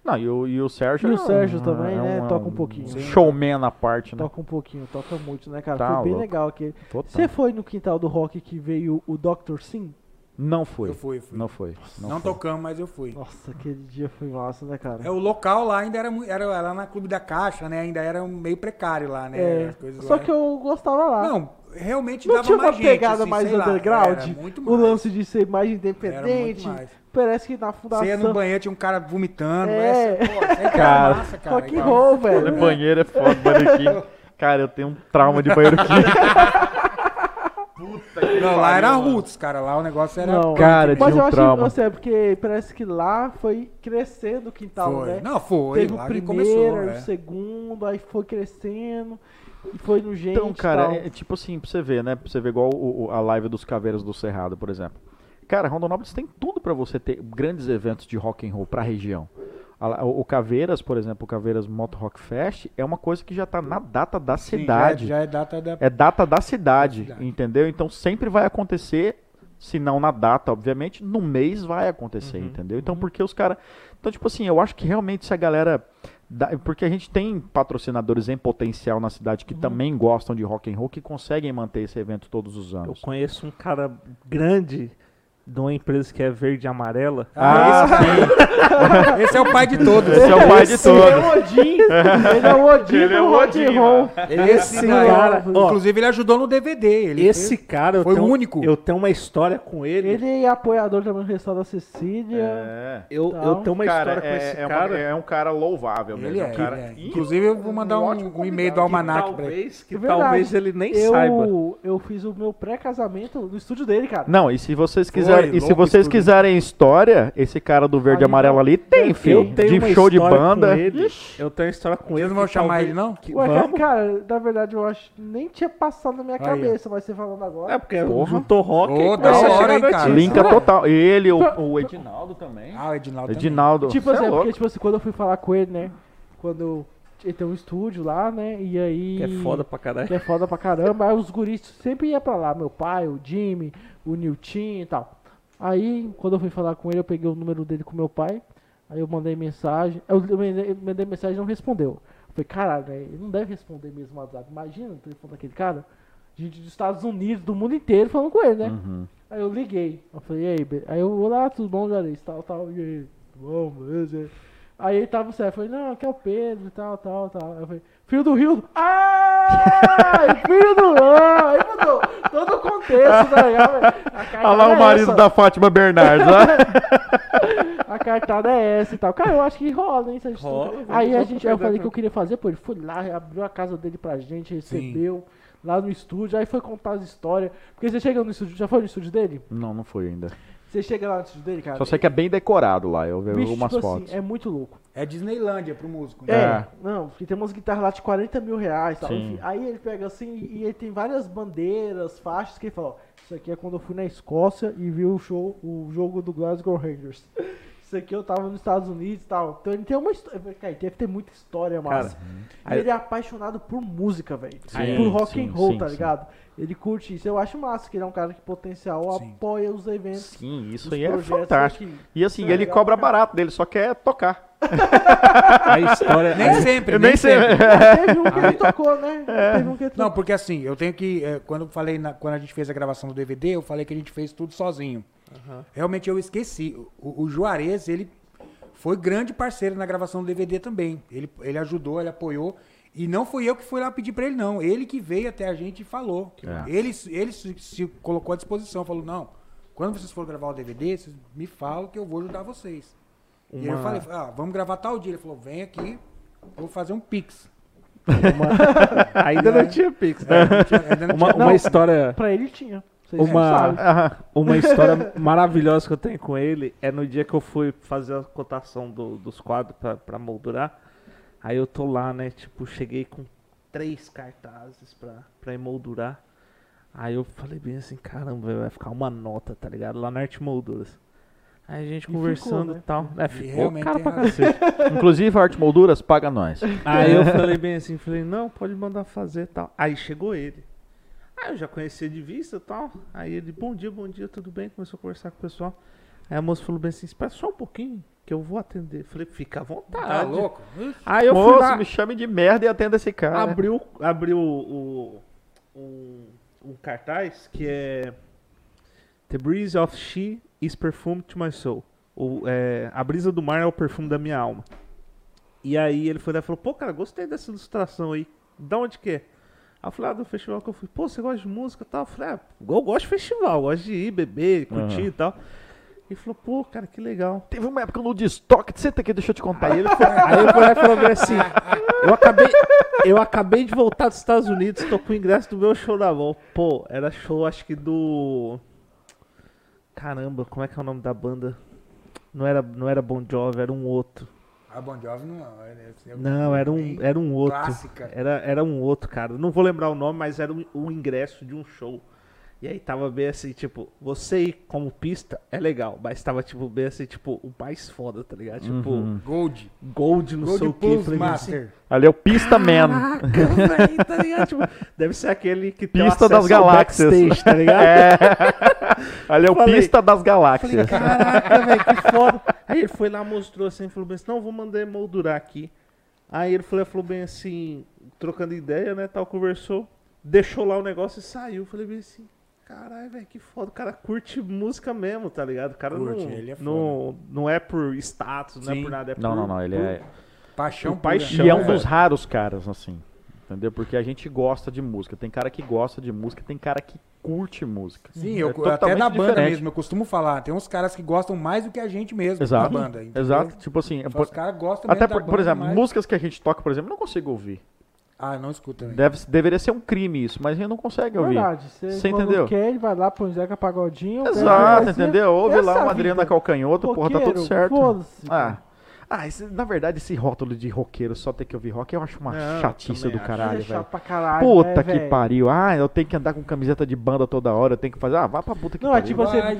Não, e o, e o Sérgio. E o é um- Sérgio também, é né? Toca um pouquinho. Showman à parte, né? Toca um pouquinho, toca muito, né, cara? Tá foi bem louco. legal aquele. Total. Você foi no quintal do rock que veio o Dr. Sim? Não foi. Eu fui, fui. Não foi. Não, Não, foi. tocamos, mas eu fui. Nossa, aquele dia foi massa, né, cara? É, o local lá ainda era, era, era na Clube da Caixa, né? Ainda era meio precário lá, né? É, Só lá. que eu gostava lá. Não, realmente Não dava tinha uma mais gente, pegada assim, mais lá, underground? era muito o lance de ser mais Era independente. Parece que na fundação. Você ia no banheiro, tinha um cara vomitando. É. Essa, pô, essa que era Cara, massa, cara. Rock and roll, Olha, velho. banheiro é foda, banheiro Cara, eu tenho um trauma de banheiro químico. Não, lá era roots, cara. Lá o negócio era. Não. Cara, Mas tinha eu um acho que, assim, porque parece que lá foi crescendo o quintal, Foi. né? Não, foi. Teve o lá que primeiro, começou. aí é. o segundo, aí foi crescendo, e foi no gente Então, cara, tal. é, é tipo assim, pra você ver, né? Pra você ver igual o- o- a live dos Caveiras do Cerrado, por exemplo. Cara, Rondonópolis tem tudo pra você ter grandes eventos de rock and roll pra região. A- O, o Caveiras, por exemplo, o Caveiras Moto Rock Fest é uma coisa que já tá na data da Sim, cidade. Já, já é data da. É data da cidade, Da cidade. entendeu? Então sempre vai acontecer, se não na data, obviamente, no mês vai acontecer, entendeu? Então porque os caras. Então, tipo assim, eu acho que realmente se a galera. dá- Porque a gente tem patrocinadores em potencial na cidade que também gostam de rock and roll, que conseguem manter esse evento todos os Eu anos. conheço um cara grande de uma empresa que é verde e amarela. Ah, esse, esse é o pai de todos. Esse é o pai de Esse é todos. o Odin. Ele é o Odin Ele é do o Odin. Esse cara, ó, inclusive, ele ajudou no DVD. Ele Esse fez- cara, eu foi o único. Eu tenho uma história com ele. Ele é apoiador também do da Cecília. É. eu, eu tenho uma Cara, história com é, esse é uma- cara. é um cara louvável mesmo. Ele é é, um cara ele é. Inclusive, eu vou mandar um, ótimo um e-mail do. Almanac pra ele. talvez, que É talvez ele nem eu, saiba. eu fiz o meu pré-casamento no estúdio dele, cara. Não, e se vocês Foi, e se vocês tudo. quiserem história, esse cara do verde e amarelo ali tem, filho. eu tenho De uma show de banda. Ele. Eu tenho história com Vocês ele. não vão chamar ele, não? que- Ué, cara, vamos? cara, na verdade eu acho que nem tinha passado na minha Aí, cabeça, mas você falando agora. É, porque Porra. juntou rock. E da hora, hein, cara? notícia. Linka Não. total. Ele, o, o Edinaldo também. Ah, o Edinaldo. também. Edinaldo. Tipo assim, é é porque, tipo assim, quando eu fui falar com ele, né? Quando ele tem um estúdio lá, né? E aí. Que é foda pra caralho. Que é foda pra caramba. Aí os guris sempre iam pra lá, meu pai, o Jimmy, o Nilton e tal. Aí, quando eu fui falar com ele, eu peguei o número dele com meu pai. Aí eu mandei mensagem. Eu mandei, mandei mensagem e não respondeu. Eu falei, caralho, né? Ele não deve responder mesmo o WhatsApp. Imagina o telefone daquele cara. Gente dos Estados Unidos, do mundo inteiro falando com ele, né? Uhum. Aí eu liguei. Eu falei, e aí, be- aí eu, olá, tudo bom, Juarez? Tal, tal, e aí? Tudo bom, beleza? Aí ele tava certo, eu falei, não, aqui é o Pedro, tal, tal, tal. Aí eu falei, filho do Rio. Ah! filho do ah! Aí mudou todo o contexto, tá ligado? Olha lá o é marido essa. da Fátima Bernardes. ó. A cartada é essa e tal. Cara, eu acho que rola, hein? Rola, Aí a gente, eu falei que eu queria fazer, pô, ele foi lá, abriu a casa dele pra gente, Sim. recebeu. Lá no estúdio, aí foi contar as histórias. Porque você chega no estúdio, já foi no estúdio dele? Não, não foi ainda. Você chega lá no estúdio dele, cara. Só sei que é bem decorado lá. Eu vi bicho, algumas tipo fotos. assim, é muito louco. É Disneylândia pro músico. É, né? não, porque tem umas guitarras lá de 40 mil reais tal. Enfim, aí ele pega assim e ele tem várias bandeiras, faixas que ele fala, ó, isso aqui é quando eu fui na Escócia e vi o show, o jogo do Glasgow Rangers. Isso aqui eu tava nos Estados Unidos e tal. Então ele tem uma história. Cara, ele deve ter muita história, massa. Cara, aí- ele é apaixonado por música, velho. Por rock sim, and roll, sim, tá sim. ligado? Ele curte isso. Eu acho massa que ele é um cara que potencial Sim. apoia os eventos. Sim, isso aí é fantástico. aqui. E assim, é ele legal cobra caralho. barato dele, só quer tocar. A história. Nem a- sempre, Eu nem, nem sei. sempre. Teve um que ele tocou, né? Teve um que ele Não, tocou. porque assim, eu tenho que. é, quando eu falei, na- quando a gente fez a gravação do DVD, eu falei que a gente fez tudo sozinho. Realmente eu esqueci. O, o Juarez, ele foi grande parceiro na gravação do DVD também. Ele, ele ajudou, ele apoiou. E não fui eu que fui lá pedir pra ele, não. Ele que veio até a gente e falou. massa. Ele, ele se, se colocou à disposição, falou, não, quando vocês forem gravar o DVD, vocês me falam que eu vou ajudar vocês. E aí eu Uma- falei, ah, vamos gravar tal dia. Ele falou, vem aqui, vou fazer um pix. uma- Ainda não tinha Pix, né? Não tinha- ainda não Uma, tinha- uma história. Pra ele tinha. Vocês Uma-. Uma história maravilhosa que eu tenho com ele é no dia que eu fui fazer a cotação do- dos quadros pra, pra moldurar. Aí eu tô lá, né? Tipo, cheguei com três cartazes pra, pra emoldurar. Aí eu falei bem assim, caramba, vai ficar uma nota, tá ligado? Lá na Arte Molduras. Aí a gente E conversando ficou, né? e tal. É, ficou cara pra cacete. Inclusive, a Arte Molduras paga nós. Aí eu falei bem assim, falei, não, pode mandar fazer e tal. Aí chegou ele. Aí eu já conhecia de vista e tal. Aí ele, bom dia, bom dia, tudo bem? Começou a conversar com o pessoal. Aí a moça falou bem assim, espera só um pouquinho, que eu vou atender. Falei, fica à vontade. Tá louco? Aí eu fui Moço, lá, me chame de merda e atenda esse cara. abriu, abriu o, um, um cartaz que é The breeze of she is perfume to my soul. O, é, a brisa do mar é o perfume da minha alma. E aí ele foi lá e falou, pô, cara, gostei dessa ilustração aí. Da onde que é? Aí eu falei, ah, do festival que eu fui. Pô, você gosta de música e tal? Eu falei, ah, eu gosto de festival, gosto de ir, beber, curtir Aham. e tal. Ele falou, pô, cara, que legal. Teve uma época no Destock, senta aqui, deixa eu te contar. Aí ele foi, aí ele foi lá e falou assim: eu acabei, eu acabei de voltar dos Estados Unidos, tô com o ingresso do meu show na mão. Pô, era show, acho que do. Caramba, como é que é o nome da banda? Não era, não era Bon Jovi, era um outro. A Bon Jovi não. é- é- Não, era um, era um outro. Clássica. Era, era um outro, cara. Não vou lembrar o nome, mas era um, um ingresso de um show. E aí tava bem assim, tipo, você ir como pista é legal, mas tava tipo bem assim, tipo, o mais foda, tá ligado? Tipo, Uhum. Gold. Gold no Gold Plus Falei bem assim, Master. Ali é o Pista Man. Caraca, velho, tá ligado? Tipo, deve ser aquele que tem Pista o das acesso ao galáxias. backstage, tá ligado? É. Ali é o Falei- Pista das Falei, Galáxias. caraca, velho, que foda. Aí ele foi lá, mostrou assim, falou bem assim, não, vou mandar emoldurar aqui. Aí ele falou, falou bem assim, trocando ideia, né, tal, conversou, deixou lá o negócio e saiu. Falei bem assim, caralho, velho, que foda. O cara curte música mesmo, tá ligado? O cara Curte, não, ele é foda. não, não é por status, não é Sim. por nada, é Não, por... não, não. Ele por- é. Paixão. O paixão. E é um dos raros caras, assim. Entendeu? Porque a gente gosta de música. Tem cara que gosta de música, tem cara que curte música. Sim, eu, É até totalmente na banda diferente. mesmo, eu costumo falar. Tem uns caras que gostam mais do que a gente mesmo Exato. da banda. entendeu? Exato. Tipo assim, Só por- os caras gostam até mesmo por, da por banda, exemplo, mas- músicas que a gente toca, por exemplo, eu não consigo ouvir. Ah, não escuta. também. Deve, deveria ser um crime isso, mas a gente não consegue ouvir. Verdade. Você, Você entendeu? quer, ele vai lá, põe Zeca Pagodinho. Exato, entendeu? Ouve lá é uma Adriana. Calcanhoto, porra, tá tudo certo. Ah, ah esse- na verdade, esse rótulo de roqueiro só ter que ouvir rock, eu acho uma Não, chatice do caralho, é velho. chato pra caralho. Puta né, que velho? pariu. Ah, eu tenho que andar com camiseta de banda toda hora, eu tenho que fazer. Ah, vá pra puta que Não, é pariu. tipo assim, Vai,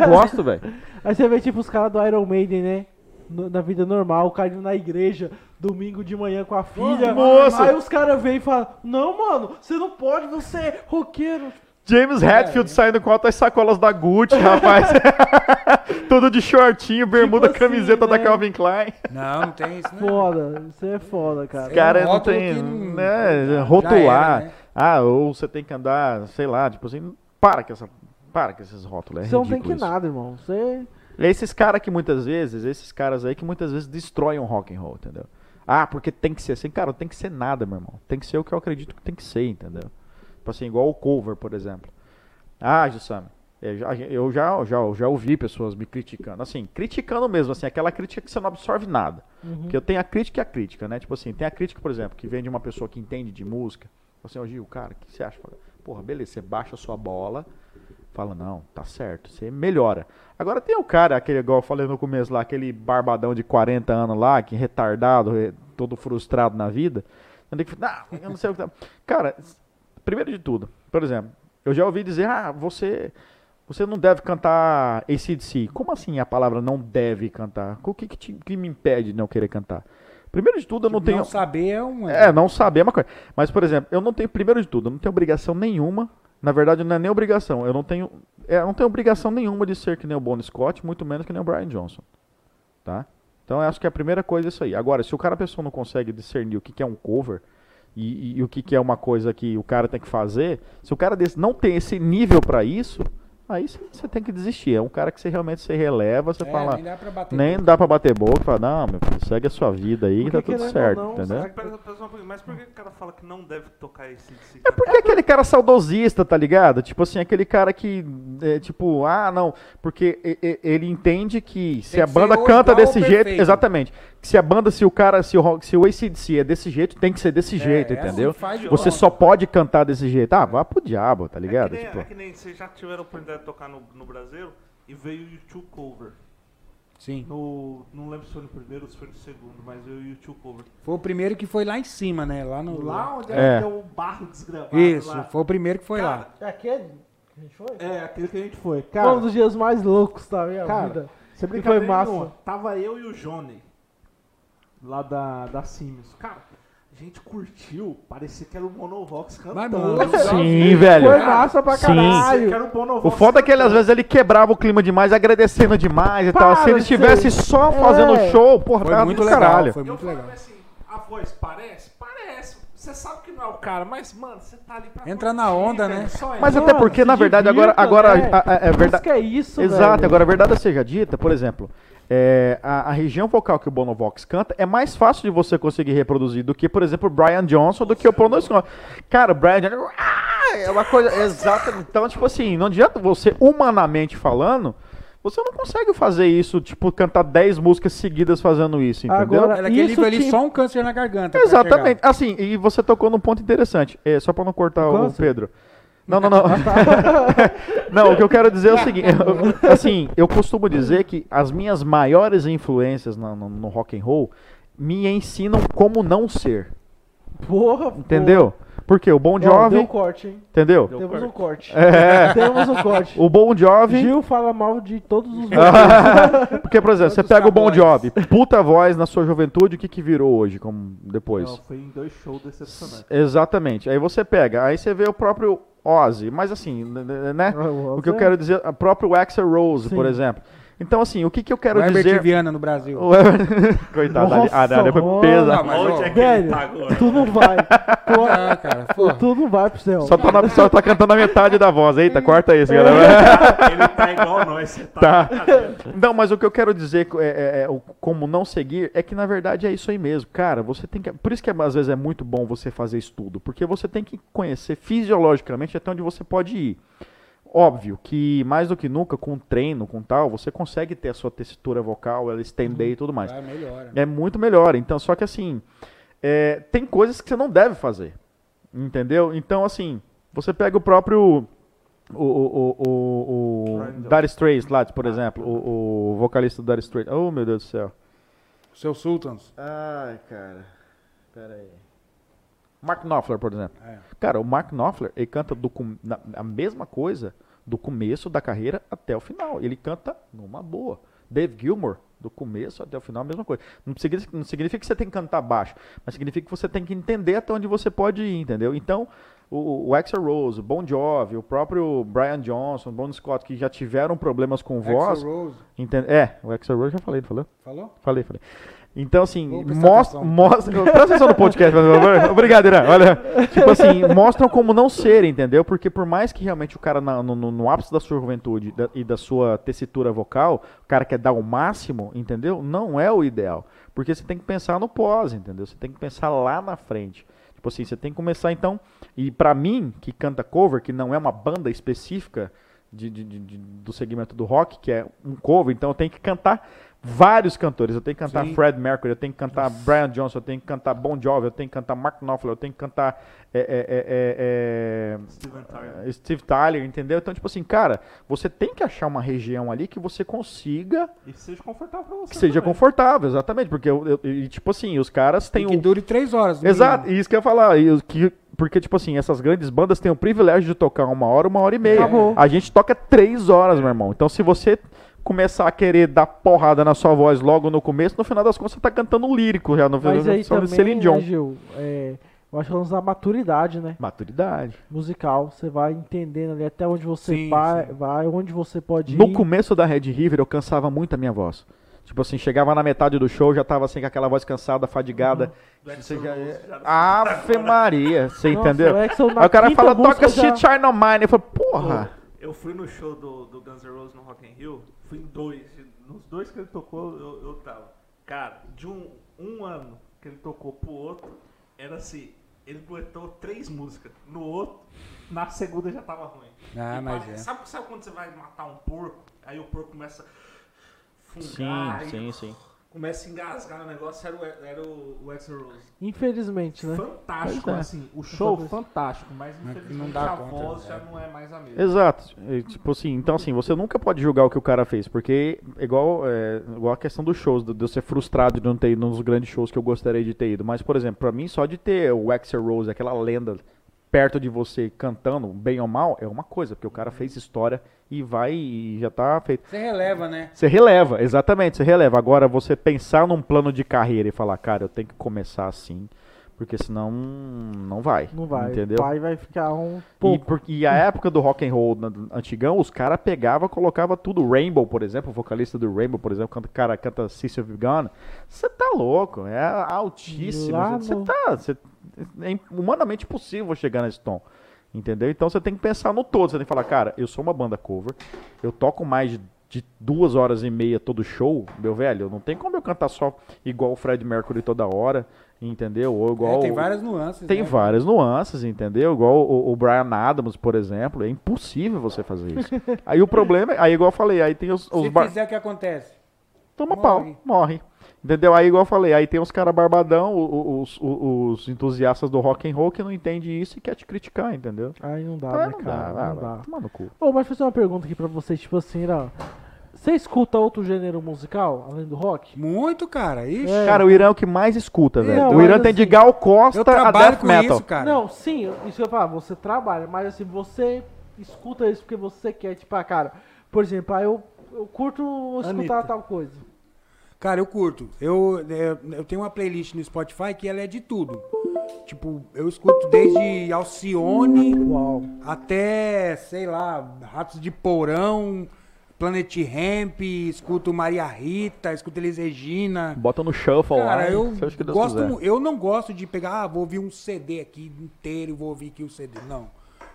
não gosto, velho. Aí você vê tipo os caras do Iron Maiden, né? Na vida normal, o cara indo na igreja, domingo de manhã com a filha. Moça! Aí os caras vêm e falam: Não, mano, você não pode, você é roqueiro. James Hetfield saindo com altas sacolas da Gucci, rapaz. Tudo de shortinho, bermuda, assim, camiseta da né? Calvin Klein. Não, não tem isso, né? Foda, isso é foda, cara. É Cara, um não tem. né, já rotular. era, né? Ah, ou você tem que andar, sei lá, tipo assim. Para com essa. Para com esses rótulos. É Você não tem que isso. nada, irmão. Você. É esses caras que muitas vezes, esses caras aí que muitas vezes destroem o rock and roll, entendeu? Ah, porque tem que ser assim, cara, não tem que ser nada, meu irmão. Tem que ser o que eu acredito que tem que ser, entendeu? Tipo assim, igual o cover, por exemplo. Ah, Jussami, eu já, eu já, já, já ouvi pessoas me criticando, assim, criticando mesmo, assim, aquela crítica que você não absorve nada. Porque eu tenho a crítica e a crítica, né? Tipo assim, tem a crítica, por exemplo, que vem de uma pessoa que entende de música. Assim, ô Gil, cara, o que você acha? Porra, beleza, você baixa a sua bola, fala, não, tá certo, você melhora. Agora tem o cara, aquele, igual eu falei no começo lá, aquele barbadão de 40 anos lá, que retardado, re- todo frustrado na vida. Ele que, não, eu não sei o que tá. Cara, primeiro de tudo, por exemplo, eu já ouvi dizer, ah, você. Você não deve cantar ACDC. Como assim a palavra não deve cantar? O que, que, te- que me impede de não querer cantar? Primeiro de tudo, eu não tenho. Não saber é um. É, não saber é uma coisa. Mas, por exemplo, eu não tenho, primeiro de tudo, eu não tenho obrigação nenhuma. Na verdade, não é nem obrigação. Eu não tenho, é, não tenho obrigação nenhuma de ser que nem o Bon Scott, muito menos que nem o Brian Johnson. Tá? Então, eu acho que a primeira coisa é isso aí. Agora, se o cara, a pessoa não consegue discernir o que, que é um cover e, e- e o que, que é uma coisa que o cara tem que fazer, se o cara desse não tem esse nível pra isso, aí você- tem que desistir. É um cara que você realmente se releva, você É, fala. nem dá pra bater. Nem boca. dá pra bater boca, fala, não, meu filho, segue a sua vida aí que Porque tá tudo ou certo, não, entendeu? Mas, por que o cara fala que não deve tocar esse? É porque aquele cara saudosista, tá ligado? Tipo assim, aquele cara que, é, tipo, ah, não, porque ele entende que se Tem a que banda canta desse jeito, perfeito. exatamente, que se a banda, se o cara, se o, rock- se o ACDC é desse jeito, tem que ser desse jeito, é assim entendeu? Você só pode cantar desse jeito. Ah, vá pro diabo, tá ligado? É que, nem, Tipo, é que nem vocês já tiveram a oportunidade de tocar no, no Brasil e veio o YouTube Cover. Sim. No, não lembro se foi no primeiro ou se foi no segundo, mas veio o YouTube Cover. Foi o primeiro que foi lá em cima, né? Lá no. Lá onde É. é. o barro desgramado Isso, lá. foi o primeiro que foi lá. É aquele que a gente foi? É, aquele que a gente foi. Foi Cara, um dos dias mais loucos da minha Cara, vida. Você foi massa. nenhuma. Tava eu e o Johnny. Lá da, da Sims. Cara, a gente curtiu, parecia que era o Monovox Mas, cantando. moço, Sim, velho. Foi massa pra Sim. Caralho. era o Monovox O foda é que ele, às vezes, ele quebrava o clima demais, agradecendo demais e tal. Se Para, ele estivesse só fazendo é. show, porra, Foi muito do legal, caralho. foi Eu muito falei legal. assim, a voz parece? Você sabe que não é o cara, mas, mano, você tá ali pra Entra na curtir, onda, velho, né? só Mas entra. até porque, na verdade, agora, divirta, agora a- a- é Por verdade. isso que é isso, Exato, velho. agora a verdade seja dita, por exemplo, é, a, a região vocal que o Bonovox canta é mais fácil de você conseguir reproduzir do que, por exemplo, o Brian Johnson, do que o Paul Scott. Cara, o Brian Johnson ah, é uma coisa exata. Então, tipo assim, não adianta você, humanamente falando, você não consegue fazer isso, tipo, cantar 10 músicas seguidas fazendo isso, entendeu? Agora, É daquele Isso nível ali, te- só um câncer na garganta. Exatamente. Assim, e você tocou num ponto interessante. É, só pra não cortar o Câncer? Pedro. Não, não, não. não, o que eu quero dizer é o seguinte. eu- assim, eu costumo dizer que as minhas maiores influências no, no, no rock and roll me ensinam como não ser. Porra, Entendeu? Porque o Bon Ó, deu um Jovi, corte, hein? entendeu? Temos um corte. É. Temos um corte. O Bon Jovi, Gil fala mal de todos os porque por exemplo, você pega o Bon. Jovi, puta voz na sua juventude, o que que virou hoje, como depois? Não, foi em dois shows decepcionantes. Exatamente. Aí você pega, aí você vê o próprio Ozzy, mas assim, né? O que eu quero dizer, o próprio Axel Rose, Sim. por exemplo. Então assim, o que que eu O quero Herbert dizer? Viana no Brasil. O Herbert- Coitado, Nossa, a Dália foi mano. pesa. Não, mas, ó, Onde é que Velho, ele tá agora? tu não vai. Tu, Ah, cara, pô. tu não vai pro céu. Só tá, na- só tá cantando a metade da voz. Eita, corta isso, galera. Ele tá igual nós, você tá. Tá. Não, mas o que eu quero dizer é, é- é o como não seguir é que na verdade é isso aí mesmo. Cara, você tem que. Por isso que às vezes é muito bom você fazer estudo, porque você tem que conhecer fisiologicamente até onde você pode ir. Óbvio que mais do que nunca, com treino, com tal, você consegue ter a sua textura vocal, ela estender e tudo mais. Ah, melhora. É muito melhor. Então, só que assim, é, tem coisas que você não deve fazer. Entendeu? Então, assim, você pega o próprio. O, o, o, o, o Dire Straits lá, por exemplo, o, o vocalista do Dire Straits. Oh, meu Deus do céu. Seu Sultans. Ai, cara. Pera aí. Mark Knopfler, por exemplo. É. Cara, o Mark Knopfler, ele canta do na- a mesma coisa do começo da carreira até o final. Ele canta numa boa. Dave Gilmour, do começo até o final, a mesma coisa. Não significa, não significa que você tem que cantar baixo, mas significa que você tem que entender até onde você pode ir, entendeu? Então, o, o Axl Rose, o Bon Jovi, o próprio Brian Johnson, o Bon Scott, que já tiveram problemas com voz. Axl Rose. entende- É, o Axl Rose já falei, não falou? Falou? Falei, falei. Então, assim, mostra, mostra. Presta atenção no podcast, por favor. Obrigado, Irã. Olha, tipo assim, mostram como não ser, entendeu? Porque por mais que realmente o cara, na- no, no- ápice da sua juventude da- e da sua tessitura vocal, o cara quer dar o máximo, entendeu? Não é o ideal. Porque você tem que pensar no pós, entendeu? Você tem que pensar lá na frente. Tipo assim, você tem que começar então. E pra mim, que canta cover, que não é uma banda específica de- de- de- do segmento do rock, que é um cover, então eu tenho que cantar vários cantores. Eu tenho que cantar Sim. Fred Mercury, eu tenho que cantar Brian Johnson, eu tenho que cantar Bon Jovi, eu tenho que cantar Mark Knopfler, eu tenho que cantar é, é, é, é, é, Steve Tyler, entendeu? Então, tipo assim, cara, você tem que achar uma região ali que você consiga E seja confortável pra você. que seja também. confortável, exatamente. Porque, eu, eu- e, tipo assim, os caras têm E que um dure três horas. Exato, mínimo. e isso que eu ia falar. e os que, porque, tipo assim, essas grandes bandas têm o privilégio de tocar uma hora, uma hora e meia. A gente toca três horas, meu irmão. Então, se você começar a querer dar porrada na sua voz logo no começo, no final das contas você tá cantando lírico já no Mas aí também, Celine Dion. né, Gil, é, eu acho que vamos da maturidade, né? Maturidade. Musical. Você vai entendendo ali até onde você Sim, vai, sim. vai, onde você pode No ir. começo da Red River eu cansava muito a minha voz. Tipo assim, chegava na metade do show, já tava assim com aquela voz cansada, fadigada. Do Você já... Já- Ave Maria, você Nossa, entendeu? Aí o cara fala, toca já- Shit Shine on Mine. Eu falo, porra. Eu fui no show do, do Guns N' Roses no Rock in Rio, fui em dois. Nos dois que ele tocou, eu, eu tava. Cara, de um, um ano que ele tocou pro outro, era assim, ele aguentou três músicas. No outro, na segunda já tava ruim. Ah, E mas pare- é. sabe, sabe quando você vai matar um porco? Aí o porco começa a Sim, fungar, aí sim, sim. Começa a engasgar no negócio, era o, era o, o Axl Rose. Infelizmente, né? Fantástico, é. assim, o show fantástico, mas Não infelizmente dá a conta, voz é. já não é mais a mesma. Exato. E, tipo assim, então assim, você nunca pode julgar o que o cara fez, porque é igual, é, igual a questão dos shows, de eu ser frustrado de não ter ido nos grandes shows que eu gostaria de ter ido. Mas, por exemplo, pra mim, só de ter o Axel Rose, aquela lenda perto de você cantando, bem ou mal, é uma coisa, porque o cara fez história e vai e já tá feito. Você releva, né? Você releva, exatamente, você releva. Agora, você pensar num plano de carreira e falar, cara, eu tenho que começar assim, Porque senão não vai. Não vai. Entendeu? O pai vai ficar um E, pouco. por- e a época do rock and roll na- antigão, os caras pegavam, colocava tudo. Rainbow, por exemplo, o vocalista do Rainbow, por exemplo, quando o cara canta Sister of Gone, você tá louco, é altíssimo. Você no- tá, cê- é humanamente impossível chegar nesse tom. Entendeu? Então você tem que pensar no todo. Você tem que falar, cara, eu sou uma banda cover, eu toco mais de, de duas horas e meia todo show, meu velho. Não tem como eu cantar só igual o Fred Mercury toda hora, entendeu? Ou igual. É, tem várias nuances. Tem né? várias nuances, entendeu? Igual o, o Brian Adams, por exemplo, é impossível você fazer isso. aí o problema, é- aí igual eu falei, aí tem os, os Se bar... fizer, o que acontece? toma morre. pau, morre. Entendeu? Aí igual eu falei, aí tem os caras barbadão, os, o- os entusiastas do rock and roll que não entendem isso e quer te criticar, entendeu? Aí não dá, Ah, né, não cara? dá, não vai, dá. vai, toma no cu. Ô, mas fazer uma pergunta aqui pra vocês, tipo assim, ó. Você escuta outro gênero musical, além do rock? Muito, cara. Ixi. É. Cara, o Irã é o que mais escuta, velho. Não, o Irã mas tem de assim, Gal Costa eu a trabalho death com metal. isso, cara. Não, sim, isso que eu ia falar, você trabalha, mas assim, você escuta isso porque você quer, tipo, ah, cara, por exemplo, ah, eu, eu curto escutar Anitta. tal coisa. Cara, eu curto. Eu, eu, eu tenho uma playlist no Spotify que ela é de tudo. Tipo, eu escuto desde Alcione Uau. até, sei lá, Ratos de Porão, Planet Ramp, escuto Maria Rita, escuto Elis Regina. Bota no shuffle lá. Cara, e eu gosto, quiser. eu não gosto de pegar, ah, vou ouvir um CD aqui inteiro e vou ouvir aqui o CD. Não.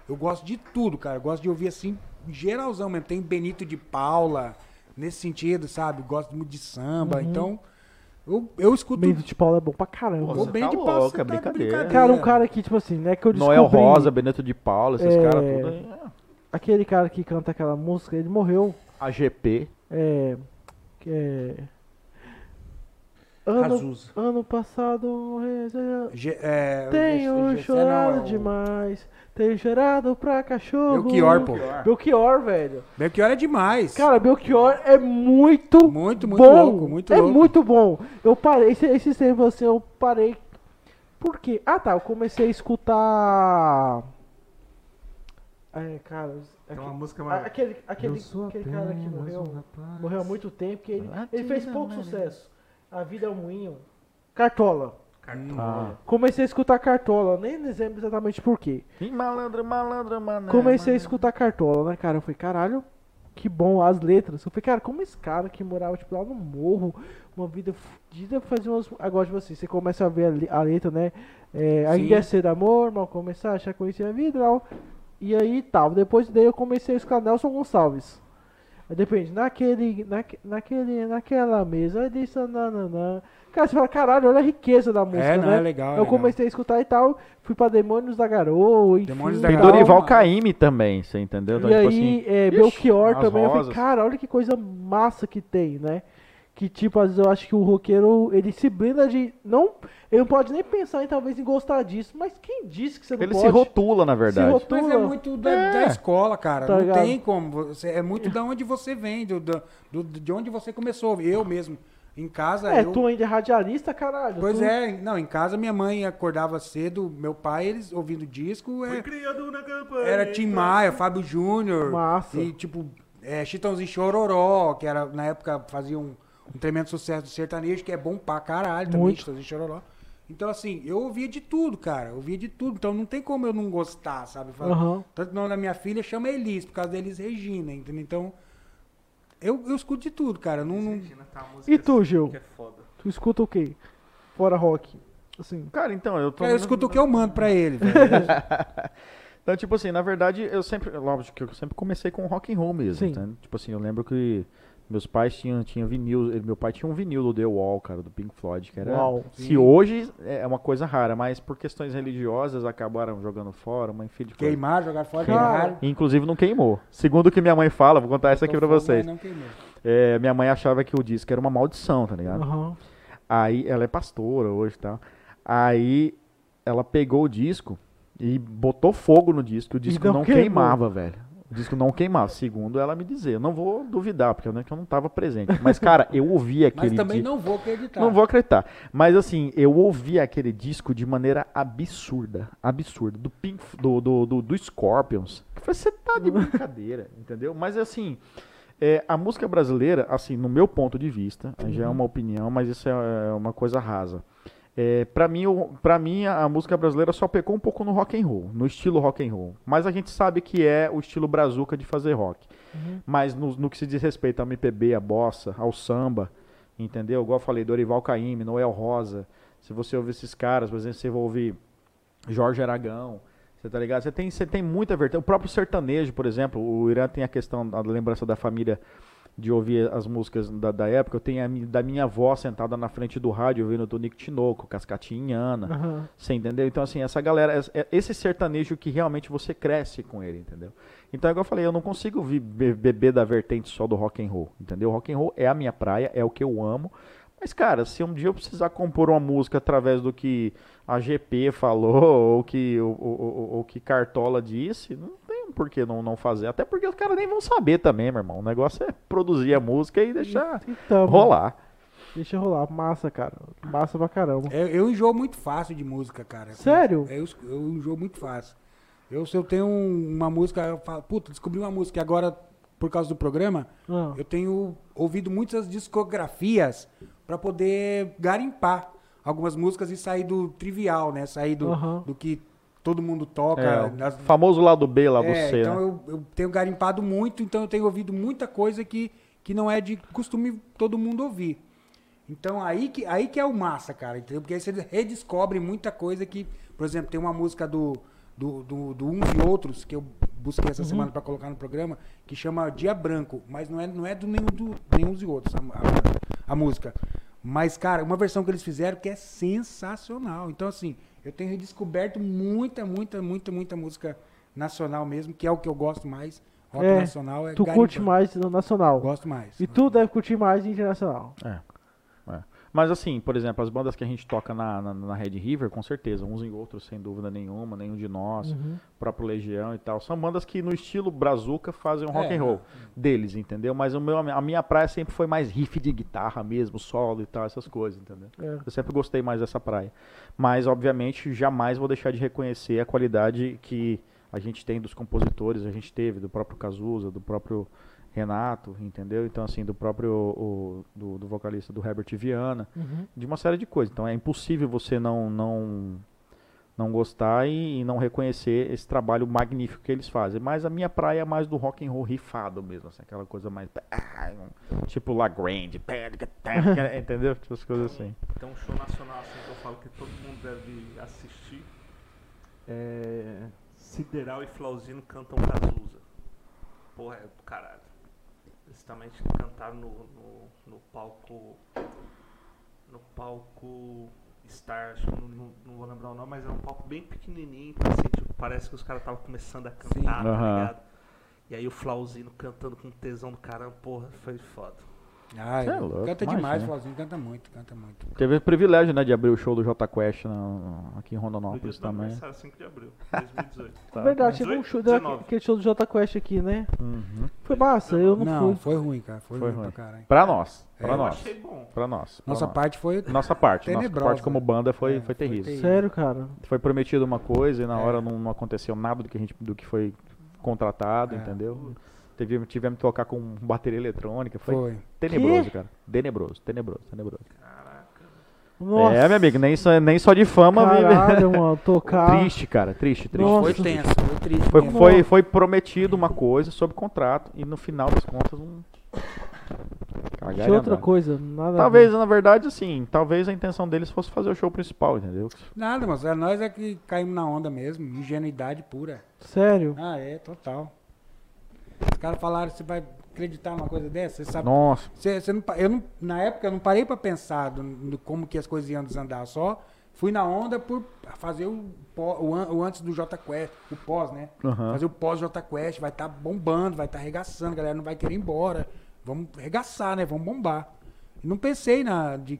Eu gosto de tudo, cara. Eu gosto de ouvir assim, geralzão mesmo. Tem Benito de Paula, nesse sentido, sabe? Gosto muito de samba. Uhum. Então, eu, eu escuto. Bem de Paulo é bom pra caramba. Pô, Ô, você bem tá de louco, Paula, é você tá de brincadeira. Cara, um cara que, tipo assim, né, que eu descobri... Noel Rosa, Benito de Paula, esses É. caras tudo aí. Aquele cara que canta aquela música, ele morreu. AGP. É... que é... Ano, Cazuza. ano passado... Ge- é, Tenho chorado não, é demais, tenho chorado pra cachorro. Belchior, pô. Belchior, velho. Belchior é demais. Cara, Belchior é muito, Muito, muito bom. louco, muito é louco. muito bom. Eu parei, esse, esse tempo assim, eu parei. Por quê? Ah, tá, eu comecei a escutar... É, cara... Tem uma música mais. aquele aquele, aquele cara que morreu, um rapaz. morreu há muito tempo, que ele, ele fez pouco sucesso. A vida é um moinho. Cartola. Ah. Comecei a escutar Cartola, nem lembro exatamente por quê. Ih, malandro, malandro, malandro. Comecei a escutar Cartola, né, cara? Eu falei, caralho, que bom as letras. Eu falei, cara, como esse cara que morava, tipo, lá no morro, uma vida fodida, fazia umas... Agora, tipo assim, você começa a ver a, le- a letra, né? É, ainda é ser amor, mal começar a achar conhecer a vida e tal. E aí, tal. Depois daí eu comecei a escutar Nelson Gonçalves. Aí depende, naquele, naque, naquele, naquela mesa, disse, nananã. Cara, você fala, caralho, olha a riqueza da música, É, não, né? é legal. é Eu legal. comecei a escutar e tal, fui pra Demônios da Garoa, enfim. Demônios da Tem. Dorival. Caymmi também, você entendeu? Então, E tipo aí, assim, é, Belchior também, eu falei, rosas. cara, olha que coisa massa que tem, né? Que tipo, às vezes eu acho que o roqueiro, ele se blinda de. Não, ele não pode nem pensar em talvez em gostar disso, mas quem disse que você não ele pode? se rotula, na verdade. rotula. Mas é muito da, É. da escola, cara. Tá não ligado? tem como. Você, é muito da onde você vem, do, do, de onde você começou. Eu mesmo, em casa. É, eu, tu ainda é radialista, caralho. Pois tu- é, não, em casa minha mãe acordava cedo, meu pai, eles ouvindo disco, é, Criado na campanha. era Tim Maia, Fábio Júnior, Massa. e tipo, é, Chitãozinho Chororó, que era, na época, fazia um, tremendo sucesso do sertanejo, que é bom pra caralho também, Muito. Chitãozinho Chororó. Então, assim, eu ouvia de tudo, cara, eu ouvia de tudo, então não tem como eu não gostar, sabe? Fala- Aham. Tanto que o nome da minha filha chama Elis, por causa da Elis Regina, entendeu? Então, eu, eu escuto de tudo, cara, não... não... tá música E tu, Gil? Que é foda. Tu escuta o quê? Fora rock. Assim. Cara, então, eu tô. Cara, eu escuto o que eu mando pra ele, velho. Então, tipo assim, na verdade, eu sempre. Lógico que eu sempre comecei com rock and roll mesmo. Tá? Tipo assim, eu lembro que meus pais tinham, tinham vinil. ele- Meu pai tinha um vinil do The Wall, cara, do Pink Floyd, que era. Uau. Se hoje é uma coisa rara, mas por questões religiosas acabaram jogando fora, uma enfim de coisa. Queimar, jogar fora, queimar. Inclusive não queimou. Segundo o que minha mãe fala, vou contar essa aqui pra vocês. Não queimou. É, minha mãe achava que o disco era uma maldição, tá ligado? Aham. Aí ela é pastora hoje e tal. Aí ela pegou o disco e botou fogo no disco. O disco não não, queimava, velho. O disco não queimava, segundo ela me dizer. Eu não vou duvidar, porque eu não, que eu não tava presente. Mas, cara, eu ouvi aquele Mas também disco. não vou acreditar. Não vou acreditar. Mas assim, eu ouvi aquele disco de maneira absurda. Absurda. Do Pink, do, do, do, do Scorpions. Que você tá de brincadeira, entendeu? Mas assim, é, a música brasileira, assim, no meu ponto de vista, já é uma opinião, mas isso é, é uma coisa rasa. É, para mim, pra mim, a música brasileira só pecou um pouco no rock and roll, no estilo rock and roll. Mas a gente sabe que é o estilo brazuca de fazer rock. Mas no, no que se diz respeito ao MPB, a bossa, ao samba, entendeu? Igual eu falei, Dorival Caymmi, Noel Rosa. Se você ouvir esses caras, por exemplo, você vai ouvir Jorge Aragão, você tá ligado? Você tem, você tem muita vertente. O próprio sertanejo, por exemplo, o Irã tem a questão da lembrança da família de ouvir as músicas da, da época. Eu tenho a, da minha avó sentada na frente do rádio ouvindo o Tonico Tinoco, Cascatinhana. Aham. Você entendeu? Então, assim, essa galera, é- esse sertanejo que realmente você cresce com ele, entendeu? Então, igual eu falei, eu não consigo beber da vertente só do rock and roll, entendeu? Rock and roll é a minha praia, é o que eu amo. Mas, cara, se um dia eu precisar compor uma música através do que a GP falou, ou que o, que Cartola disse, não tem por que não, não fazer. Até porque os caras nem vão saber também, meu irmão. O negócio é produzir a música e deixar Então, rolar. Deixa rolar. Massa, cara. Massa pra caramba. Eu, eu enjoo muito fácil de música, cara. Sério? Eu, eu enjoo muito fácil. Eu, se eu tenho um- uma música, eu falo, puta, descobri uma música e agora, por causa do programa, Ah. eu tenho ouvido muitas discografias pra poder garimpar algumas músicas e sair do trivial, né? Sair do, Aham. do que todo mundo toca. É, o famoso lado B, lado É, C, então né? eu, eu tenho garimpado muito, então eu tenho ouvido muita coisa que, que não é de costume todo mundo ouvir. Então aí que, aí que é o massa, cara, entendeu? Porque aí você redescobre muita coisa que, por exemplo, tem uma música do, do, do, do Uns e Outros, que eu busquei essa semana para colocar no programa, que chama Dia Branco, mas não é, não é do nenhum, do nenhum e Outros, a, a- a música. Mas, cara, uma versão que eles fizeram que é sensacional. Então, assim, eu tenho redescoberto muita, muita, muita, muita música nacional mesmo, que é o que eu gosto mais. Rock É, nacional é Tu garimpar. curte mais no nacional. Gosto mais. E tu deve curtir mais internacional. É. É. Mas assim, por exemplo, as bandas que a gente toca na, na, na Red River, com certeza, uns e outros, sem dúvida nenhuma, nenhum de nós, Uhum. próprio Legião e tal, são bandas que no estilo brazuca fazem um rock É. and roll deles, entendeu? Mas o meu, a minha praia sempre foi mais riff de guitarra mesmo, solo e tal, essas coisas, entendeu? É. Eu sempre gostei mais dessa praia. Mas, obviamente, jamais vou deixar de reconhecer a qualidade que a gente tem dos compositores, a gente teve, do próprio Cazuza, do próprio Renato, entendeu? Então, assim, do próprio o- do, do vocalista do Herbert Viana, Uhum. de uma série de coisas. Então, é impossível você não não não gostar e, e não reconhecer esse trabalho magnífico que eles fazem. Mas a minha praia é mais do rock and roll rifado mesmo, assim, aquela coisa mais tipo La Grande, entendeu? Tipo as coisas assim. Tem um show nacional assim que eu falo que todo mundo deve assistir. É. Sideral e Flauzino cantam Cazuza. Porra, é do caralho. Eles também cantaram no, no, no palco. No palco Star, acho que não, não, não vou lembrar o nome, mas é um palco bem pequenininho, então, assim, tipo, parece que os caras estavam começando a cantar, Sim. tá Aham. ligado? E aí o Flauzino cantando com tesão do caramba, porra, foi foda. Cê é louco, canta imagina. demais, Flazinho, canta muito, canta muito. Teve o privilégio, né, de abrir o show do J Quest na- aqui em No Rondonópolis do também. aniversário, 5 de abril, 2018. Tá. Verdade, teve um 18, show, 19. aquele show do Jota Quest aqui, né? Uhum. Foi massa, eu não, Não, fui. foi ruim, cara. Foi, Foi ruim, ruim. pra caralho. Pra nós, É, pra Eu nós, achei bom. pra nós. pra Nossa nós. parte foi. Nossa parte, nossa tenebrosa. parte como banda foi, É, foi foi terrível. terrível. Sério, cara. Foi prometido uma coisa e na É. hora não, não aconteceu nada do que, a gente, do que foi contratado, É. entendeu? Tivemos, tivemos que tocar com bateria eletrônica, foi, Foi. tenebroso, Quê? cara. Tenebroso, tenebroso, tenebroso. Caraca. Nossa. É, meu amigo, nem só, nem só de fama Caralho, vive. mano, tocar. Triste, cara, triste, triste. Nossa. Foi tenso, foi triste. Foi, foi, foi prometido uma coisa sob contrato e no final das contas um. Cagar Que outra andar. coisa, nada Talvez, na verdade, assim, talvez a intenção deles fosse fazer o show principal, entendeu? Nada, mas é nós é que caímos na onda mesmo. Ingenuidade pura. Sério. Ah, é, total. Os caras falaram, você vai acreditar numa coisa dessa? Você sabe. Nossa, Você, você não, eu não, na época eu não parei pra pensar do, do como que as coisas iam desandar. Só fui na onda por fazer o, o, o antes do J Quest, o pós, né? Aham. Fazer o pós J Quest, vai estar bombando, vai estar arregaçando, a galera não vai querer ir embora. Vamos arregaçar, né? Vamos bombar. Não pensei na de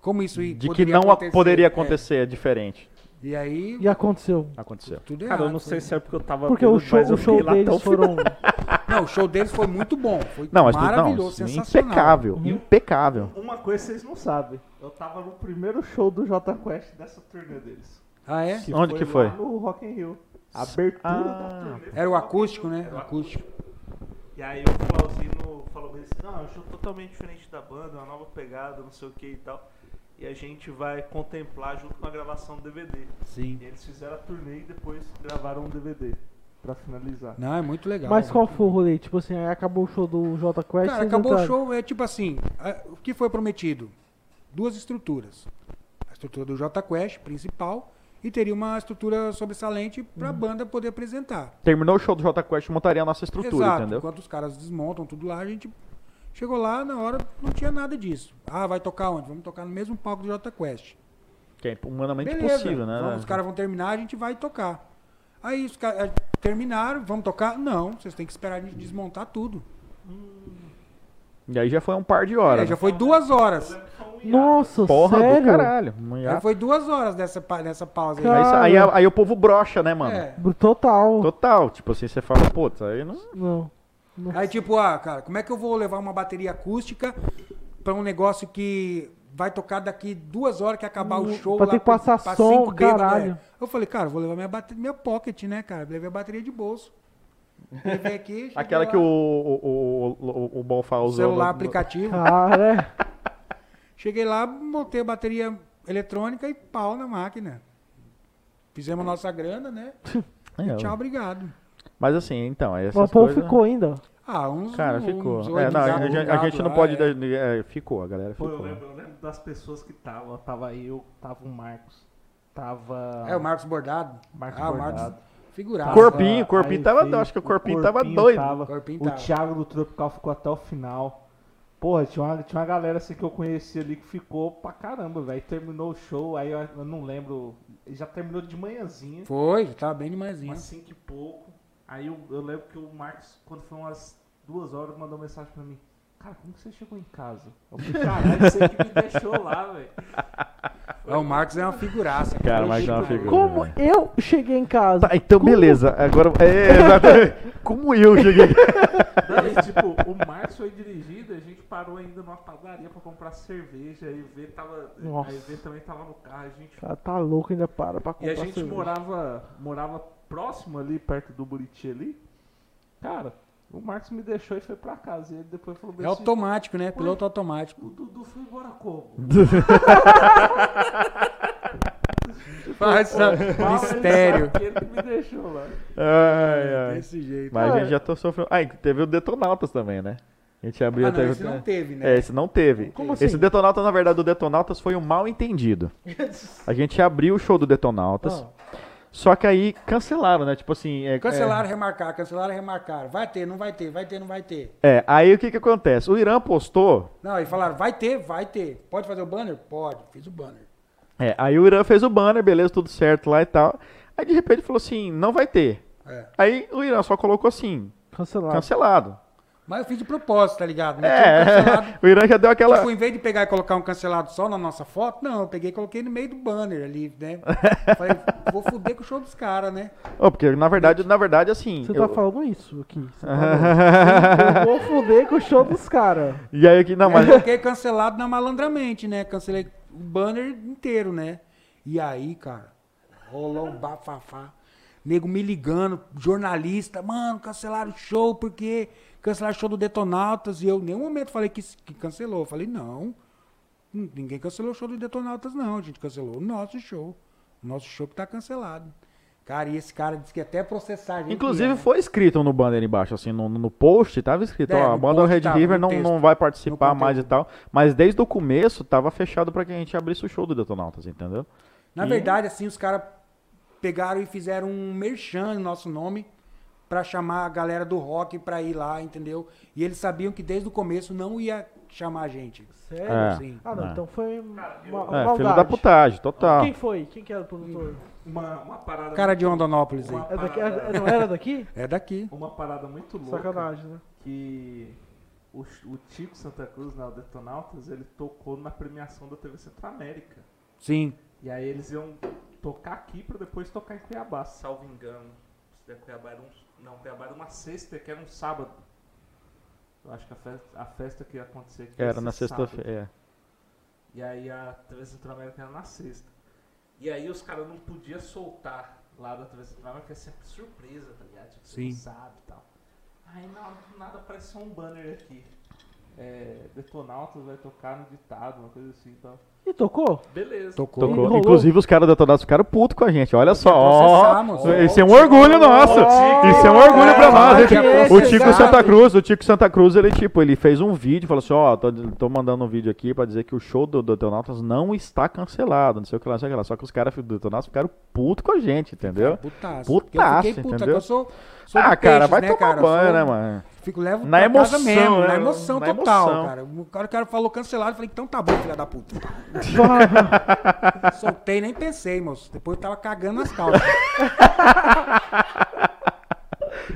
como isso de que não acontecer. poderia É. acontecer é diferente. E aí E aconteceu. Aconteceu. tudo errado. Cara, eu não foi- sei se é porque eu tava Porque o show, mas eu o show deles foram. Não, o show deles foi muito bom. Foi Não, mas maravilhoso, não, sensacional. impecável, Uhum. impecável. Uma coisa vocês não sabem. Eu tava no primeiro show do J Quest dessa turnê deles. Ah, é? Onde que foi? Lá no Rock in Rio. A abertura Ah. da turnê. Era o foi acústico, né? Rio. O acústico. E aí o Flauzino falou bem assim, não, é um show totalmente diferente da banda, uma nova pegada, não sei o que e tal. E a gente vai contemplar junto com a gravação do DVD. Sim. E eles fizeram a turnê e depois gravaram um DVD pra finalizar. Não, é muito legal. Mas qual foi o rolê? Tipo assim, aí acabou o show do J Quest. Cara, acabou o show, é tipo assim, a- o que foi prometido? Duas estruturas. A estrutura do J Quest, principal, e teria uma estrutura sobressalente pra banda poder apresentar. Terminou o show do J Quest, montaria a nossa estrutura, Exato. entendeu? Enquanto os caras desmontam tudo lá, a gente chegou lá, na hora não tinha nada disso. Ah, vai tocar onde? Vamos tocar no mesmo palco do J Quest. Que é humanamente Beleza, possível, né? vamos, os caras vão terminar, a gente vai tocar. Aí os caras terminaram, vamos tocar? Não, vocês têm que esperar a gente desmontar tudo. E aí já foi um par de horas. É, já foi duas horas. Nossa, Porra sério? do caralho. Já foi duas horas dessa, pa- nessa pausa aí. Aí, aí, aí o povo brocha, né, mano? É. Total. Total. Tipo assim, você fala, putz, aí não. Não. Não. Aí tipo, ah, cara, como é que eu vou levar uma bateria acústica pra um negócio que vai tocar daqui duas horas que acabar o Hum, show pra lá ter que pra- passar pra som, cinco bêbados, caralho. é. Eu falei, cara, vou levar minha, bate- minha pocket, né, cara? Levei a bateria de bolso. Levei aqui, Aquela lá, que o, o, o, o, o Bonfá usou. celular no- aplicativo. Cara, é. Cheguei lá, montei a bateria eletrônica e pau na máquina. Fizemos a nossa grana, né? É, Tchau, obrigado. Mas assim, então, aí O essas povo coisas... ficou ainda. Ah, uns. Cara, uns ficou. oito É, não, a, gente- a gente não pode... é. dar- é, ficou, a galera Pô, eu ficou. lembro, eu lembro das pessoas que estavam. Tava eu, tava o Marcos. Tava. É, o Marcos Bordado. Marcos ah, o Bordado. Marcos figurado. Tava Corpinho, corpinho tava- Efe, acho que o corpinho o tava doido. tava, Corpinho o tava. Thiago do Tropical ficou até o final. Porra, tinha uma, tinha uma galera assim que eu conheci ali que ficou pra caramba, velho. Terminou o show, aí eu, eu não lembro. Já terminou de manhãzinha, Foi, tava bem de manhãzinha. umas 5 e pouco. Aí eu, eu lembro que o Marcos, quando foi umas duas horas, mandou mensagem pra mim. Cara, como que você chegou em casa? Eu falei, caralho, você que me deixou lá, velho. Ah, o Marcos é uma figuraça. Cara, mas é uma figura. Como né? eu cheguei em casa? Tá, então Como- beleza. Agora, é, exatamente. Como eu cheguei. Não, e, tipo, o Marcos foi dirigido, a gente parou ainda numa padaria pra comprar cerveja, aí o V tava. Nossa. Aí o V também tava no carro, a gente. O cara tá louco, ainda para pra E comprar a gente cerveja. morava, morava próximo ali, perto do Buriti ali. Cara, o Marcos me deixou e foi pra casa. E ele depois falou É automático, né? Piloto automático. O Dudu foi embora como? Faz mistério. ele que me deixou lá. Ai, ai. Desse jeito. Mas a gente já tô sofrendo. Ah, e teve o Detonautas também, né? A gente abriu Ah, até. não, esse não teve, né? É, esse não teve. Como assim? Esse Detonautas, na verdade, o Detonautas foi um mal entendido. A gente abriu o show do Detonautas, Ah, só que aí cancelaram, né? Tipo assim. É, Cancelaram, remarcar, cancelaram, remarcar. Vai ter, não vai ter, vai ter, não vai ter. É, é, aí o que que acontece? O Irã postou. Não, e falaram, vai ter, vai ter. Pode fazer o banner? Pode, fiz o banner. É, aí o Irã fez o banner, beleza, tudo certo lá e tal. Aí de repente falou assim: não vai ter. É. Aí o Irã só colocou assim: cancelado. cancelado. Mas eu fiz de propósito, tá ligado? Um É, cancelado. o Irã já deu aquela. Tipo, em vez de pegar e colocar um cancelado só na nossa foto, não, eu peguei e coloquei no meio do banner ali, né? Falei, vou fuder com o show dos caras, né? Ô, porque na verdade, na verdade, assim. Você eu- tá falando isso aqui. Tá eu vou fuder com o show dos caras. E aí aqui, não, Mas... mas. Eu coloquei cancelado na malandramente, né? Cancelei o banner inteiro, né? E aí, cara, rolou um bafafá. Nego me ligando, jornalista, mano, cancelaram o show porque cancelaram o show do Detonautas. E eu em nenhum momento falei que, que cancelou. Eu falei, não, ninguém cancelou o show do Detonautas, não. A gente cancelou o nosso show. O nosso show que tá cancelado. Cara, e esse cara disse que até processar a gente. Inclusive né? foi escrito no banner embaixo, assim, no, no post, tava escrito, É, ó, a banda Red River não, texto, não vai participar mais e tal. Mas desde o começo tava fechado pra que a gente abrisse o show do Detonautas, entendeu? Na E- verdade, assim, os caras pegaram e fizeram um merchan no nosso nome pra chamar a galera do rock pra ir lá, entendeu? E eles sabiam que desde o começo não ia chamar a gente. Sério? É. Sim. Ah, não, É. então foi uma, uma É, maldade. filho da putagem, total. Quem foi? Quem que era o produtor? Uma, uma parada. Cara de Rondonópolis aí. uma É daqui, parada- é- não era daqui? É daqui. Uma parada muito louca. Sacanagem, né? que o, o Tico Santa Cruz, né, o Detonautas, ele tocou na premiação da TV Centro-América. Sim. E aí eles iam tocar aqui pra depois tocar em Cuiabá, salvo engano. Se der Cuiabá era um, não, Cuiabá era uma sexta, que era um sábado. Eu acho que a festa, a festa que ia acontecer aqui Era na sexta-feira. é. E aí a TV Centro-América era na sexta. E aí os caras não podiam soltar lá da TV Centro-América, porque é sempre surpresa, tá ligado? Tipo, Sim. Sabe, e tal. Aí do nada apareceu um banner aqui. É, Detonautas vai tocar no ditado, uma coisa assim, então. E tocou? Beleza. Tocou. E Tocou. Inclusive os caras da Detonautas ficaram putos com a gente. Olha só, moço. Isso é um orgulho nosso. Isso é um orgulho pra É, nós. é O Tico. Santa Cruz, o Tico Santa Cruz, ele tipo, ele fez um vídeo, falou assim, ó, tô, tô mandando um vídeo aqui pra dizer que o show do Detonautas não está cancelado, não sei o que lá, não sei o que lá. Só que os caras do Detonautas ficaram putos com a gente, entendeu? Putaço. Putaço, puta, entendeu? eu sou Ah, do cara, peixes, vai né, tomar cara? Banho, sou- né, mano? Fico, levo Na emoção, mesmo, né? na emoção Na total, emoção. cara. O cara, o cara falou cancelado, eu falei, então tá bom, filha da puta. Soltei, nem pensei, moço. Depois eu tava cagando nas calças.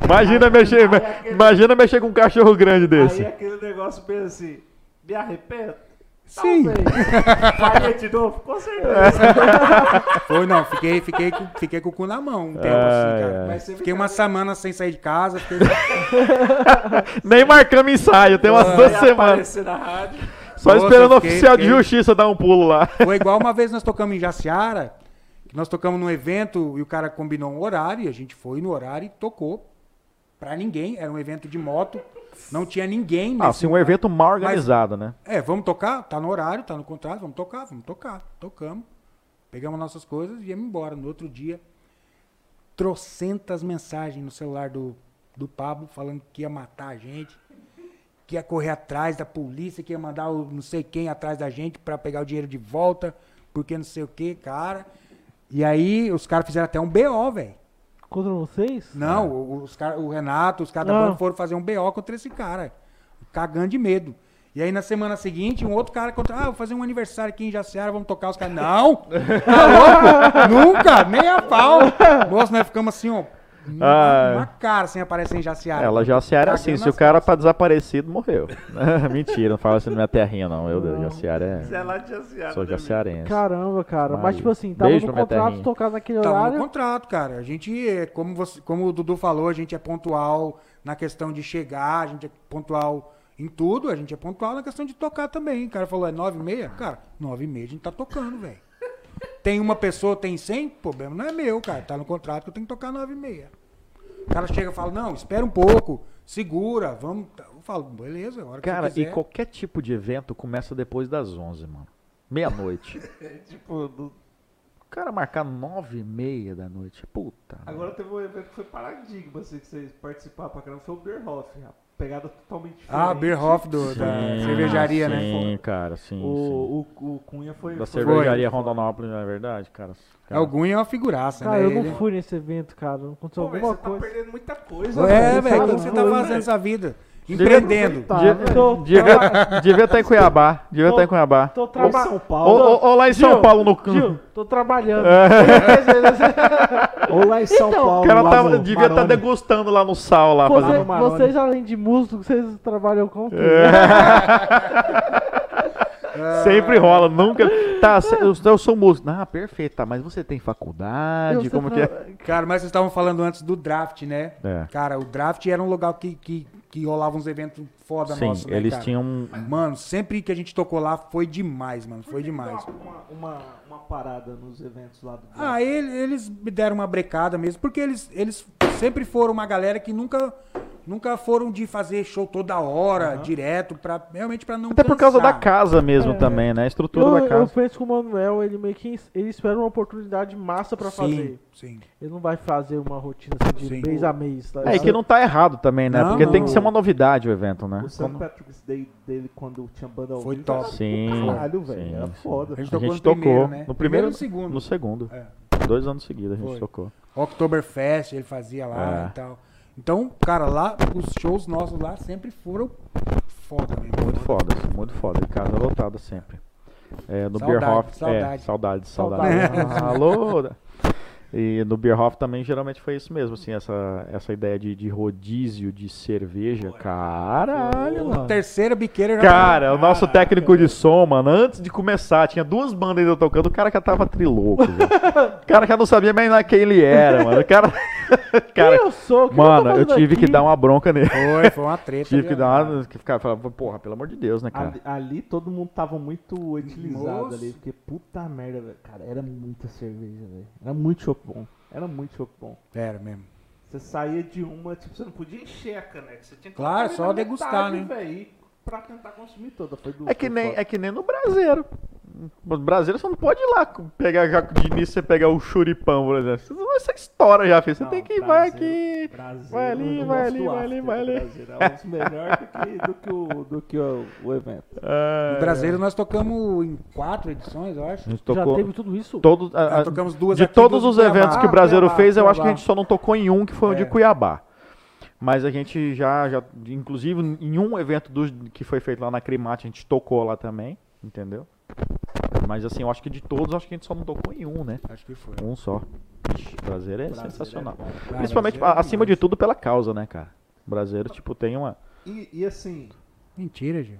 Imagina mexer, imagina mexer com um cachorro grande desse. Aí aquele negócio pensa assim, me arrependo? Sim. Faria de novo? Com certeza. Foi, não, fiquei, fiquei, com, fiquei com o cu na mão um tempo, assim, cara. Mas você Fiquei uma semana sem sair de casa. Fiquei... Nem marcamos ensaio, tem umas Ah, duas semanas. aparecer na rádio. Só Nossa, esperando o fiquei- oficial de fiquei- justiça dar um pulo lá. Foi igual uma vez nós tocamos em Jaciara, que nós tocamos num evento e o cara combinou um horário, e a gente foi no horário e tocou pra ninguém. Era um evento de moto, não tinha ninguém. Ah, assim, um evento mal organizado, né? É, vamos tocar? Tá no horário, tá no contrato, vamos tocar, vamos tocar. Tocamos. Pegamos nossas coisas e viemos embora. No outro dia, trocentas mensagens no celular do, do Pablo falando que ia matar a gente, que ia correr atrás da polícia, que ia mandar o não sei quem atrás da gente pra pegar o dinheiro de volta, porque não sei o que, cara. E aí os caras fizeram até um BO, velho. Contra vocês? Não, o- os cara, o Renato, os caras da Ah. banda foram fazer um BO contra esse cara. Cagando de medo. E aí na semana seguinte, um outro cara contra. Ah, vou fazer um aniversário aqui em Jaciara, vamos tocar os caras. Não! Tá louco? Nunca! Nem a pau! Nossa, nós ficamos assim, ó. Uma, Ai. uma cara sem aparecer em Jaciara. Ela se era Cagando assim, se o cara tá desaparecido, morreu. Mentira, não fala assim na minha terrinha, não. Eu, Não. Jaciara Você é. é lá de Jaciara, Sou jaciarense. Caramba, cara. Mas Mas, tipo assim, tava beijo no contrato tocar naquele Tava no horário. contrato, cara. A gente, é, como, você, como o Dudu falou, a gente é pontual na questão de chegar, a gente é pontual em tudo, a gente é pontual na questão de tocar também. O cara falou, é nove e meia? Cara, nove e meia a gente tá tocando, velho. Tem uma pessoa, tem cem? O problema não é meu, cara. Tá no contrato que eu tenho que tocar nove e meia. O cara chega e fala, não, espera um pouco, segura, vamos... Eu falo, beleza, a hora que Cara, e qualquer tipo de evento começa depois das 11, mano. Meia-noite. Tipo, do- o cara marcar nove e meia da noite. Puta. agora teve um evento que foi paradigma, assim, que vocês participaram pra caramba, foi o Beerhoff. A pegada totalmente diferente. Ah, Beer Hoff do, da Sim, cervejaria, né? Sim, cara, sim. sim. O, o, o Cunha foi... Da foi- cervejaria foi- Rondonópolis, não é verdade, cara? É, o Gunha é uma figuraça, Cara, né? eu não fui nesse evento, cara. Não aconteceu Pô, alguma você tá coisa. perdendo muita coisa, É, velho, o que você tá fazendo velho. essa vida? Empreendendo. Tá, Devia- tô- Devia devia estar em Cuiabá. Devia estar em Cuiabá. Tô Ou trabalhando. São Ou, Paulo, ou- ou lá em São Gil, Paulo, no Gil, tô trabalhando. ou lá em São Então, Paulo. O cara no devia estar Maroni. degustando lá no sal, lá, Você- fazendo vocês, além de músico, vocês trabalham com tudo. Sempre rola, nunca. Tá, eu, eu sou músico. Ah, perfeito, tá, mas você tem faculdade? Você Como que é? Cara, mas vocês estavam falando antes do draft, né? É. Cara, o draft era um lugar que, que, que rolava uns eventos foda Sim, nossos, né, eles cara? tinham. um- Mano, sempre que a gente tocou lá foi demais, mano. Foi demais. Uma, uma, uma parada nos eventos lá do Ah, ele- eles me deram uma brecada mesmo, porque eles, eles sempre foram uma galera que nunca, nunca foram de fazer show toda hora, direto, pra, realmente pra não Até por causa da cansar. casa mesmo É. também, né? A estrutura Eu, da eu casa. penso que o Manuel, ele meio que ele espera uma oportunidade massa pra sim, fazer. Sim. Ele não vai fazer uma rotina assim, de Sim. mês a mês. Tá É, e que não tá errado também, né? Não, Porque tem não. que ser uma novidade o evento, né? O St. Patrick's Day dele, quando tinha banda ao Foi vivo, top. Sim. Caralho, velho. Era foda. A gente A tocou gente no tocou primeiro, né? no Primeiro primeiro e no segundo. No segundo. É. Dois anos seguidos a gente Foi. tocou. Oktoberfest ele fazia lá É. e tal. Então, cara, lá, os shows nossos lá sempre foram foda mesmo. Muito foda, assim, muito foda. E casa lotada sempre. É, no Saudade, Beerhoff. É, saudade. saudade, saudade. Saudade. Alô! E no Beerhoff também geralmente foi isso mesmo, assim, essa, essa ideia de, de rodízio de cerveja. Caralho, A mano. terceira biqueira já Cara, o nosso técnico de som, mano, antes de começar, tinha duas bandas ainda tocando, o cara já tava trilouco, velho. O cara já não sabia mais quem ele era, mano. O cara. cara Quem eu sou? O que mano, eu tô fazendo tive que aqui? dar uma bronca nele. Foi, foi uma treta. Tive que dar uma. Que ficar, falava, porra, pelo amor de Deus, né, cara? Ali, ali todo mundo tava muito utilizado Moço. ali, porque puta merda, velho. Cara, era muita cerveja, velho. Era muito chopp bom. Era muito chopp bom. Era mesmo. Você saía de uma, tipo, você não podia encher a caneca. Você tinha que Claro, só degustar, metade, né? e pra tentar consumir toda. Foi do, É que nem, é que nem no brasileiro. No brasileiro você não pode ir lá pegar já de início você pegar o churipão, por exemplo. Você estoura já, filho. Você Não, tem que ir, vai aqui. Brasil, vai ali, eu vai ali, do vai ali, vai do ali. Brasil, É um dos melhores do que, do que, o, do que o, o evento. Ah, No brasileiro nós tocamos em quatro edições, eu acho. a gente Já teve tudo isso? todos, a- a- tocamos duas de aqui, todos os em eventos Cuiabá. que o brasileiro Cuiabá, fez, eu acho que a Cuiabá. gente só não tocou em um, que foi o de É. Cuiabá. Mas a gente já, já, inclusive em um evento dos que foi feito lá na Crimate, a gente tocou lá também, entendeu? Mas assim, eu acho que de todos, acho que a gente só não tocou em um, né? Acho que foi. Um só. Ixi, o brasileiro é Brasileiro sensacional. é. Ah, Principalmente, brasileiro é acima de tudo, pela causa, né, cara? O brasileiro, tipo, tem uma E, e assim, Mentira, Gil.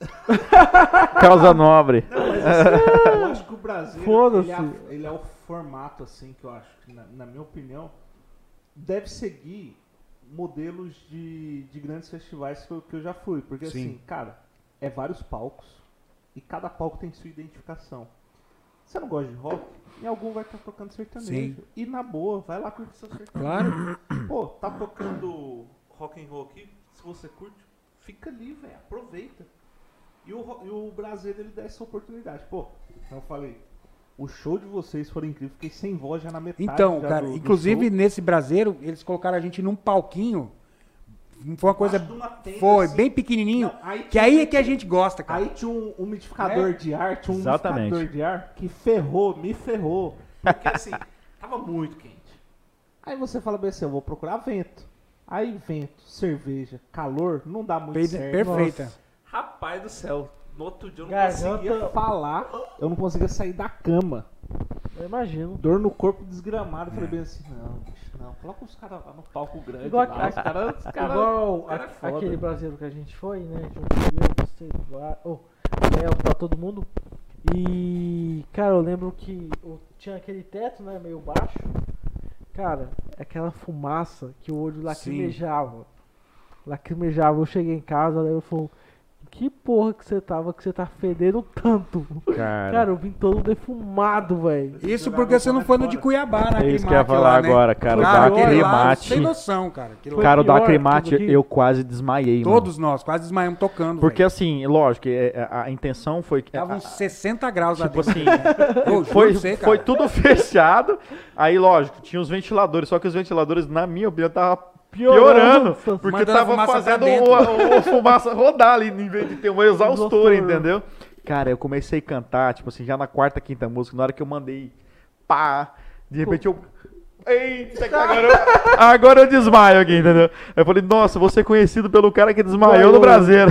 causa nobre. Não, mas assim, eu acho que o Brasil ele, é, ele é o formato assim que eu acho que na, na minha opinião deve seguir modelos de, de grandes festivais que eu, que eu já fui, porque Sim. assim, cara, é vários palcos e cada palco tem sua identificação. Você não gosta de rock? Em algum vai estar tocando sertanejo. Sim. E na boa, vai lá curtir seu sertanejo. Claro. Pô, tá tocando rock and roll aqui, se você curte, fica ali, velho, aproveita. E o, e o Brasil, ele dá essa oportunidade. Pô, então eu falei, o show de vocês foi incrível, fiquei sem voz já na metade Então, cara, do- inclusive nesse brasileiro, eles colocaram a gente num palquinho. Foi uma coisa. Uma tenda, Foi, assim. bem pequenininho. Não, aí que aí é que a gente gosta, cara. Aí tinha um umidificador É? de ar, tinha um Exatamente. umidificador de ar que ferrou, me ferrou. Porque assim, tava muito quente. Aí você fala bem assim, eu vou procurar vento. Aí vento, cerveja, calor, não dá muito Pe- certo. Perfeita. Nossa. Rapaz do céu, no outro dia eu não Garganta- conseguia falar, eu não conseguia sair da cama. Eu imagino. Dor no corpo desgramado. Eu falei bem assim, não, bicho, não. Coloca os caras lá no palco grande. Igual lá, a- os caras, os caras, Igual os caras é a- aquele brasileiro que a gente foi, né? Eu, você, oh, Léo, tá todo mundo. E, cara, eu lembro que o- tinha aquele teto, né? Meio baixo. Cara, aquela fumaça que o olho lacrimejava. Lacrimejava. Eu cheguei em casa, aí eu falei, que porra que você tava, que você tá fedendo tanto? Cara, Cara, eu vim todo defumado, velho. Isso porque você não foi no de Cuiabá, na É isso que eu ia falar lá, né? agora, cara. O da Acrimate. Sem noção, cara. Cara, o da Acrimate, eu quase desmaiei, mano. Todos nós, quase desmaiamos tocando. Porque velho. assim, lógico, é- é- a, intenção foi que. Tava a- uns 60 graus Tipo assim, juro foi, você, cara. foi tudo fechado. Aí, lógico, tinha os ventiladores, só que os ventiladores, na minha opinião, tava piorando. Piorando. Porque tava fazendo o, o- fumaça rodar ali, em vez de ter um Exaustor. entendeu? Cara, eu comecei a cantar, tipo assim, já na quarta, quinta música, na hora que eu mandei pá, de repente eu. Eita, que agora eu, agora eu desmaio aqui, entendeu? Eu falei, nossa, vou ser conhecido pelo cara que desmaiou no Brasil.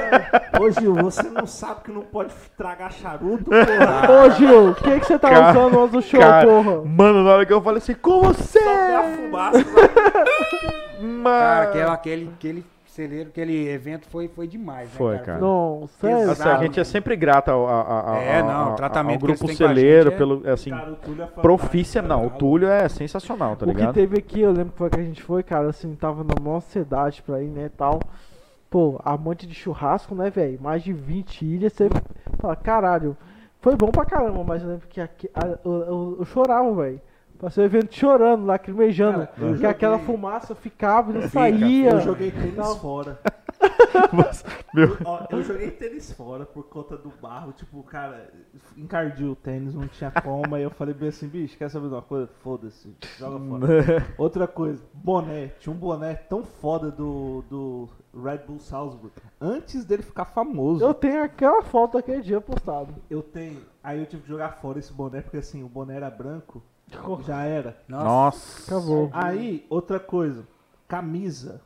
Ô Gil, você não sabe que não pode tragar charuto, porra. Ô Gil, o que, que você tá Cara, usando antes do show, Cara, porra? Mano, na hora que eu falei assim, com você! É a fumaça. Mano. Cara, aquele, aquele, aquele celeiro, aquele evento foi, foi demais, né, Foi, cara. Não, sério. Exato. Assim, a gente é sempre grato ao, ao, ao, É, não, o ao- tratamento ao que grupo celeiro, é- pelo, assim, Cara, o Túlio é profícia, não, o. Túlio é sensacional, tá o que ligado? teve aqui, eu lembro que foi que a gente foi, cara, assim, tava na maior cidade pra ir, né, tal. Pô, amante de churrasco, né, velho? Mais de 20 ilhas, você fala, caralho, foi bom pra caramba, mas eu lembro que aqui, a- eu, eu- eu chorava, velho. Passei o evento chorando, lacrimejando, Cara, joguei- aquela fumaça ficava e não saía. Eu joguei tênis fora. Meu- Eu, ó, eu joguei tênis fora por conta do barro. Tipo, cara, encardiu o tênis, não tinha como. Aí eu falei bem assim, bicho, quer saber de uma coisa? Foda-se, joga fora. Outra coisa, boné. Tinha um boné tão foda do, do Red Bull Salzburg. Antes dele ficar famoso, Eu tenho aquela foto daquele dia postado. eu tenho. Aí eu tive que jogar fora esse boné, porque assim, o boné era branco, já era. Nossa. Acabou. Aí, outra coisa, camisa.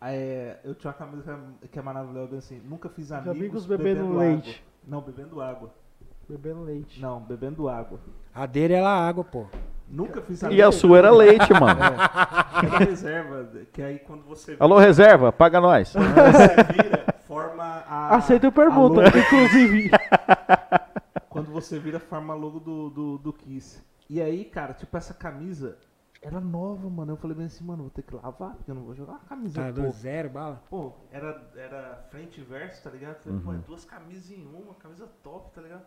É, eu tinha uma camisa que é- que é maravilhosa, assim, nunca fiz amigos, amigos bebendo água. leite. Não, bebendo água. Bebendo leite. Não, bebendo água. A dele era água, pô. Nunca fiz E amigos. a sua era leite, mano. É da reserva, que aí quando você, Alô, reserva, paga nós. quando você vira, forma a... Aceito a pergunta, logo- inclusive. quando você vira, forma logo do, do, do Kiss. E aí, cara, tipo, essa camisa era nova, mano. Eu falei bem assim, mano, vou ter que lavar, porque eu não vou jogar uma camisa, Tá pô. zero, bala. Pô, era, era frente e verso, tá ligado? Falei, pô, é duas camisas em uma, camisa top, tá ligado?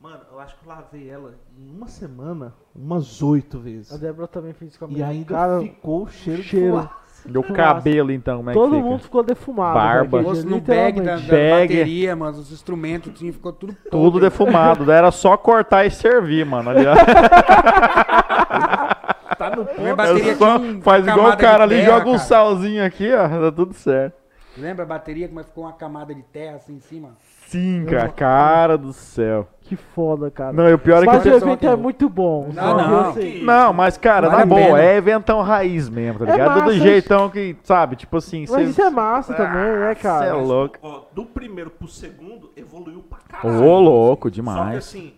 Mano, eu acho que eu lavei ela em uma semana umas oito vezes. A Débora também fez isso com a E minha ainda cara. ficou o cheiro, cheiro. de fumaça. O cabelo, então, como é Todo que fica? mundo ficou defumado. Barba. aquele no bag da, da. Bag. bateria, mano, os instrumentos, assim, ficou tudo Tudo podre. defumado. Daí era só cortar e servir, mano. Ali. Tá no ponto. bateria É só- tinha um- faz igual o cara ali, terra, joga um cara. salzinho aqui, ó. Tá tudo certo. Lembra a bateria como é que ficou uma camada de terra assim em cima? Sim, cara. Cara do céu. Que foda, cara. Não, e o pior é Mas que. o Olha só evento é muito bom. Não, não. sei. Não, mas, cara, Vale na boa, é eventão raiz mesmo, tá É ligado? Do massa, jeitão que, sabe, tipo assim. Mas cê- isso é massa também, né, é cara? louco. Ó, do primeiro pro segundo, evoluiu pra caralho. Ô, louco, Só que demais. assim,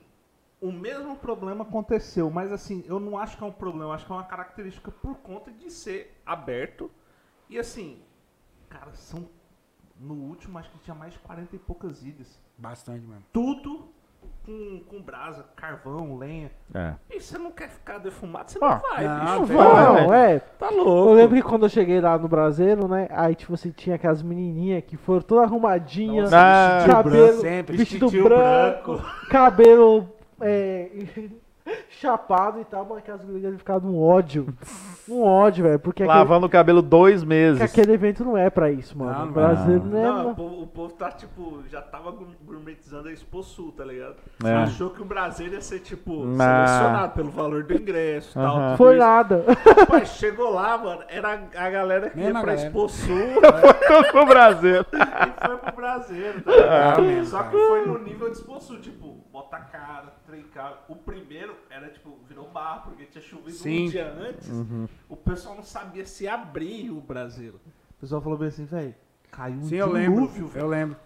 o mesmo problema aconteceu, mas assim, eu não acho que é um problema, eu acho que é uma característica por conta de ser aberto. E assim, cara, são. No último, acho que tinha mais de 40 e poucas ilhas. Bastante, mano. Tudo com, com brasa, carvão, lenha. É. E você não quer ficar defumado, você Ah, não vai, não, bicho. não velho. vai. Não, é. Tá Eu louco. lembro que quando eu cheguei lá no Brasileiro, né? Aí, tipo assim, tinha aquelas menininhas que foram todas arrumadinhas, Nossa, Ah, cabelo, branco, sempre. vestido vestidinho branco, cabelo é, chapado e tal, mas aquelas gurias devem ficar num ódio. Um ódio, velho, porque aquele, Lavando o cabelo dois meses. que aquele evento não é pra isso, mano. Não, o não brasileiro é. não é. Não, o povo, o povo tá tipo, já tava gour- gourmetizando a Expo Sul, tá ligado? É. Achou que o Brasil ia ser tipo Não. selecionado pelo valor do ingresso e tal. Aham. tudo Foi isso. nada. Rapaz, chegou lá, mano, era a galera que ia Mesma pra galera. Expo Sul Todo o Brasil. e foi pro Brasil, tá ligado? Ah, Só cara. que foi no nível de Expo Sul, tipo, bota a cara, trincar. O primeiro era tipo, virou barro, porque tinha chovido Sim. um dia antes. Uhum. O pessoal não sabia se abrir o Brasil. O pessoal falou bem assim, velho, caiu um Sim, eu lembro. dilúvio, velho. Eu lembro.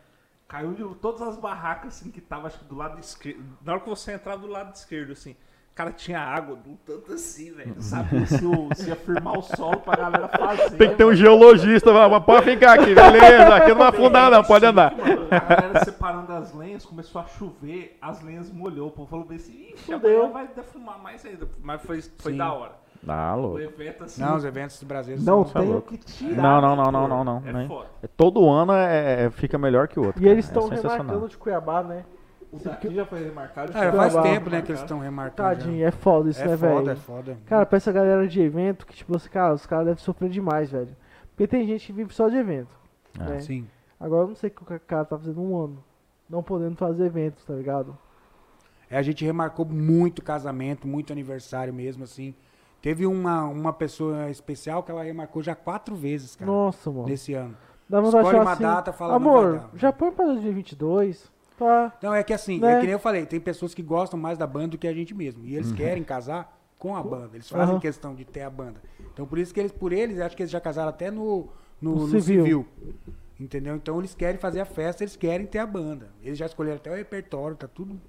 Caiu de todas as barracas assim que tava acho que do lado esquerdo. Na hora que você entrar do lado esquerdo, assim, cara, tinha água do tanto assim, velho. Não sabia se, o, se ia firmar o solo pra galera fazer. Tem que ter um mano. geologista, mas mas pode ficar aqui, beleza? Aqui não vai afundar, não, pode Sim, andar. mano, a galera separando as lenhas, começou a chover, as lenhas molhou. O povo falou bem assim, ixi, Fudeu. amanhã vai defumar mais ainda. Mas foi, foi Sim. da hora. Ah, O louco. evento assim. Não, os eventos do Brasil não são... tem o louco. que tirar. Não, não, não, pô. não, não, não, É né? foda. Todo ano é, é- fica melhor que o outro. E eles cara. estão é remarcando de Cuiabá, né? O daqui já foi remarcado. Ah, faz tempo, né, que eles estão remarcando. já. Tadinho, é foda isso, É né, foda, velho? é foda. Cara, pra essa galera de evento, que tipo, assim, cara, os caras devem sofrer demais, velho. Porque tem gente que vive só de evento. Ah, né? Sim. Agora eu não sei o que o cara tá fazendo um ano. Não podendo fazer eventos, tá ligado? É, a gente remarcou muito casamento, muito aniversário mesmo, assim. Teve uma, uma pessoa especial que ela remarcou já quatro vezes, cara, Nossa, mano. nesse ano. Dá vontade de escolhe uma assim, data, fala, Amor, já põe pra 2022. Tá. Não, é que assim, Né? é que nem eu falei, tem pessoas que gostam mais da banda do que a gente mesmo. E eles querem casar com a banda. Eles fazem Aham. questão de ter a banda. Então por isso que eles, por eles, acho que eles já casaram até no, no, No no civil. civil. Entendeu? Então eles querem fazer a festa, eles querem ter a banda. Eles já escolheram até o repertório, tá tudo.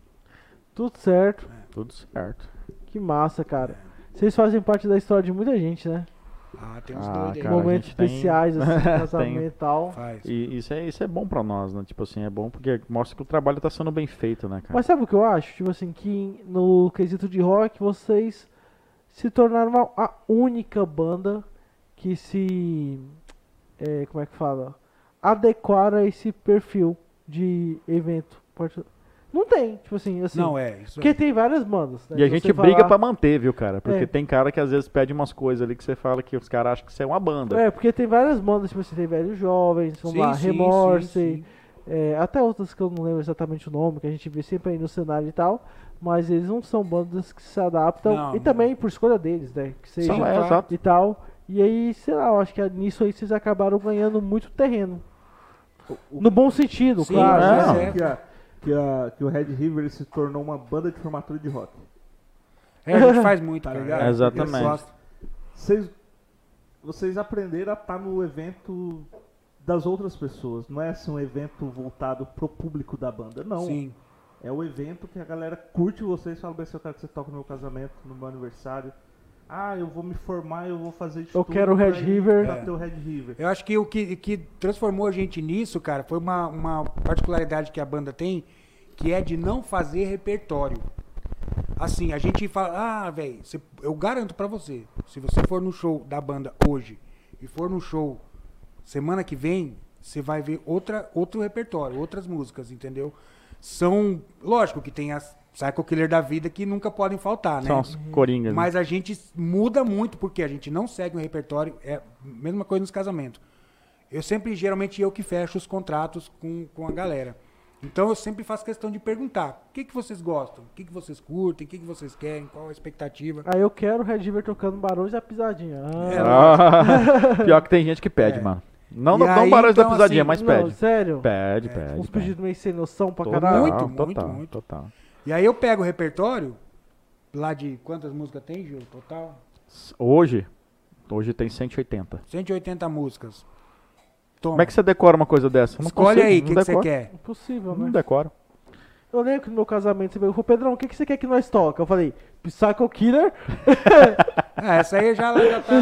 Tudo certo. Tudo certo. Que massa, cara. Vocês fazem parte da história de muita gente, né? Ah, tem uns Ah, doidos aí. cara, Momentos tem- especiais, assim, Tem. casamento e tal. Faz. E isso é, isso é bom pra nós, né? Tipo assim, é bom porque mostra que o trabalho tá sendo bem feito, né, cara? Mas sabe o que eu acho? Tipo assim, que no quesito de rock vocês se tornaram a única banda que se. é, como é que fala? Adequaram a esse perfil de evento. Não tem, tipo assim, assim. Não, é. Isso Porque é. tem várias bandas. né? E a Se gente briga falar- pra manter, viu, cara? Porque É. tem cara que às vezes pede umas coisas ali que você fala que os caras acham que você é uma banda. É, porque tem várias bandas, tipo assim, tem Velhos Jovens, vamos Sim, lá, sim, Remorse, sim, sim. é, até outras que eu não lembro exatamente o nome, que a gente vê sempre aí no cenário e tal, mas eles não são bandas que se adaptam, Não, e não. também por escolha deles, né, que seja São, é, exato. e tal, e aí, sei lá, eu acho que nisso aí vocês acabaram ganhando muito terreno, no bom sentido, Sim, claro, é, né? é. Que, a, que, o Red River se tornou uma banda de formatura de rock. É, a gente faz muito, Tá cara. ligado? É, Exatamente. Vocês, vocês aprenderam a estar no evento das outras pessoas. Não é assim um evento voltado pro público da banda. Não. Sim. É o evento que a galera curte vocês. Fala bem, se eu quero que você toque no meu casamento, no meu aniversário. Ah, eu vou me formar, eu vou fazer de Eu tudo quero o Red River. Pra É. ter o Red River. Eu acho que o que, que transformou a gente nisso, cara, foi uma, uma particularidade que a banda tem, que é de não fazer repertório. Assim, a gente fala, ah, velho, eu garanto pra você, se você for no show da banda hoje e for no show semana que vem, você vai ver outra, outro repertório, outras músicas, entendeu? São, lógico que tem as Psycho Killer da vida que nunca podem faltar, né? São os coringas. né? Mas a gente muda muito porque a gente não segue um repertório. É a mesma coisa nos casamentos. Eu sempre, geralmente, eu que fecho os contratos com, com a galera. Então eu sempre faço questão de perguntar: o que, que vocês gostam? O que, que vocês curtem? O que, que vocês querem? Qual a expectativa? Aí eu quero o Red River tocando Barões da Pisadinha. É, Ah, Ah, pior que tem gente que pede, É. mano. Não, E não, não aí, barulho da então, pisadinha, assim, mas não, pede. sério? Pede, É, pede. Uns pedidos meio sem noção pra Total, caralho. Muito, muito, total, muito. total. E aí eu pego o repertório, lá de quantas músicas tem, Gil? Total? Hoje, hoje tem 180. 180 músicas. Toma. Como é que você decora uma coisa dessa? Não Escolhe consigo, aí o não que, que você quer. Impossível, Não né? decoro. Eu lembro que no meu casamento você perguntou, Pedrão, o que, que você quer que nós toque? Eu falei, Psycho Killer. Ah, essa aí já, já tá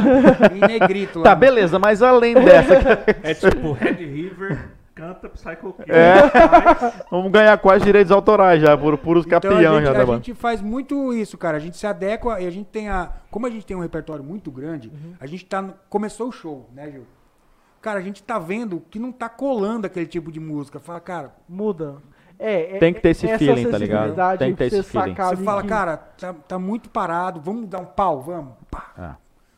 em negrito lá. Tá, beleza, mas além dessa, É tipo Red River canta Psycho Killer. É. mas vamos ganhar quais direitos autorais já, por puros Então, capião a gente, já a da banda. gente faz muito isso, cara. A gente se adequa e a gente tem a. Como a gente tem um repertório muito grande, a gente tá. no- Começou o show, né, Gil? Cara, a gente tá vendo que não tá colando aquele tipo de música. Fala, cara, Muda. É, é- Tem que ter esse essa feeling, tá ligado? Tem que ter esse feeling. você fala, que- cara, tá, tá muito parado, vamos dar um pau, vamos. Pá. É.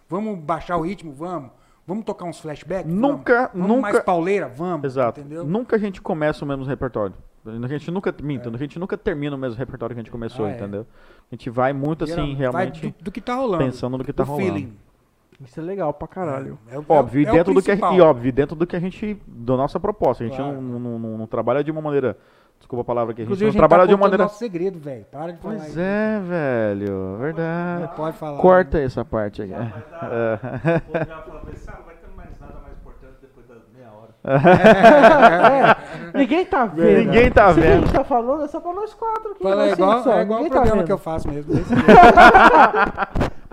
Vamos baixar o ritmo, vamos. Vamos tocar uns flashbacks? Nunca- vamos. Vamos nunca- mais pauleira? Vamos. Exato. Entendeu? Nunca a gente começa o mesmo repertório. A gente nunca, minto, a gente nunca termina o mesmo repertório que a gente começou, Ah, é. entendeu? A gente vai muito assim, vai realmente do, do que tá rolando. pensando no que tá o rolando. feeling. Isso é legal pra caralho. É, o- Óbvio, e é o dentro do que a, e óbvio, e dentro do que a gente, da nossa proposta, a gente Claro. não, não, não- não trabalha de uma maneira, desculpa a palavra aqui, a gente Inclusive, não a gente trabalha tá de uma maneira... nosso segredo, velho. Para de falar Pois isso. é, velho, Não verdade. pode falar. Corta essa parte povo já assim, não vai ter mais nada mais importante depois da meia hora. É, ninguém tá vendo. Ninguém tá Isso que a vendo. gente tá falando é só pra nós quatro aqui. Fala, é nós igual, é igual o tá programa vendo. que eu faço mesmo.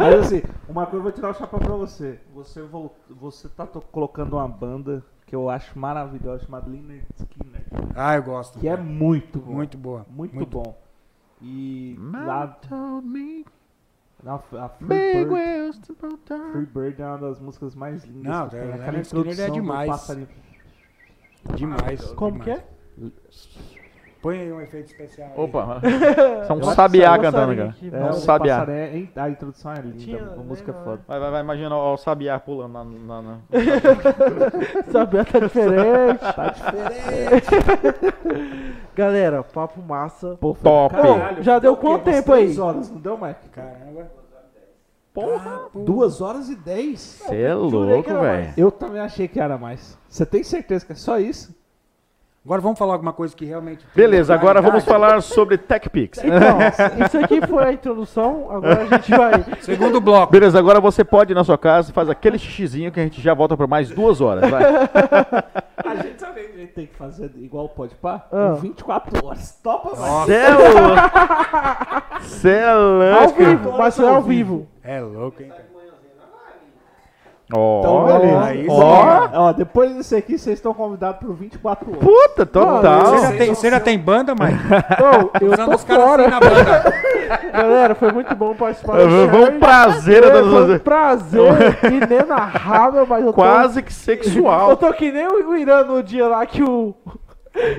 Mas assim, uma coisa eu vou tirar o chapéu pra você. Você, volt... você tá to- colocando uma banda que eu acho maravilhosa, chamada Lynyrd Skinner. ah, eu gosto. Que é muito bom. Muito boa. Muito, bom. E lá, Told me, na, a Free big Bird. Free Bird é uma das músicas mais lindas Não, que é, tem. Lynyrd Aquela Skinner é introdução do demais. passarinho. Demais. Como que demais. é? Põe aí um efeito especial. aí. Opa, são Eu acho sabiá cantando, cara. aqui, É, o Sabiá. a introdução é linda, Tinha- a música é foda. Vai, vai, vai, imagina ó, o sabiá pulando na... na, na- Saber tá diferente. Tá diferente. Galera, papo massa. Pô, Top. caralho. Já deu quanto tempo aí? três horas, não deu, Mike? Caramba. Porra, Duas horas e dez. você é louco, velho. Eu também achei que era mais. Você tem certeza que é só isso? Agora vamos falar alguma coisa que realmente. Beleza, agora vamos falar sobre TechPix. Então, isso aqui foi a introdução. Agora a gente vai. Segundo bloco. Beleza, agora você pode ir na sua casa, faz aquele xixizinho que a gente já volta por mais duas horas, vai. A gente sabe que a gente tem que fazer igual pode pá? Ah. 24 horas. Topa, vai. Cê é louco. Cê é Ao vivo, mas foi ao vivo. é louco, hein? cara? Ó, Então, beleza. aí sim. Ó, ó, depois disso aqui, vocês estão convidados por 24 horas. puta, total. Você já, tem, você já tem banda, Mike? Ô, eu tô fora. assim na banda. Galera, foi muito bom participar Foi um prazer. É, foi um prazer inenarrável, mas eu tô... Quase que Eu sexual. tô que nem o Irã no dia lá que o...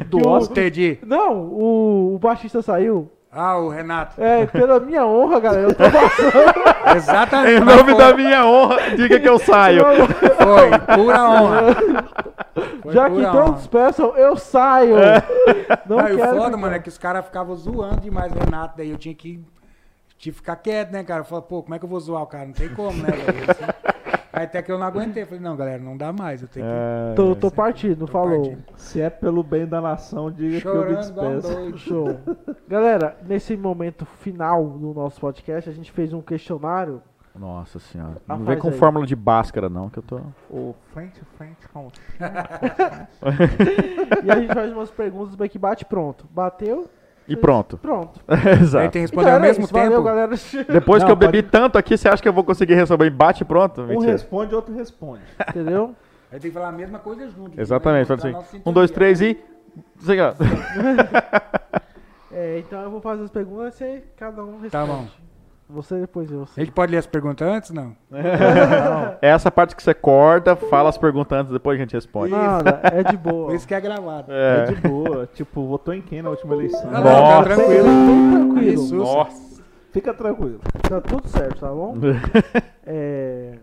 Do que Oscar. Não, o, o baixista saiu. Ah, o Renato. É, pela minha honra, galera, eu tô passando. Exatamente. Em nome da minha honra, diga que eu saio. Foi, pura honra. Foi Já que pura todos honra. peçam, eu saio. Não Aí o quero foda, ficar. mano, é que os caras ficavam zoando demais o Renato, daí eu tinha que, tinha que ficar quieto, né, cara? Eu falei, pô, como é que eu vou zoar o cara? Não tem como, né, velho? Aí até que eu não aguentei. Falei, não, galera, não dá mais. Eu tenho que. É, Tô, tô partindo, falou. partindo. Se é pelo bem da nação, diga que eu me Chorando despeço. Show. Galera, nesse momento final do nosso podcast, a gente fez um questionário. Nossa senhora. Ah, Não vem com aí. fórmula de Bhaskara, não, que eu tô. O frente frente com e a gente faz umas perguntas bem que bate pronto. Bateu? E pronto. Pronto. Aí Exato. tem que responder ao era mesmo isso, tempo. Valeu, galera. Depois Não, que eu bebi pode- tanto aqui, você acha que eu vou conseguir resolver? Bate e pronto? Um Mentira. responde, outro responde. Entendeu? Aí tem que falar a mesma coisa junto. Exatamente. Fala assim. Um, dois, três e. Sei lá. É, então eu vou fazer as perguntas e cada um responde. Tá bom. Você depois eu. A gente pode ler as perguntas antes? Não. É essa parte que você corta, fala as perguntas antes, depois a gente responde. Nada, é de boa. Isso que é gravado. É É. de boa. tipo, votou em quem na última eleição? Não, não, Nossa. tá tranquilo. Tranquilo. Isso. Nossa. Fica tranquilo. Tá tudo certo, tá bom? É...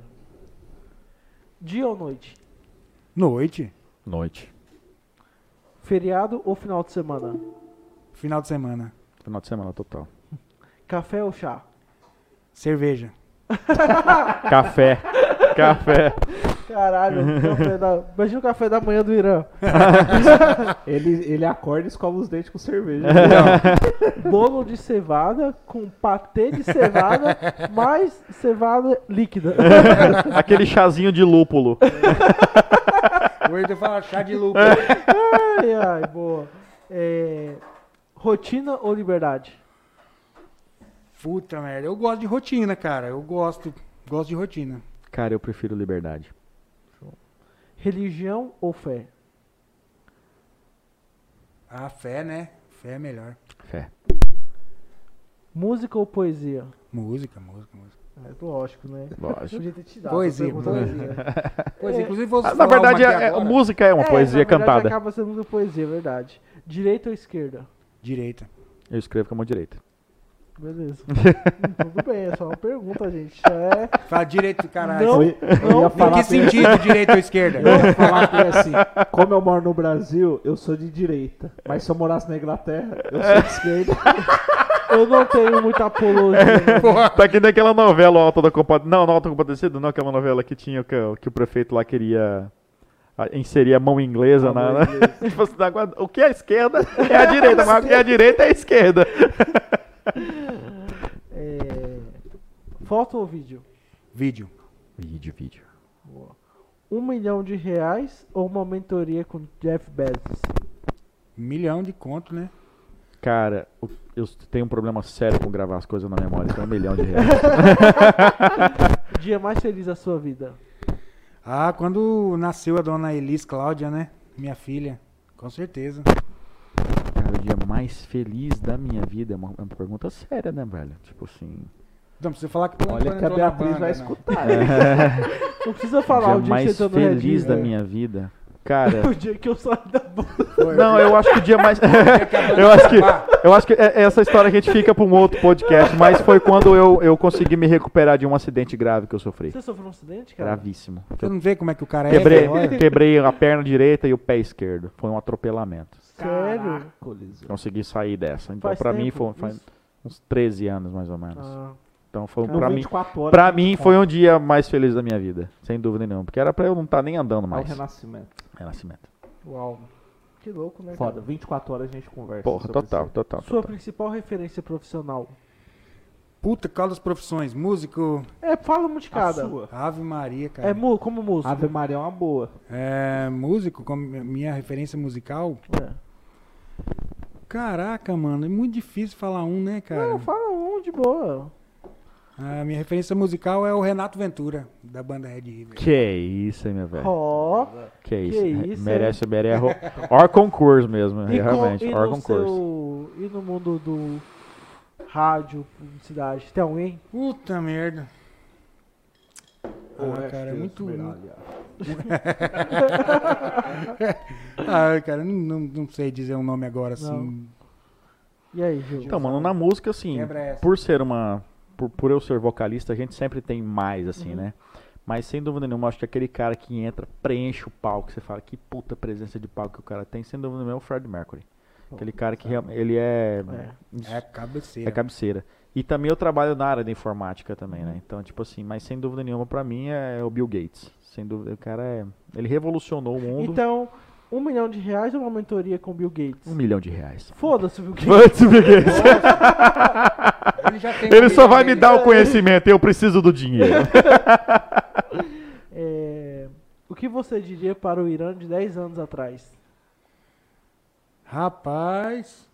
Dia ou noite? Noite. Noite. Feriado ou final de semana? Final de semana. Final de semana total. Café ou chá? Cerveja. Café. Café. Caralho, café da... imagina o café da manhã do Irã. Ele, ele acorda e escova os dentes com cerveja. Bolo de cevada com patê de cevada mais cevada líquida. Aquele chazinho de lúpulo. Hoje eu falo chá de lupa. ai, ai, boa. É, Rotina ou liberdade? Puta merda. Eu gosto de rotina, cara. Eu gosto. Gosto de rotina. Cara, eu prefiro liberdade. Religião ou fé? A fé, né? Fé é melhor. Fé. Música ou poesia? Música, música, música. É lógico, né? Lógico. Podia ter te dado. Poesia, essa pergunta. poesia. Pois, inclusive, vou Ah, Na verdade, é- é- agora. música é uma É, poesia na verdade, cantada. acaba sendo uma poesia, é verdade. Direita ou esquerda? Direita. Eu escrevo com a mão direita. Beleza. Hum, Tudo bem, é só uma pergunta, gente. É... Fala direito, caralho. Não. Eu, ia- eu ia Em falar que sentido, direita ou esquerda? Eu ia falar pra ele assim, como eu moro no Brasil, eu sou de direita. Mas se eu morasse na Inglaterra, eu sou de esquerda. Eu não tenho muita apologia. né? Tá que nem aquela novela o Alto da Compadecida. Não, não Alto da Compadecida, não, aquela novela que tinha que, que o prefeito lá queria inserir a mão inglesa A mão na. inglesa. Tipo assim, o que é a esquerda é a direita, mas o que é a direita é a esquerda. É... Foto ou vídeo? Vídeo. Vídeo, vídeo. Um milhão de reais ou uma mentoria com Jeff Bezos? Milhão de conto, né? Cara, eu tenho um problema sério com gravar as coisas na memória, então é um milhão de reais. Dia mais feliz da sua vida? Ah, quando nasceu a dona Elis Cláudia, né? Minha filha. Com certeza. O dia mais feliz da minha vida é uma, é uma pergunta séria, né, velho? Tipo assim. Não precisa falar que quando Olha que a Beatriz banda, vai não. escutar. Não precisa falar o o dia dia que mais Red feliz da É. minha vida. Cara. O dia que eu saí da banda. Não, eu acho que o dia mais. que eu acho que, eu acho que é- essa história a gente fica pra um outro podcast, mas foi quando eu, eu consegui me recuperar de um acidente grave que eu sofri. Você sofreu um acidente, cara? Gravíssimo. Você não vê como é que o cara é? Quebrei, quebrei a perna direita e o pé esquerdo. Foi um atropelamento. Sério? Caracoles. Consegui sair dessa. Então, Faz pra mim, tempo foi, faz isso? uns 13 anos mais ou menos. Ah, Então, foi No pra mim. 24 horas. Pra mim foi um dia mais feliz da minha vida, sem dúvida nenhuma. Porque era pra eu não estar nem andando É o mais. renascimento. Renascimento. uau. Que louco, né? Foda, cara? 24 horas a gente conversa. Porra, total, isso. total, Sua total. principal referência profissional? Puta, qual das profissões? Músico? É, fala uma de A cada. sua. Ave Maria, cara. É mu como músico. Ave Maria é uma boa. É, músico, como minha referência musical. É. Caraca, mano, é muito difícil falar um, né, cara? Não, fala um de boa. A minha referência musical é o Renato Ventura, da banda Red River. Que isso, hein, meu velho. Ó. Que isso. isso, merece, merece. Or concurso mesmo, E, com, realmente. e, Or concurso. seu, e no mundo do rádio, publicidade, tem alguém? Puta merda. Ah, cara, é muito. Ah, cara, não, não, não sei dizer um nome agora assim. E aí, Gil? Então, mano, na música, assim, por ser uma. Por, por eu ser vocalista, a gente sempre tem mais, assim, Uhum. né? Mas sem dúvida nenhuma, acho que aquele cara que entra, preenche o palco, você fala que puta presença de palco que o cara tem, sem dúvida nenhuma é o Fred Mercury. Aquele cara que realmente. Ele é. É a cabeceira. É cabeceira. E também eu trabalho na área da informática também, né? Então, tipo assim, mas sem dúvida nenhuma, pra mim é o Bill Gates. Sem dúvida, o cara é. Ele revolucionou o mundo. Então, um milhão de reais ou uma mentoria com Bill Gates? Um milhão de reais. Foda-se o Bill Gates. Foda-se, Bill Gates. Ele, já tem Ele só vai me dar o conhecimento, eu preciso do dinheiro. É, o que você diria para o Irã de 10 anos atrás? Rapaz,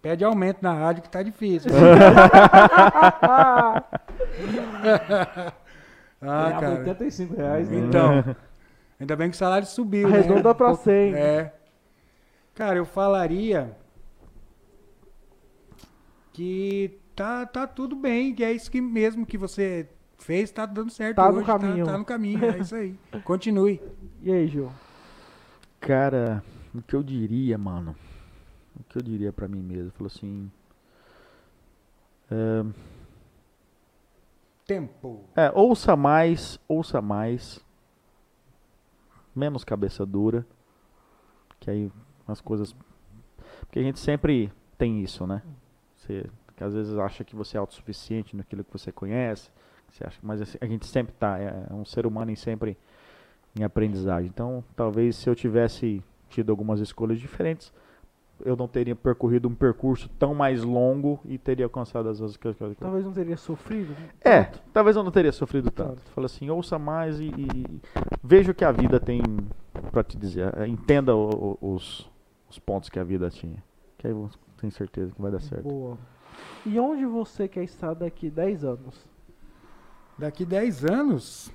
pede aumento na rádio que tá difícil. Ah, Ganhava cara. 85 reais, né? Então, ainda bem que o salário subiu. né? Arredonda pra Um pouco- 100. É. Cara, eu falaria que tá, tá tudo bem, que é isso que mesmo que você fez, tá dando certo Tá no hoje, caminho. Tá, no caminho, é isso aí. Continue. E aí, Gil? Cara, o que eu diria, mano? O que eu diria pra mim mesmo? Falou assim. É, Tempo. é, ouça mais, ouça mais. Menos cabeça dura. Que aí as coisas. Porque a gente sempre tem isso, né? Você que às vezes acha que você é autossuficiente naquilo que você conhece. Você acha, mas assim, a gente sempre tá. É, é um ser humano em sempre em aprendizagem. Então, talvez se eu tivesse tido algumas escolhas diferentes, eu não teria percorrido um percurso tão mais longo e teria alcançado as as coisas que eu Talvez não teria sofrido. é, tanto. talvez eu não teria sofrido tanto. Tanto. Fala assim, ouça mais e, e veja o que a vida tem pra te dizer. Eh, Entenda o- o- os, os pontos que a vida tinha. Que aí eu tenho certeza que vai dar certo. Boa. E onde você quer estar daqui 10 anos? Daqui 10 anos.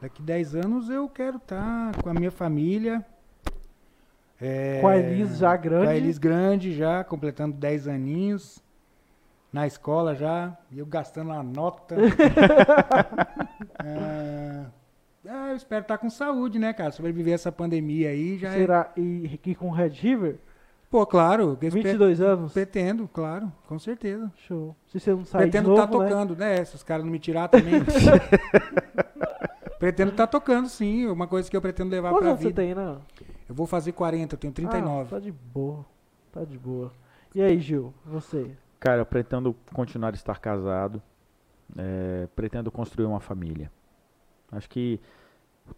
Daqui 10 anos eu quero estar com a minha família. É, Com a Elis já grande. Com a Elis grande já, completando 10 aninhos. Na escola já. E eu gastando a nota. Ah, ah, eu espero estar com saúde, né, cara? Sobreviver essa pandemia aí já é. Será e, e com Red River? Pô, claro. eu espero- 22 anos? Pretendo, claro, com certeza. Show. Se você não sair Pretendo estar né? tocando, né? Se os caras não me tirar também. pretendo estar tocando, sim. Uma coisa que eu pretendo levar Quantos pra anos você vida. tem, né? Eu vou fazer 40, eu tenho 39. Ah, tá de boa. Tá de boa. E aí, Gil? Você? Cara, eu pretendo continuar a estar casado. eh, pretendo construir uma família. Acho que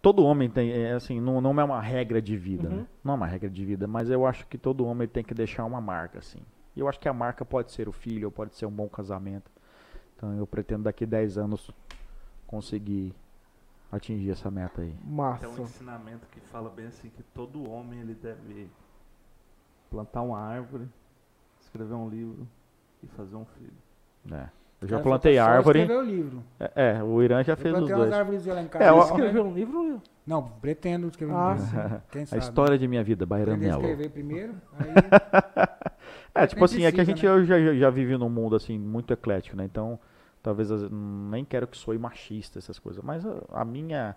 todo homem tem, é, assim, não, não é uma regra de vida, Uhum. né? Não é uma regra de vida, mas eu acho que todo homem tem que deixar uma marca, assim. E eu acho que a marca pode ser o filho, ou pode ser um bom casamento. Então eu pretendo daqui 10 anos conseguir atingir essa meta aí. Massa. Tem um ensinamento que fala bem assim que todo homem ele deve plantar uma árvore, escrever um livro e fazer um filho. né? Eu já plantei árvore. escrever o livro. É, é, o Irã já Eu fez os plantei dois. árvores lá em casa. É, Você ó- escreveu um livro? Não, pretendo escrever um Ah, livro. sim. Quem A sabe? história de minha vida, a Bairanello. escrever primeiro, aí É, tipo assim, é que a gente eu já, já- já vive num mundo assim muito eclético, né? Então, talvez nem quero que soe machista essas coisas, mas a, a minha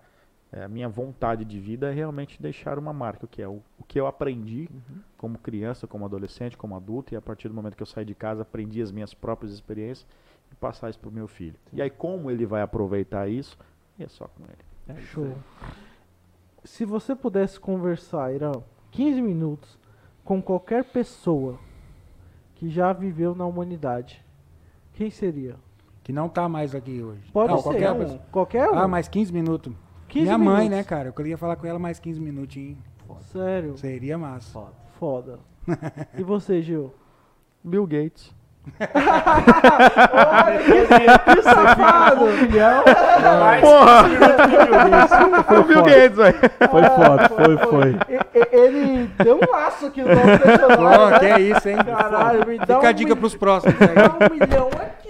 é, a minha vontade de vida é realmente deixar uma marca, o que é o, o que eu aprendi como criança, como adolescente, como adulto, e a partir do momento que eu saí de casa, aprendi as minhas próprias experiências e passar isso pro meu filho. E aí como ele vai aproveitar isso? É só com ele. É Show. Se você pudesse conversar, Irã, 15 minutos com qualquer pessoa que já viveu na humanidade, quem seria? Que não tá mais aqui hoje. Pode não, ser. Qualquer um. Qualquer um. Ah, mais 15 minutos. 15 Minha mãe, minutos. né, cara? Eu queria falar com ela mais 15 minutinhos. Sério. Seria massa. Foda. Foda. e você, Gil? Bill Gates. Que safado! Porra! Foi o Bill Gates, velho. Foi foda, foi, foi. Ele deu um laço aqui no nosso personagem. Que é isso, hein? Caralho, me dá Fica um a dica mi- pros próximos. Dá um milhão aqui,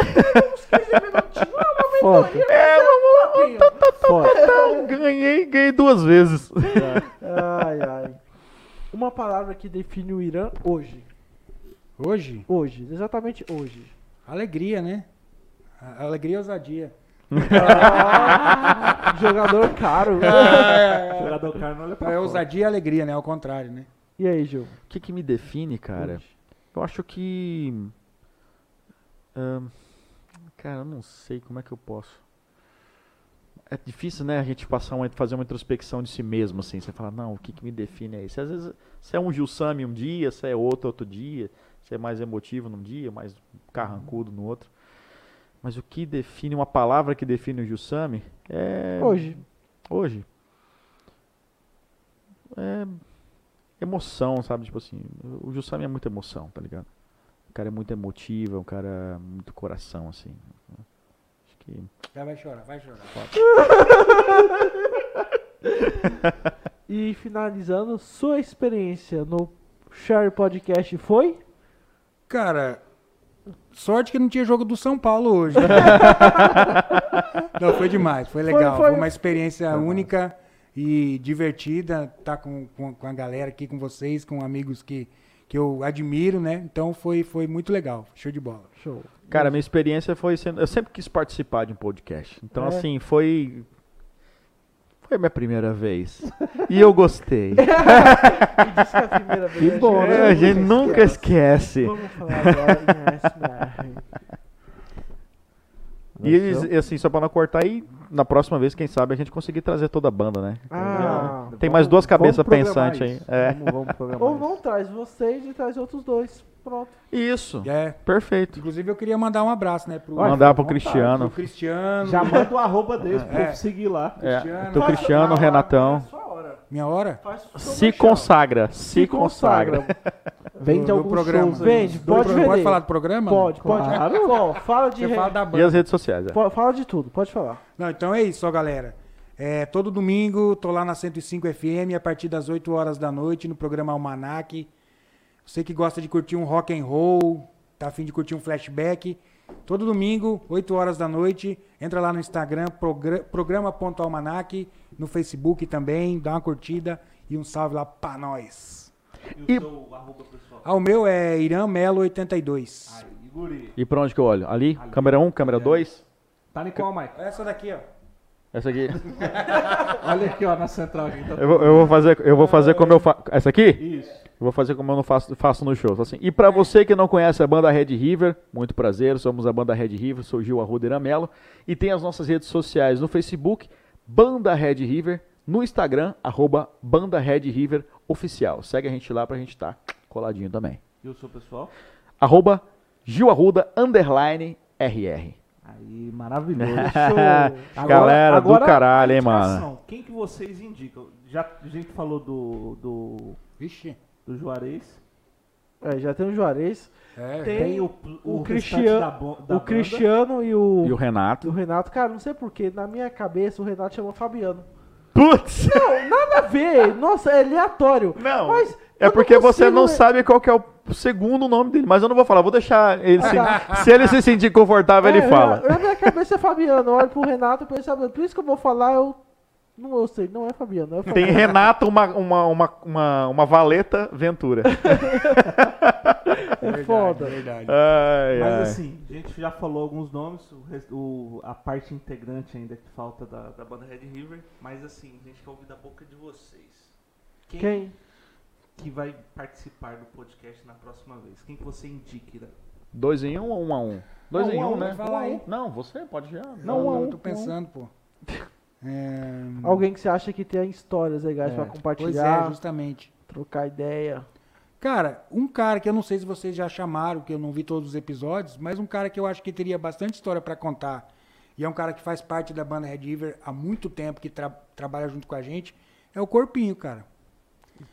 uns 15 minutinhos, uma Foda. mentoria. É, ganhei, ganhei duas vezes. Ai, ai. Uma palavra que define o Irã hoje. Hoje, Hoje, exatamente hoje. alegria, né? Alegria e ousadia. Ah, jogador caro. Jogador cara não olha pra É fora. ousadia e alegria, né? Ao contrário, né? E aí, Gil? O que, que me define, cara? Hoje. Eu acho que. ahn, cara, eu não sei como é que eu posso. É difícil, né, a gente passar uma, fazer uma introspecção de si mesmo, assim. Você fala, não, o que, que me define é isso? Às vezes você é um Gilsami um dia, você é outro outro dia, você é mais emotivo num dia, mais carrancudo no outro. Mas o que define, uma palavra que define o Gilsami é. Hoje. Hoje. É. Emoção, sabe? Tipo assim, o Jussami é muita emoção, tá ligado? O cara é muito emotivo, é um cara muito coração, assim. Acho que. Já vai chorar, vai chorar. E finalizando, sua experiência no Share Podcast foi? Cara, sorte que não tinha jogo do São Paulo hoje. não, foi demais, foi legal. foi- Foi, uma experiência única e divertida. Tá com, com, com a galera aqui, com vocês, com amigos que, que eu admiro, né? Então foi, foi muito legal. Show de bola. Show. Cara, minha experiência foi sendo. Eu sempre quis participar de um podcast. Então, É. assim, foi. Foi a minha primeira vez. E eu gostei. E disse que é a primeira vez. Que bom, né? É, a gente nunca esquece. Vamos falar agora em. E, eles- e, assim, só pra não cortar, e na próxima vez, quem sabe, a gente conseguir trazer toda a banda, né? Ah, Tem mais duas cabeças pensantes aí. É. Vamos, vamos ou não isso. traz vocês e traz outros dois. Pronto. Isso. É. Perfeito. Inclusive eu queria mandar um abraço, né? Pro, Mandar pro. Cristiano. pro Cristiano. Já manda o arroba deles pra É. eu seguir lá. É. Cristiano. Faz- Cristiano, Renatão. é sua hora. Minha hora? O seu Se merchan. consagra. Se consagra. Vende alguns programa. shows. Vende, pode vender. Pode falar do programa? Pode, pode. Claro. Ó, fala de Você re- fala da E banda. as redes sociais. é. Fa- Fala de tudo, pode falar. Não, então é isso, ó, galera. É, todo domingo, tô lá na 105 FM a partir das 8 horas da noite no programa Almanac. Você que gosta de curtir um rock and roll, tá afim de curtir um flashback, todo domingo, 8 horas da noite, entra lá no Instagram, progra- programa.almanac, no Facebook também, dá uma curtida e um salve lá pra nós. E E- o seu arroba pessoal? Ah, o meu é Irã Melo 82. Aí. E pra onde que eu olho? Ali? Câmera 1, câmera 2? Tá em qual, Mike? Essa daqui, ó. Essa aqui. Olha aqui, ó, na central aqui. Tá Eu vou, eu vou fazer, eu vou fazer como eu faço. Essa aqui? Isso. Eu vou fazer como eu não faço, faço no show. Assim. E pra você que não conhece a banda Red River, muito prazer, somos a banda Red River, sou Gil Arruda Iramelo. E tem as nossas redes sociais no Facebook, Banda Red River, no Instagram, arroba Banda Red River Oficial. Segue a gente lá pra gente estar coladinho também. E o seu pessoal? Arroba Gil Arruda, underline RR. Aí, maravilhoso. Show. Galera do caralho, hein, mano? Quem que vocês indicam? Já a gente falou do, do, Vixe. Do Juarez. É, já tem o Juarez, É, Tem Tem o, o o, Cristiano- da, bo- da o banda. Cristiano e o, E o o Renato. Renato. Cara, não sei porquê, na minha cabeça o Renato chamou Fabiano. Putz! Não, nada a ver. Nossa, é aleatório. Não, Mas é eu porque você consigo, não né? sabe qual que é o segundo nome dele. Mas eu não vou falar, vou deixar ele se, se ele se sentir confortável, ele É, fala. Na minha cabeça é Fabiano. Eu olho pro Renato e penso, Fabiano. Por isso que eu vou falar, eu. Não eu sei, não é Fabiano. É Tem Fabiano. Renato, uma, uma, uma, uma, uma valeta Ventura. É foda. Verdade. Ai, Mas ai. assim, a gente já falou alguns nomes, o, o- a parte integrante ainda que falta da, da banda Red River, mas assim, a gente quer ouvir da boca de vocês. Quem, Quem? que vai participar do podcast na próxima vez? Quem que você indica? Ira? Dois em um ou um a um? Dois Não, em um um, um, né? fala aí. Não, você pode já. Não, um não, um, eu tô um um. pensando, pô. É, Alguém que você acha que tem histórias legais É. pra Pois é, compartilhar, justamente. trocar ideia. Cara, um cara que eu não sei se vocês já chamaram, que eu não vi todos os episódios, mas um cara que eu acho que teria bastante história pra contar. E é um cara que faz parte da banda Red River há muito tempo, que tra- trabalha junto com a gente, é o Corpinho, cara.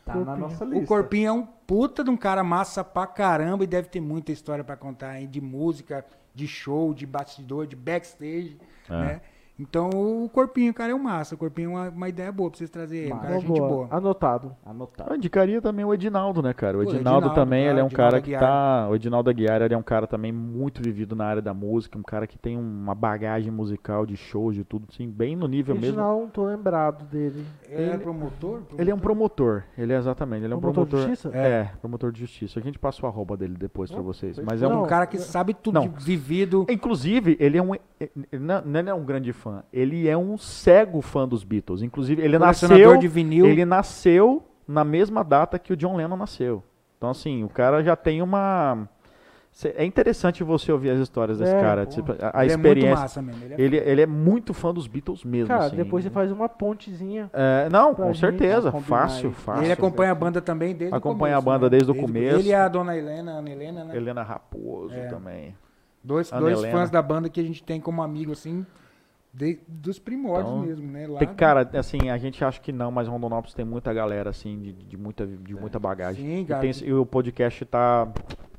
Tá na Corpinho. nossa lista. O Corpinho é um puta de um cara massa pra caramba e deve ter muita história pra contar, hein? De música, de show, de bastidor, de backstage, É. né? Então o Corpinho, cara, é um massa. O Corpinho é uma, uma ideia boa pra vocês trazerem. ele. Um cara, é Uma gente boa. boa. Anotado. Anotado. Eu indicaria também o Edinaldo, né, cara? O Pô, Edinaldo, Edinaldo, também, claro, ele é um Edinaldo cara que tá... O Edinaldo Aguiar, ele é um cara também muito vivido na área da música, um cara que tem uma bagagem musical de shows, de tudo, assim, bem no nível mesmo. Original, não tô lembrado dele. Ele é Ele- promotor? Ele é um promotor, ele é exatamente, ele é um Promotor promotor. de justiça? É, promotor de justiça. A gente passa o arroba dele depois pra vocês. Mas é É um cara que sabe tudo Não. de vivido. Inclusive, ele é um. Ele não não é um grande fã. Ele é um cego fã dos Beatles. Inclusive, ele nasceu. de vinil. Ele nasceu na mesma data que o John Lennon nasceu. Então, assim, o cara já tem uma. É interessante você ouvir as histórias desse É, cara. tipo, a, a ele é muito experiência. massa mesmo. Ele é ele, ele é muito fã dos Beatles mesmo. Cara, assim. depois você faz uma pontezinha. É, não, com certeza. Fácil, aí. fácil. Ele acompanha a banda também desde Acompanha o começo. a banda né? desde o começo. Ele e a dona Helena, a Ana Helena, né? Helena Raposo É. também. Dois, Ana dois Helena. fãs da banda que a gente tem como amigo, assim, de- dos primórdios Então, mesmo, né? Lá Tem, do- cara, assim, a gente acha que não, mas Rondonópolis tem muita galera, assim, de, de muita, de muita bagagem. Sim, E, tem e o podcast tá,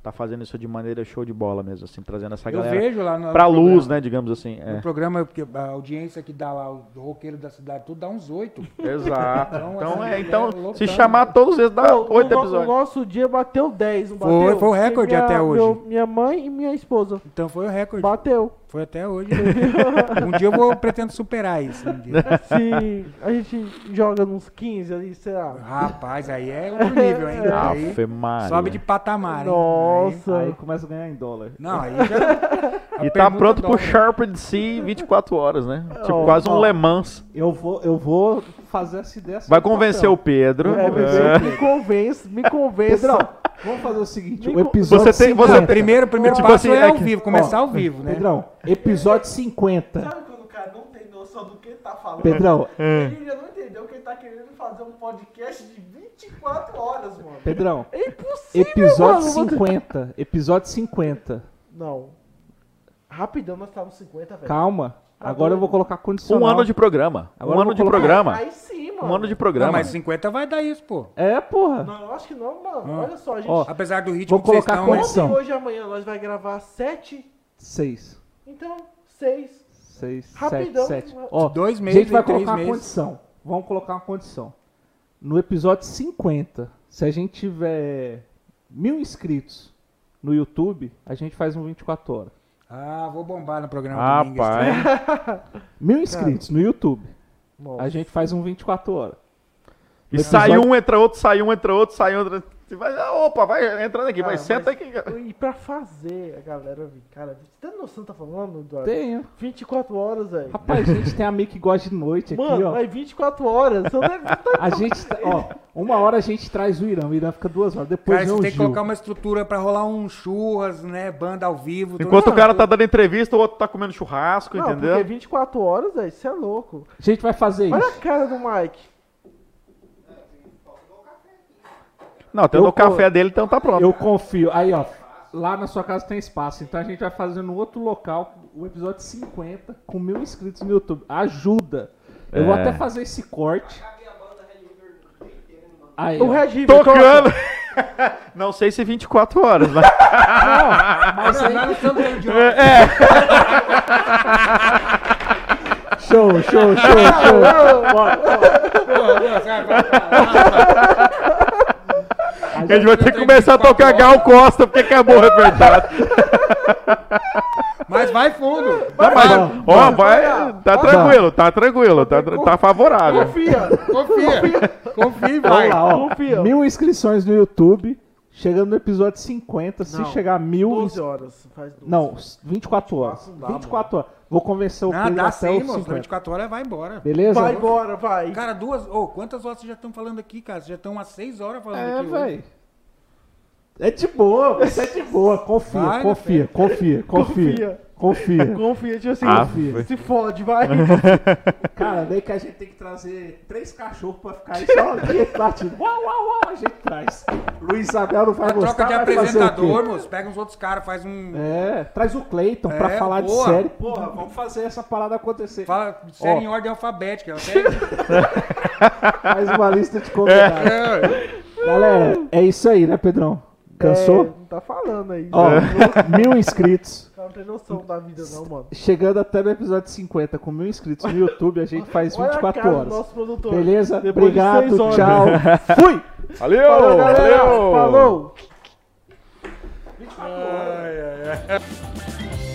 tá fazendo isso de maneira show de bola mesmo, assim, trazendo essa Eu galera vejo lá no pra no luz, programa. né, digamos assim. No É. programa, porque a audiência que dá lá, o roqueiro da cidade, tudo dá uns oito. Exato. Então, Então, assim, é, então é se chamar todos eles, dá oito o, no- o episódios. nosso dia bateu 10, não Foi- bateu? foi o recorde Minha- até hoje. meu- minha mãe e minha esposa. Então foi o recorde. Bateu. Foi até hoje. um dia eu vou pretendo superar isso. Um dia. Se a gente joga nos 15 ali, será? Rapaz, aí é outro nível, hein? Aí Maria. sobe de patamar, hein? Nossa. Aí começa a ganhar em dólar. Aí- não, aí já. E tá pronto pro dobra. Sharpened Sea 24 horas, né? Tipo, Ó, quase um. Le Mans. Eu vou, eu vou fazer essa ideia. Vai no convencer o. Pedro. É, É. me convence, me convence. Pedrão, vamos fazer o seguinte: Me o episódio Você tem- você 50. Primeiro, primeiro Tipo passo assim, é é ao que- vivo, começar ó, ao vivo, né? Pedrão, episódio 50. Sabe quando o cara não tem noção do que ele tá falando? Pedrão, Ele já não entendeu que ele tá querendo fazer um podcast de 24 horas, mano. Pedrão, É impossível, episódio mano. 50. Episódio 50. Não. Rapidão, nós estamos 50, velho. Calma. Tá Agora eu vou colocar condicional. Um ano de programa. Agora um ano de colocar- programa. Aí sim, mano. Um ano de Não, programa. mas 50 vai dar isso, pô. É, porra. Não, eu acho que não, mano. Hum. Olha só, a gente... Ó, Apesar do ritmo Vou que vocês colocar estão, né? condição. Ontem, hoje e amanhã nós vai gravar 7, Seis. então 6. Seis, sete, Rapidão. sete. Ó, Dois a meses, gente vai colocar uma meses. condição. Vamos colocar uma condição. No episódio 50, se a gente tiver mil inscritos no YouTube, a gente faz um 24 horas. Ah, vou bombar no programa domingo. esse Rapaz. Mil inscritos no YouTube, Nossa. a gente faz um 24 horas. E sai um, entra outro, sai um, entra outro, sai outro. Você vai, ah, opa, vai entrando aqui, Ah, mas senta mas- aqui. E pra fazer a galera vir, cara, você tem noção do que tá falando, Eduardo? Tenho. 24 horas, velho. Rapaz, a gente tem amigo que gosta de noite aqui, Mano, ó. mas 24 horas, você não deve tá A gente, tá- ó, uma hora a gente traz o Irã, o Irã fica duas horas, depois Cara, você o tem que Gil. colocar uma estrutura pra rolar um churras, né? Banda ao vivo. tudo. Enquanto o cara tá dando entrevista, o outro tá comendo churrasco, Não, entendeu? porque 24 horas, velho, isso é louco. A gente vai fazer Olha isso. a cara do Mike. Não, tendo Eu o café dele, então tá pronto. Eu confio. Aí, ó, lá na sua casa tem espaço, então a gente vai fazer no outro local o episódio 50 com mil inscritos no YouTube. Ajuda. Eu vou É. até fazer esse corte. Aí, O ó. Red River toca. Tocando! Não sei se 24 horas, mas. Mas aí, não estamos dentro de É, show, show, show, show. Bora, a gente vai ter que começar a tocar Gal Costa, porque acabou o repertório. Mas vai fundo. Não, mas, Vai, ó, vai, vai. tá tranquilo, tá tranquilo, tá, tá favorável. Confia, Confia. Confia e vai. lá, ó. Confia. Mil inscrições no YouTube. Chegando no episódio 50, se Não, chegar a mil. 12 horas. Faz 12. Não, 24 horas. Não dá, 24 horas. Vou convencer o Não, Pedro dá até sim, os moço. 50. 24 horas vai embora. Beleza? Vai embora, vai. Cara, duas. Ô, quantas horas vocês já estão falando aqui, cara? Vocês já estão há seis horas falando É, aqui. hoje. velho. É de boa, você é de boa. Confia, Vai na confia, confia, confia, confia. Confia, tipo assim, Ah, confia. Se fode, vai. Cara, daí que a gente tem que trazer três cachorros pra ficar aí só aqui batido. Uau, uau, uau, a gente traz. Luiz Isabel não vai A gostar, troca de apresentador, moço. Pega uns outros caras, faz um. É, traz o Cleiton pra É, falar boa. de série. Porra, vamos fazer essa parada acontecer. Fala série Ó. em ordem alfabética. eu Até... Faz uma lista de convidados. É. Galera, é isso aí, né, Pedrão? Cansou? É, não tá falando aí. Ó, Ó, mil inscritos. o cara não tem noção da vida, não, mano. Chegando até no episódio 50, com mil inscritos no YouTube, a gente faz Olha a 24 cara do horas. nosso produtor. Beleza? Depois de Obrigado, horas. tchau. Fui! Valeu! Falou, galera. valeu. Falou. Ai, ai, ai.